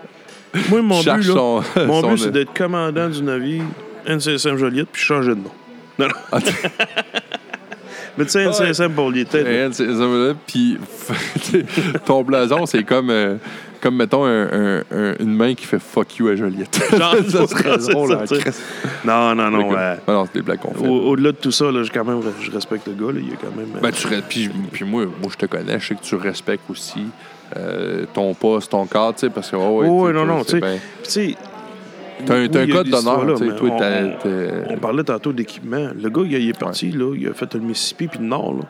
[LAUGHS] Moi, mon but, là, mon son- but, c'est d'être commandant du navire NCSM Joliette puis changer de nom. Non, non. Ah, [LAUGHS] Mais tu sais, NCSM peut-être. Ouais, c'est ça, là. Puis ton blason, c'est comme, euh, comme mettons, un- un- un- une main qui fait fuck you à Joliette. [LAUGHS] Genre, [LAUGHS] ça serait c'est drôle, ça, hein. Non, non, non. Non, c'est des blagues qu'on fait. Au- Au-delà de tout ça, là, je, quand même, je respecte le gars. Là, il est quand même. euh, Ben, tu puis, puis moi, moi, je te connais, je sais que tu respectes aussi euh, ton poste, ton cadre, tu sais, parce que, oh, ouais, Oh, non, non, tu sais. T'as un, code d'honneur, tu sais, on- parlait tantôt d'équipement. Le gars, il, il est parti, là, il a fait le Mississippi puis le Nord. Là.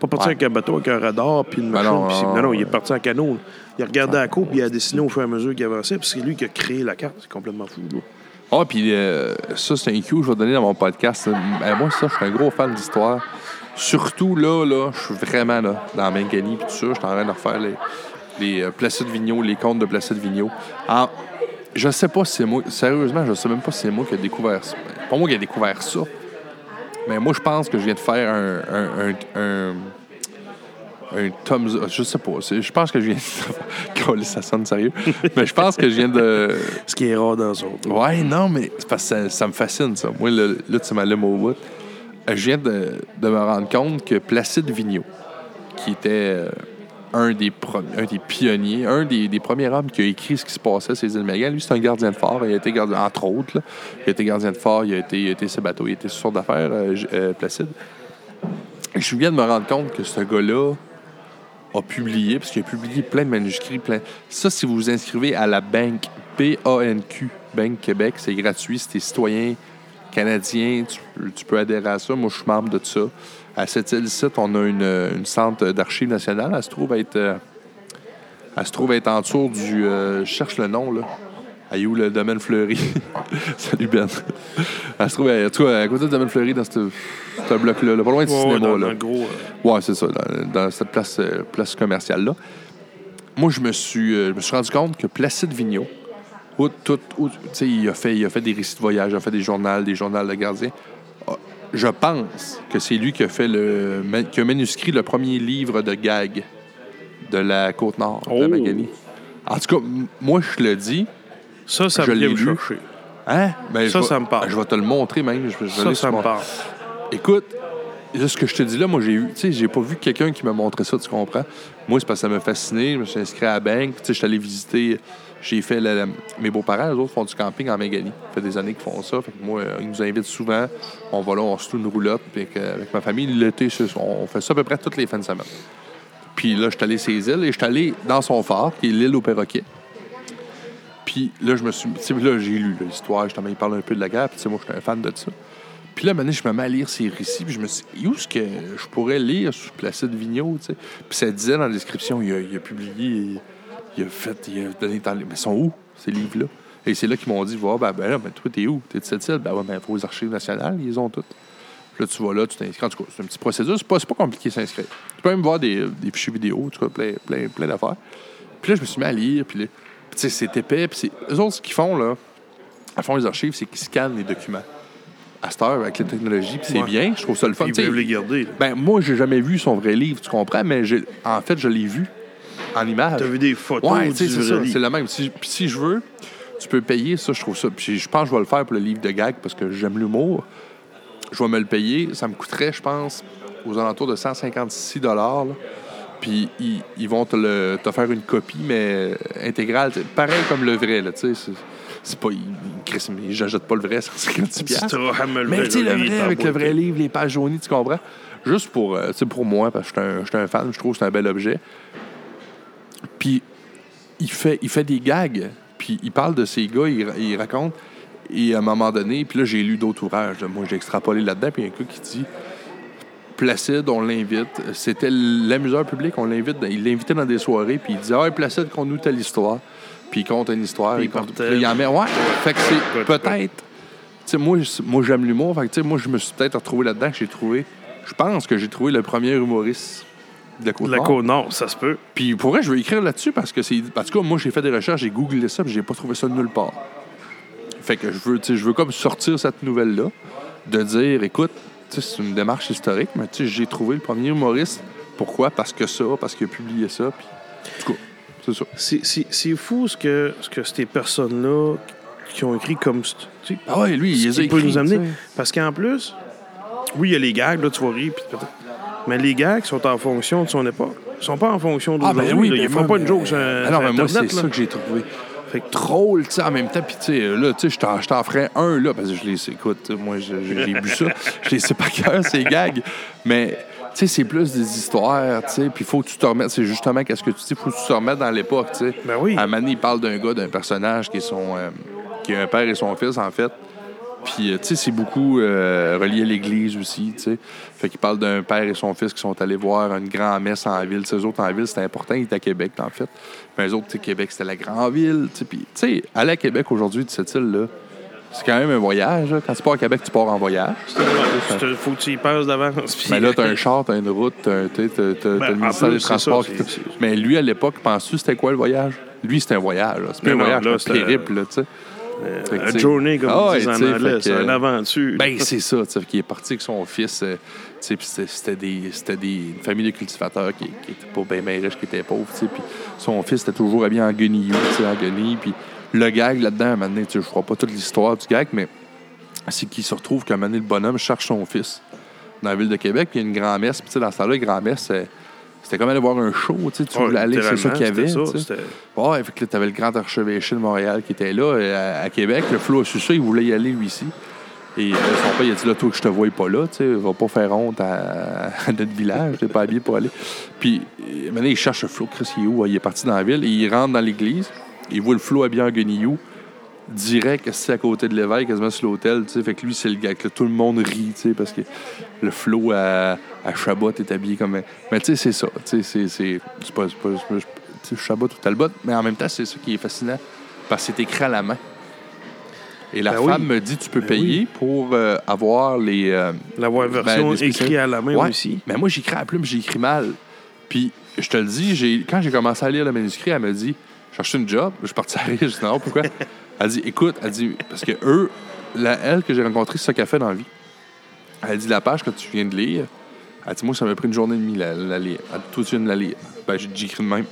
Pas parti Ouais. avec un bateau, avec un radar, puis une Ben machine. non, non, non, non, il est parti en canot. là. Il a regardé la côte, puis il a dessiné au fur et à mesure qu'il avançait, puis c'est lui qui a créé la carte. C'est complètement fou. Là. Ah, puis euh, ça, c'est un cue que je vais donner dans mon podcast. Ben, moi, ça, je suis un gros fan d'histoire. Surtout là, là, je suis vraiment là, dans Mangani puis tout ça. Je suis en train de refaire les, les euh, Placide Vigneault, les contes de Placide Vigneault. En- je sais pas si c'est moi, sérieusement, je sais même pas si c'est moi qui ai découvert ça. Ben, Pas moi qui ai découvert ça. Mais moi, je pense que je viens de faire un un thumbs up, je sais pas. Je pense que je viens de. [LAUGHS] Ça sonne sérieux. Mais je pense que je viens de. Ce qui est rare dans ça. Ouais, non, mais c'est parce que ça, ça me fascine, ça. Moi, le- là, tu m'allumes au bout. Euh, Je viens de, de me rendre compte que Placide Vigneault, qui était euh, un, des un des pionniers, un des, des premiers hommes qui a écrit ce qui se passait à ces îles Mégan, lui, c'est un gardien de phare. Il a été gardien, entre autres, là. il a été gardien de phare, il a été, il a été ses bateaux, il a été sur d'affaires, euh, euh, Placide. Et je viens de me rendre compte que ce gars-là a publié, parce qu'il a publié plein de manuscrits, plein. Ça, si vous vous inscrivez à la Banque, B-A-N-Q, Banque Québec, c'est gratuit, si citoyen canadien, tu, peux- tu peux adhérer à ça. Moi, je suis membre de ça. À cette île-ci, on a une, une centre d'archives nationales. Elle se trouve être. euh, elle se trouve être en dessous du. euh, je cherche le nom, là. À où le domaine Fleury? [LAUGHS] Salut Ben. Elle se trouve à, tout à côté du domaine Fleury, dans ce bloc-là, là, pas loin du Ouais, cinéma. là. gros. euh, Ouais, c'est ça, dans, dans cette place, euh, place commerciale-là. Moi, je me suis, euh, je me suis rendu compte que Placide Vigneault, où tout, où, il, a fait, il a fait des récits de voyage, il a fait des journaux, des journaux de gardien. Ah, Je pense que c'est lui qui a fait le, qui a manuscrit le premier livre de gag de la Côte-Nord, de Oh! Magani. En tout cas, moi, je le dis. Ça, ça Je l'ai me lu. chercher. Hein? Ben, Ça, ça me parle. Je vais te le montrer même. Je, Ça, ça me parle. Écoute, là, ce que je te dis là, moi, j'ai eu, tu sais, j'ai pas vu quelqu'un qui m'a montré ça, tu comprends? Moi, c'est parce que ça m'a fasciné. Je me suis inscrit à la banque. Tu sais, je suis allé visiter. J'ai fait la- la- mes beaux-parents, eux autres font du camping en Méganie. Ça fait des années qu'ils font ça. Fait que moi, euh, ils nous invitent souvent. On va là, on se loue une roulotte. Puis avec ma famille, l'été, on fait ça à peu près toutes les fins de semaine. Puis là, je suis allé ces îles et je suis allé dans son phare, qui est l'île au perroquet. Puis là, je me suis. Tu sais, là, j'ai lu l'histoire, justement, il parle un peu de la guerre. Puis, tu sais, moi, je suis un fan de ça. Puis là, maintenant, je me mets à lire ses récits. Puis je me suis dit, où est-ce que je pourrais lire sur Placide Vigneault, tu sais? Puis ça disait dans la description, il a, publié, il a fait, il a donné dans les. Mais sont où, ces livres-là? Et c'est là qu'ils m'ont dit, va, ben, ben là, ben, toi, t'es où? T'es de cette île? Ben ouais, ben, il faut aux archives nationales, ils ont toutes. Là, tu vas là, tu t'inscris. En tout cas, c'est une petite procédure. C'est pas, pas compliqué s'inscrire. Tu peux même voir des, fichiers vidéo, tout cas, plein, plein, plein d'affaires. Puis là, je me suis mis à lire. Puis là, tu sais, c'est épais. Puis eux autres, ce qu'ils font, là, à fond les archives, c'est qu'ils scannent les documents. À cette heure, avec la technologie, puis c'est Ouais. bien. Je trouve ça le fun. Ils Tu peuvent les garder. là. ben, moi, j'ai jamais vu son vrai livre, tu comprends, mais en fait, je l'ai vu en image. T'as vu des photos Ouais, tu c'est vrai ça. livre. C'est le même. Si, puis si je veux, tu peux payer ça, je trouve ça. Puis je pense que je vais le faire pour le livre de gag parce que j'aime l'humour. Je vais me le payer. Ça me coûterait, je pense, aux alentours de 156 là. Puis ils, ils vont te, le, te faire une copie, mais intégrale. Pareil comme le vrai, là, tu sais. c'est- C'est pas... Ils, j'achète pas le vrai, [LAUGHS] 156 Si piastres. le Mais tu sais, le vrai, avec le vrai livre, les pages jaunies, tu comprends? Juste pour, euh, pour moi, parce que je suis un- fan, je trouve que c'est un bel objet. Puis, il fait, il fait des gags. Puis, il parle de ces gars, il, il raconte. Et à un moment donné, puis là, j'ai lu d'autres ouvrages. là. Moi, j'ai extrapolé là-dedans. Puis, il y a un gars qui dit Placide, on l'invite. C'était l'amuseur public, on l'invite. Il l'invitait dans des soirées. Puis, il disait Ah, Placide, conte-nous telle histoire. Puis, il compte une histoire. Puis il compte- puis il en met. Ouais. Fait que c'est peut-être. Tu sais, moi, moi j'aime l'humour. Fait que, tu sais, moi, je me suis peut-être retrouvé là-dedans que j'ai trouvé. Je pense que j'ai trouvé le premier humoriste de la côte La côte nord, ça se peut. Puis pour vrai, je vais écrire là-dessus parce que c'est. En tout cas, moi, j'ai fait des recherches, j'ai googlé ça, puis j'ai pas trouvé ça nulle part. Fait que je veux, tu sais, je veux comme sortir cette nouvelle-là, de dire, écoute, c'est une démarche historique, mais tu sais, j'ai trouvé le premier humoriste. Pourquoi? Parce que ça, parce qu'il a publié ça, puis. En tout cas, c'est ça. C'est- C'est c'est fou ce que, ce que ces personnes-là qui ont écrit comme... Ah ouais, lui, il les a peut nous amener. sais. Parce qu'en plus, oui, il y a les gags, là, tu vas rire, puis mais les gags sont en fonction de son époque. Ils sont pas en fonction Ah, d'aujourd'hui. ben oui, ben Ils font pas une joke sur, Ah non, mais moi, c'est Internet, ça que j'ai trouvé. Fait que drôle, tu sais, en même temps. Puis, tu sais, là, tu sais, je t'en- ferais un, là, parce que je les écoute, moi, j'ai bu ça. [LAUGHS] Je les sais pas cœur, ces gags. Mais, tu sais, c'est plus des histoires, tu sais. Puis, il faut que tu te remettes, c'est justement qu'est-ce que tu dis, il faut que tu te remettes dans l'époque, tu sais. Ben oui. À un moment donné, il parle d'un gars, d'un personnage qui est son. euh, qui a un père et son fils, en fait. Puis, euh, tu sais, c'est beaucoup euh, relié à l'Église aussi, tu sais. Fait qu'il parle d'un père et son fils qui sont allés voir une grand-messe en ville. Ces autres en ville, c'était important, ils étaient à Québec, en fait. Mais eux autres, Québec, c'était la grande ville, tu sais. Puis, tu sais, aller à Québec aujourd'hui, de cette île-là, c'est quand même un voyage. là. Quand tu pars à Québec, tu pars en voyage. Il faut que tu y passes d'avance. Mais là, t'as un [LAUGHS] char, t'as une route, t'as Ben, le ministère des Transports. ça, qui Mais lui, à l'époque, penses-tu c'était quoi le voyage? Lui, c'était un voyage. Mais un non, voyage, là, c'est un c'était- périple, là, tu sais. Tu sais- journey, comme Ah disent en anglais, c'est une aventure. Ben, c'est ça, tu sais, qui est parti avec son fils. euh, tu sais, puis c'était des, c'était des, une famille de cultivateurs qui, qui était pas bien bien riche, qui était pauvre, tu sais. Puis son fils était toujours habillé en guenillou, tu sais, en guenille. Puis le gag là-dedans, donné, tu sais, je ne pas toute l'histoire du gag, mais c'est qu'il se retrouve qu'à un moment donné, le bonhomme cherche son fils dans la ville de Québec, puis il y a une grand-messe. Puis tu sais, dans ce temps-là, grand-messe, euh, c'était comme aller voir un show, tu sais, tu voulais aller, c'est ça qu'il y avait. ça, tu Ouais, fait que t'avais le grand archevêché de Montréal qui était là, euh, à, à Québec. Le flou a su ça, il voulait y aller, lui, ici. Et euh, son père, il a dit, là, toi, que je te voie pas là, tu sais, va pas faire honte à, [LAUGHS] à notre village, t'es pas habillé pour aller. Puis, euh, maintenant, il cherche le flou, Chris, il est où? Il est parti dans la ville, et il rentre dans l'église, il voit le flou habillé en guenillou, direct, c'est à côté de l'évêque, quasiment sur l'hôtel, tu sais. Fait que lui, c'est le gars que tout le monde rit, tu sais, parce que le flot à, à Chabot est habillé comme. un- Mais tu sais, c'est ça. Tu sais, c'est- pas. pas- Chabot ou Talbot, mais en même temps, c'est ça qui est fascinant, parce que c'est écrit à la main. Et la Ben oui. femme me dit tu peux Ben payer pour euh, avoir les. euh, La voix version ben, écrite à la main Ouais. aussi. Mais moi, j'écris à la plume, j'écris mal. Puis, je te le dis, quand j'ai commencé à lire le manuscrit, elle m'a dit Je cherche une job. Je suis parti à rire. Je dis Non, pourquoi? Elle dit Écoute, elle dit Parce que eux, la, elle que j'ai rencontrée, c'est ça qu'elle fait dans la vie. Elle dit La page que tu viens de lire, elle dit Moi, ça m'a pris une journée et demie la, la lire. Elle dit Toi, tu viens de la lire. Ben, j'ai j'écris de même.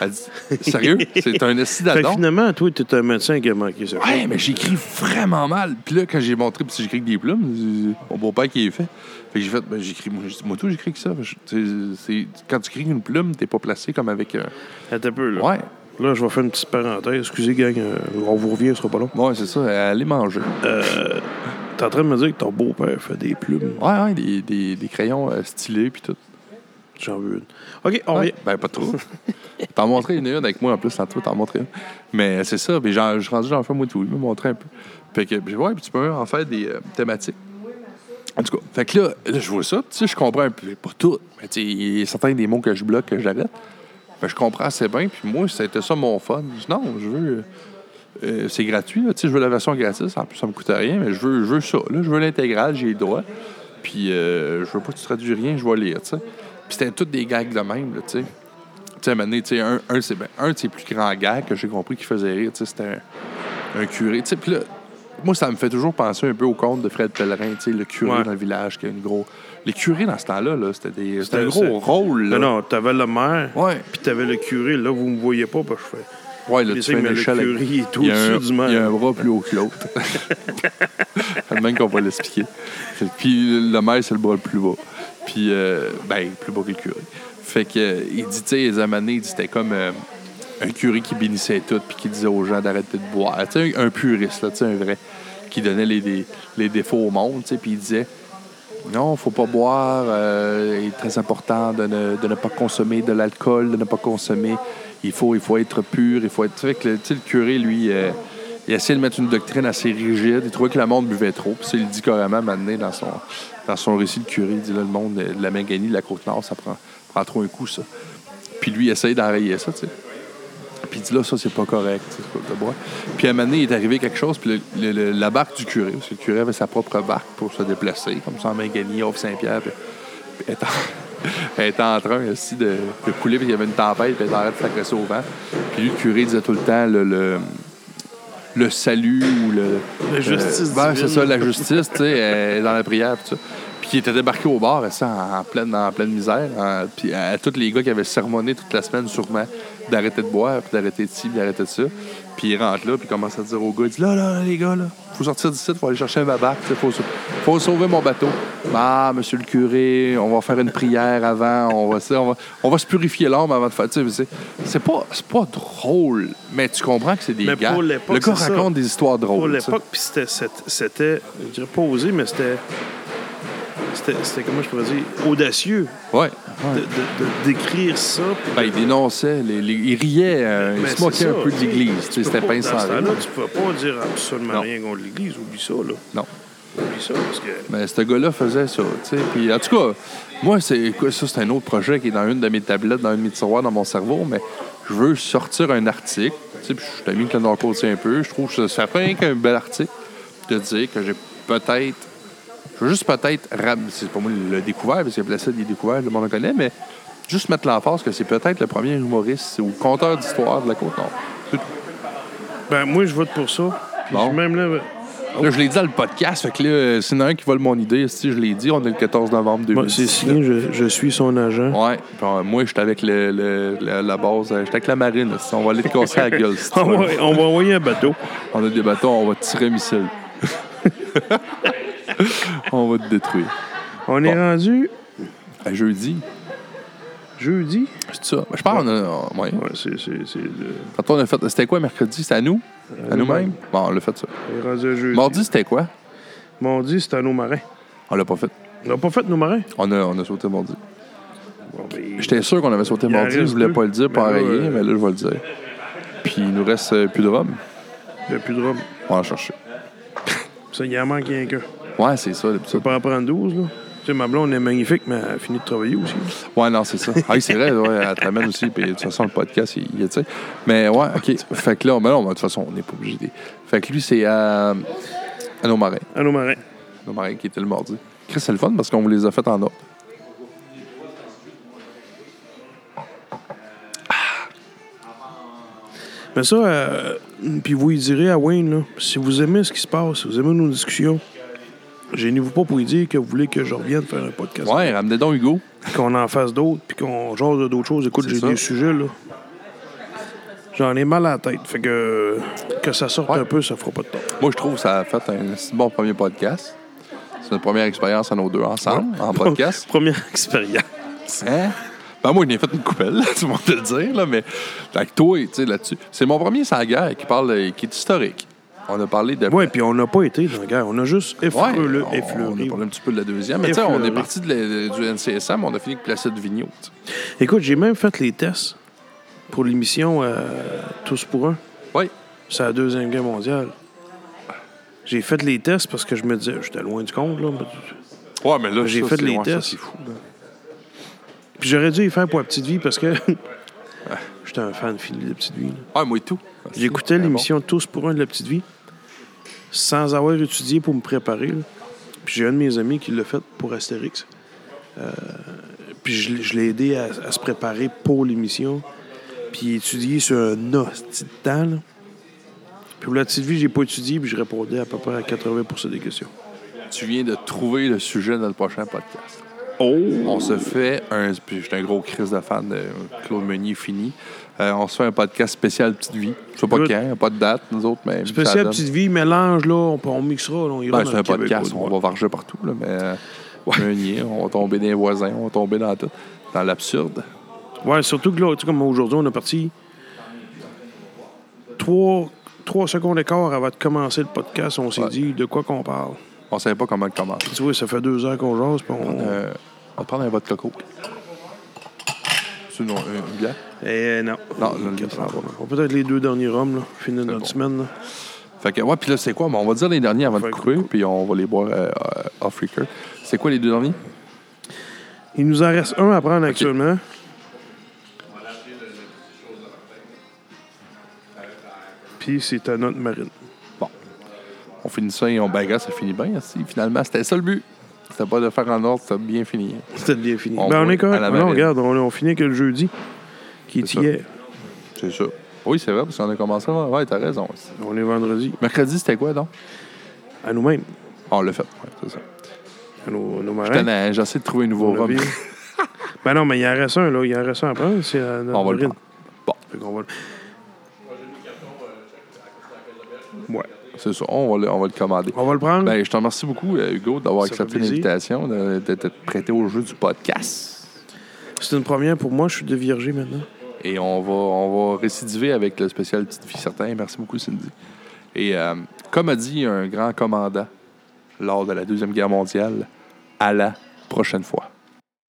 Elle dit Sérieux? C'est un esti Fait que d'adon? finalement, toi, t'es un médecin qui a manqué ça. Ouais, mais j'écris vraiment mal. Puis là, quand j'ai montré, puis j'écris avec des plumes, mon beau-père qui est fait. Fait que j'ai fait, ben, j'écris, moi, moi, tout, j'écris que ça. C'est- quand tu écris une plume, t'es pas placé comme avec un. Attends un peu, là. Ouais, Là, je vais faire une petite parenthèse. Excusez, gang, euh, on vous revient, ce sera pas long. ouais, c'est ça. Allez manger. T'es en train de me dire que ton beau-père fait des plumes. Ouais, ouais, des, des, des crayons euh, stylés, puis tout. J'en veux une. OK, on Ouais. revient. Ben, pas trop. [LAUGHS] t'en montrais une, une avec moi en plus, tantôt, t'en montrais une. Mais c'est ça, puis j'en- je suis rendu, j'en fais moi tout. Il m'a montré un peu. Fait que, ouais, puis tu peux en faire des euh, thématiques. En tout cas, fait que là, là je vois ça, tu sais, je comprends un peu, pas tout, mais tu sais, il y a certains des mots que je bloque, que j'arrête. Ben, je comprends assez bien, puis moi, c'était ça mon fun. Je dis, non, je veux. euh, c'est gratuit, je veux la version gratuite, en plus, ça me coûte rien, mais je veux, je veux ça, là, je veux l'intégrale, j'ai le droit. Puis, euh, je veux pas que tu traduis rien, je vais lire, tu sais. Puis, c'était tous des gags de même, là, tu sais. sais, à un donné, un, un, c'est- ben, un de ses plus grands gags que j'ai compris qui faisait rire, c'était un, un curé. Puis là, moi, ça me fait toujours penser un peu au conte de Fred Pellerin, tu sais, le curé Ouais. dans le village qui a une gros. Les curés dans ce temps-là, là, c'était des- c'était un gros rôle. Là. Non, non, t'avais le maire, Ouais. puis t'avais le curé. Là, vous me voyez pas, parce que je fais. Ouais, là, tu fais une le curé, il est au-dessus du maire. Il y a un bras plus haut que l'autre. [LAUGHS] C'est le même qu'on va l'expliquer. Puis le maire, c'est le bras le plus bas. Puis, euh, ben, plus bas que le curé. Fait que, euh, il dit, tu sais, les dit, c'était comme euh, un curé qui bénissait tout, puis qui disait aux gens d'arrêter de boire. Un, puriste, là, un vrai, qui donnait les, défauts au monde, puis il disait, non, faut pas boire. euh, il est très important de ne, pas consommer de l'alcool, de ne pas consommer. Il faut, être pur, il faut être. Le, curé, lui, euh, il essayait de mettre une doctrine assez rigide. Il trouvait que le monde buvait trop. Puis il dit carrément maintenant dans son, dans son récit, le curé. Il dit là, le monde euh, de la Manganie, de la Côte-Nord, ça prend, trop un coup, ça. Puis lui, il essaye d'enrayer ça. Puis il dit là, ça, c'est pas correct. Puis à un moment donné, il est arrivé quelque chose, puis le- le- le- la barque du curé, parce que le curé avait sa propre barque pour se déplacer, comme ça en Mangani, off Saint-Pierre. Puis, elle, est en, [LAUGHS] elle était en train aussi de, de couler, puis il y avait une tempête, puis elle train de s'agresser au vent. Puis lui, le curé disait tout le temps le, le, le salut ou le. La justice ben, c'est ça, la justice, tu sais, dans la prière, puis ça. Puis il était débarqué au bar, ça, en, en pleine, en pleine misère. puis à tous les gars qui avaient sermonné toute la semaine, sûrement, d'arrêter de boire, puis d'arrêter de ci, puis d'arrêter de ça. Puis il rentre là, puis il commence à dire aux gars, il dit là, là, là, les gars, là, faut sortir d'ici, faut aller chercher barque, il faut, faut sauver mon bateau. Ah, monsieur le curé, on va faire une prière avant, on va, on va, on va se purifier l'âme avant de faire. tu sais, C'est pas, c'est pas drôle, mais tu comprends que c'est des Mais gars. pour Le gars ça. raconte des histoires drôles. Pour l'époque, puis c'était, c'était- c'était, je dirais pas osé, mais c'était, c'était, comment je pourrais dire, audacieux Ouais. de, d'écrire ça. Ben, il dénonçait, les- les- il riait, euh, il Ben, se moquait ça, un peu de l'Église. C'était pas- pas Dans ce temps-là, tu peux pas dire absolument Non. rien contre l'Église. Oublie ça, là. Non. Oublie ça, parce que... Mais ce gars-là faisait ça, tu sais. Puis, en tout cas, moi, c'est ça, c'est un autre projet qui est dans une de mes tablettes, dans un de mes tiroirs dans mon cerveau, mais je veux sortir un article, tu sais, puis je t'ai mis le Nord un peu, je trouve que ça, fait qu'un bel article de dire que j'ai peut-être, je veux juste peut-être, c'est pas moi le découvert, parce que Placide, il est découvert, le monde le connaît, mais juste mettre l'emphase que c'est peut-être le premier humoriste ou conteur d'histoire de la Côte-Nord. C'est. Ben, moi, je vote pour ça. Bon. Même là, Là, je l'ai dit dans le podcast, fait que là, euh, s'il y en a un qui vole mon idée, si je l'ai dit, on est le 14 novembre moi, 2010. c'est signé, je, je suis son agent. Ouais, euh, moi, j'étais avec le, le- la, la base, euh, j'étais avec la marine. là, on va aller te casser la gueule. [LAUGHS] On va, on va envoyer un bateau. On a des bateaux, on va tirer un missile. [LAUGHS] on va te détruire. On est rendu À jeudi, jeudi? c'est ça. Ben, je pense qu'on a. ouais. Ouais, c'est, c'est, c'est le- Quand on a fait. C'était quoi mercredi? C'était à nous? À nous-mêmes? Bon, on l'a fait ça. on est rendu à jeudi. Mardi, c'était quoi? Mardi, c'était à nos marins. On l'a pas fait. On n'a pas fait nos marins? On a, on a sauté mardi. Bon, ben, J'étais sûr qu'on avait sauté mardi, je voulais deux. pas le dire pour Mais là, enrayer, euh, mais là, je vais le dire. Puis il nous reste euh, plus de rhum. il n'y a plus de rhum. On va en chercher. Ça, il en manque rien qu'un. Ouais, c'est ça, Tu l'épisode. peux pas en prendre 12, là. Tu sais, ma blonde est magnifique, mais elle a fini de travailler aussi. Ouais, non, c'est ça. Ah, oui, c'est vrai, ouais, elle te ramène aussi. Puis de toute façon, le podcast, il, il tu sais. Mais ouais, OK. Fait que là, ben non, de toute façon, on n'est pas obligé. de- Fait que lui, c'est à, à nos marins. À nos marins. Nos marins qui étaient le mardi. Chris, c'est le fun parce qu'on vous les a fait en ordre. Mais ça, euh, puis vous y direz à Wayne, là, si vous aimez ce qui se passe, si vous aimez nos discussions, gênez-vous pas pour lui dire que vous voulez que je revienne faire un podcast. Ouais, ramenez donc Hugo. Qu'on en fasse d'autres, puis qu'on jase d'autres choses. Écoute, j'ai des sujets, là. J'en ai mal à la tête. Fait que que ça sorte Ouais. un peu, ça fera pas de temps. Moi, je trouve que ça a fait un si bon premier podcast. C'est notre première expérience à nos deux ensemble, en podcast. [LAUGHS] Première expérience. Hein? Ben, moi, je n'ai fait une coupelle, le monde te le dire, là, mais avec toi, tu sais, là-dessus. C'est mon premier guerre qui parle, qui est historique. On a parlé de. Ouais, puis on n'a pas été dans la guerre. On a juste Ouais, effleuré. on, on a effleuré. parlé un petit peu de la deuxième. Mais tu sais, on est Effleuré. parti de la- du NCSM, on a fini avec Placide Vigneault. tu sais. Écoute, j'ai même fait les tests pour l'émission euh, Tous pour un. Oui. C'est la Deuxième Guerre mondiale. J'ai fait les tests parce que je me disais, j'étais loin du compte, là. mais- Ouais, mais là, J'ai fait les tests. fou. Puis j'aurais dû y faire pour la petite vie parce que j'étais un fan fini de la petite vie. là. Ouais, moi et tout. J'écoutais Ah, bon. l'émission Tous pour un de la petite vie sans avoir étudié pour me préparer. là. Puis j'ai un de mes amis qui l'a fait pour Astérix. Euh, Puis je, l'ai- je l'ai aidé à, à se préparer pour l'émission. Puis étudier sur un hostie de temps, là. Puis pour la petite vie, j'ai pas étudié, puis je répondais à peu près à 80% des questions. Tu viens de trouver le sujet dans le prochain podcast. Oh! On se fait un. Puis j'étais un gros crise de fan de Claude Meunier fini. Euh, on se fait un podcast spécial Petite Vie. Je sais pas Good. quand, pas de date, nous autres, mais. Spécial petite vie, mélange, là, on, on mixera, là, on ira Ben, dans c'est un Québec, podcast, ouais. on va varger partout, là, mais. euh, Meunier, on va tomber dans les voisins, on va tomber dans tout. Dans l'absurde. Ouais, surtout que là, tu sais, comme aujourd'hui, on est parti trois, trois secondes d'écart avant de commencer le podcast. On s'est Ouais. dit de quoi qu'on parle. On savait pas comment le commencer. Tu vois, ça fait deux heures qu'on jase, puis on... Euh, on va prendre un vodka coke. C'est une, une bière? Eh non. Non, non, non. On peut-être les deux derniers rhums, là. Finir notre bon. semaine, là. Fait que, ouais, puis là, c'est quoi? Bon, on va dire les derniers avant de Fait couper, puis on va les boire euh, euh, off record. C'est quoi les deux derniers? Il nous en reste un à prendre actuellement. Puis c'est à notre marine. On finit ça et on bagarre, ça finit bien. Si, finalement, c'était ça le but. C'était pas de faire en ordre, c'était bien fini. C'était bien fini. On ben, on va est correct. à la Non, marine. regarde, on, on finit que le jeudi, qui est C'est ça. hier. C'est ça. Oui, c'est vrai, parce qu'on a commencé. Ouais, t'as raison. On est vendredi. Mercredi, c'était quoi, donc? À nous-mêmes. Ah, on l'a fait. Ouais, c'est ça. À nos, nos marins. J'essaie de trouver un nouveau On rhum. [LAUGHS] ben non, mais il en reste un, là. Il en reste un à prendre. C'est On va le prendre. Bon. Qu'on va le- Ouais. C'est ça, on va le, on va le commander. On va le prendre. Ben, je te remercie beaucoup, euh, Hugo, d'avoir accepté l'invitation, de, de te prêter au jeu du podcast. C'est une première pour moi. Je suis déviergé maintenant. Et on va, récidiver avec le spécial Petite Fille Certain. Merci beaucoup, Cindy. Et euh, comme a dit un grand commandant lors de la Deuxième Guerre mondiale, à la prochaine fois.